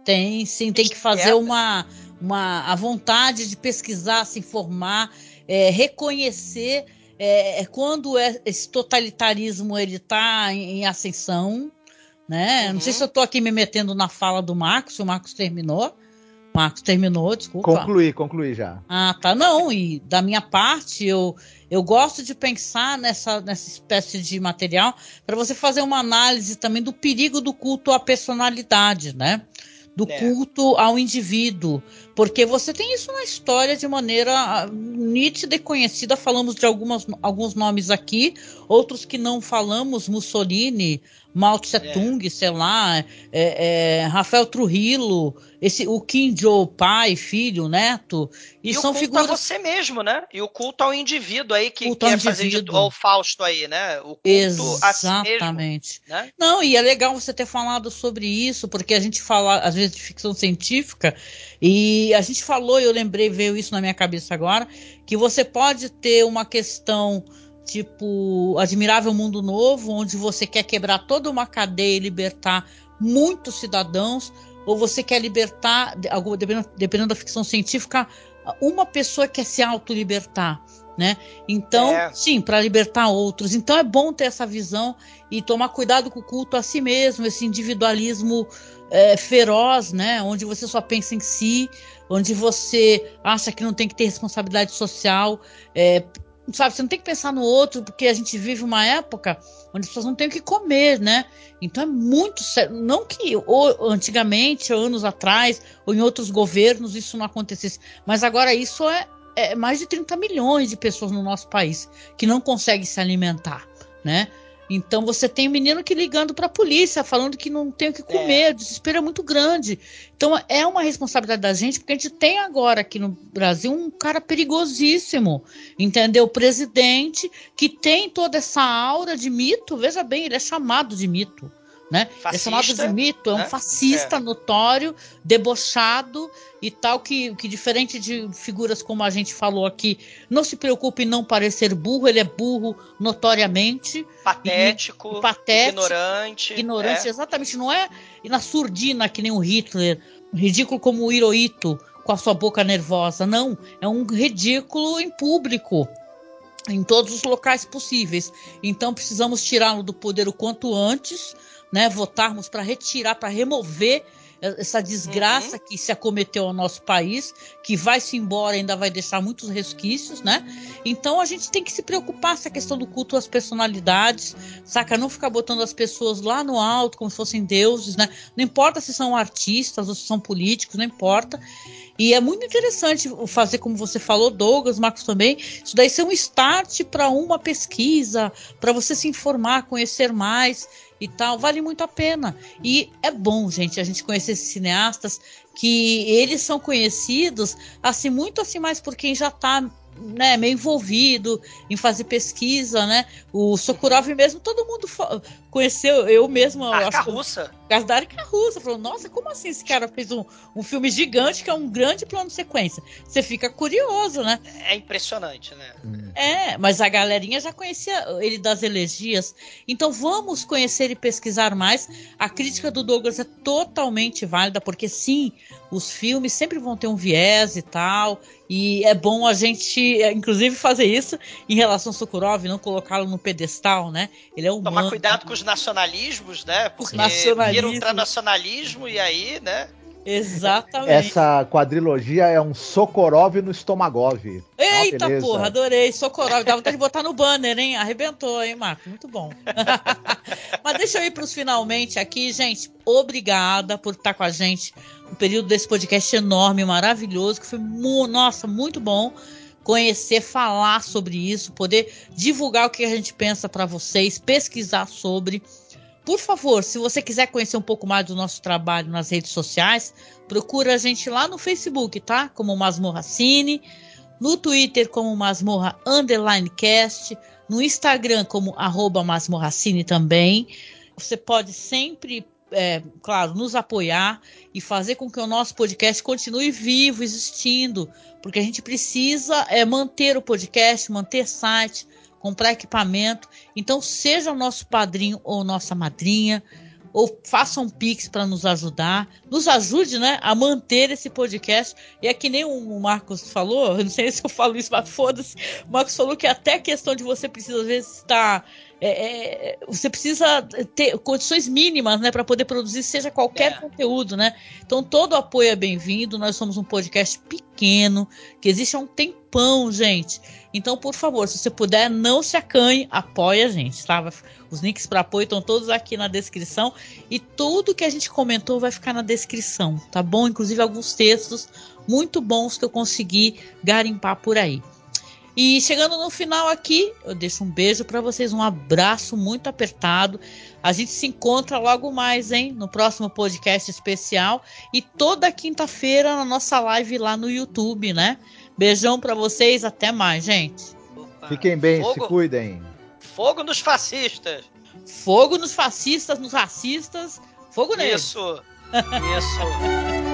Tem, sim, tem que fazer uma, uma a vontade de pesquisar, se informar, é, reconhecer é, é quando é, esse totalitarismo ele está em, em ascensão, né? Uhum. Não sei se eu estou aqui me metendo na fala do Marcos, o Marcos terminou, Marcos terminou, desculpa.
Concluí, concluí já.
Ah, tá. Não, e da minha parte, eu, eu gosto de pensar nessa, nessa espécie de material para você fazer uma análise também do perigo do culto à personalidade, né? Do é. culto ao indivíduo. Porque você tem isso na história de maneira ah, nítida e conhecida. Falamos de algumas, alguns nomes aqui, outros que não falamos, Mussolini, Mao Tse Tung, é. sei lá, é, é, Rafael Trujillo, esse, o Kim Jo, pai, filho, neto.
E, e são o culto figuras... a você mesmo, né? E o culto ao indivíduo aí que culto quer fazer de, ao Fausto aí, né? O culto
Exatamente.
a si mesmo, né?
Não, e é legal você ter falado sobre isso, porque a gente fala, às vezes, de ficção científica, e a gente falou, eu lembrei, veio isso na minha cabeça agora, que você pode ter uma questão tipo Admirável Mundo Novo, onde você quer quebrar toda uma cadeia e libertar muitos cidadãos, ou você quer libertar, dependendo, dependendo da ficção científica, uma pessoa quer se autolibertar. Né? Então, é. sim, para libertar outros. Então é bom ter essa visão e tomar cuidado com o culto a si mesmo, esse individualismo é, feroz, né? Onde você só pensa em si, onde você acha que não tem que ter responsabilidade social. É, sabe, você não tem que pensar no outro, porque a gente vive uma época onde as pessoas não têm o que comer, né? Então é muito sério. Não que ou, antigamente, anos atrás, ou em outros governos isso não acontecesse, mas agora isso é, é mais de 30 milhões de pessoas no nosso país que não conseguem se alimentar, né? Então você tem um menino que ligando para a polícia, falando que não tem o que comer, é. o desespero é muito grande. Então é uma responsabilidade da gente, porque a gente tem agora aqui no Brasil um cara perigosíssimo, entendeu? O presidente que tem toda essa aura de mito, veja bem, ele é chamado de mito né? Fascista, é chamado de mito, é um né? fascista é. notório, debochado e tal, que, que diferente de figuras como a gente falou aqui, não se preocupe em não parecer burro, ele é burro notoriamente.
Patético,
e, patético
ignorante.
Ignorante, é. exatamente, não é na surdina que nem o Hitler, ridículo como o Hirohito, com a sua boca nervosa, não, é um ridículo em público em todos os locais possíveis. Então precisamos tirá-lo do poder o quanto antes né, votarmos para retirar, para remover essa desgraça uhum. que se acometeu ao nosso país, que vai se embora ainda vai deixar muitos resquícios, né? Então a gente tem que se preocupar essa questão do culto às personalidades, saca? Não ficar botando as pessoas lá no alto como se fossem deuses, né? Não importa se são artistas ou se são políticos, não importa. E é muito interessante fazer, como você falou, Douglas, Marcos também, isso daí ser um start para uma pesquisa, para você se informar, conhecer mais e tal, vale muito a pena. E é bom, gente, a gente conhecer esses cineastas que eles são conhecidos assim muito assim mais por quem já está né, meio envolvido em fazer pesquisa, né? O Sokurov mesmo, todo mundo conheceu, eu mesmo.
Arca russa.
Por da Arca russa. Falou, nossa, como assim esse cara fez um, um filme gigante que é um grande plano de sequência? Você fica curioso, né?
É impressionante, né?
É, mas a galerinha já conhecia ele das elegias. Então vamos conhecer e pesquisar mais. A crítica do Douglas é totalmente válida, porque sim, os filmes sempre vão ter um viés e tal. E é bom a gente é, inclusive, fazer isso em relação ao Sokurov, não colocá-lo no pedestal, né? Ele é um
Tomar cuidado com os nacionalismos, né? Porque vira um transnacionalismo e aí, né?
Exatamente.
Essa quadrilogia é um Sokorov no Estomagov.
Eita ah, porra, adorei. Sokorov. Dá vontade de botar no banner, hein? Arrebentou, hein, Marco? Muito bom. [LAUGHS] Mas deixa eu ir para os finalmente aqui, gente. Obrigada por estar com a gente no período desse podcast enorme, maravilhoso, que foi, mu nossa, muito bom conhecer, falar sobre isso, poder divulgar o que a gente pensa para vocês, pesquisar sobre. Por favor, se você quiser conhecer um pouco mais do nosso trabalho nas redes sociais, procura a gente lá no Facebook, tá? Como Masmorra Cine, no Twitter como Masmorra Underline Cast, no Instagram como arroba Masmorra Cine também. Você pode sempre, é, claro, nos apoiar e fazer com que o nosso podcast continue vivo, existindo, porque a gente precisa é, manter o podcast, manter site, comprar equipamento. Então, seja o nosso padrinho ou nossa madrinha, ou faça um pix para nos ajudar, nos ajude, né, a manter esse podcast. E é que nem o Marcos falou, [LAUGHS] eu não sei se eu falo isso, mas foda-se. O Marcos falou que até a questão de você precisa às vezes estar é, é, você precisa ter condições mínimas, né, para poder produzir seja qualquer é. conteúdo, né? Então todo apoio é bem-vindo. Nós somos um podcast pequeno que existe há um tempão, gente. Então, por favor, se você puder, não se acanhe, apoia a gente, tá? Os links para apoio estão todos aqui na descrição e tudo que a gente comentou vai ficar na descrição, tá bom? Inclusive alguns textos muito bons que eu consegui garimpar por aí. E chegando no final aqui, eu deixo um beijo para vocês, um abraço muito apertado. A gente se encontra logo mais, hein, no próximo podcast especial e toda quinta-feira na nossa live lá no YouTube, né? Beijão para vocês, até mais, gente.
Opa. Fiquem bem, Fogo. se cuidem.
Fogo nos fascistas.
Fogo nos fascistas, nos racistas. Fogo neles.
Isso. Isso. [LAUGHS]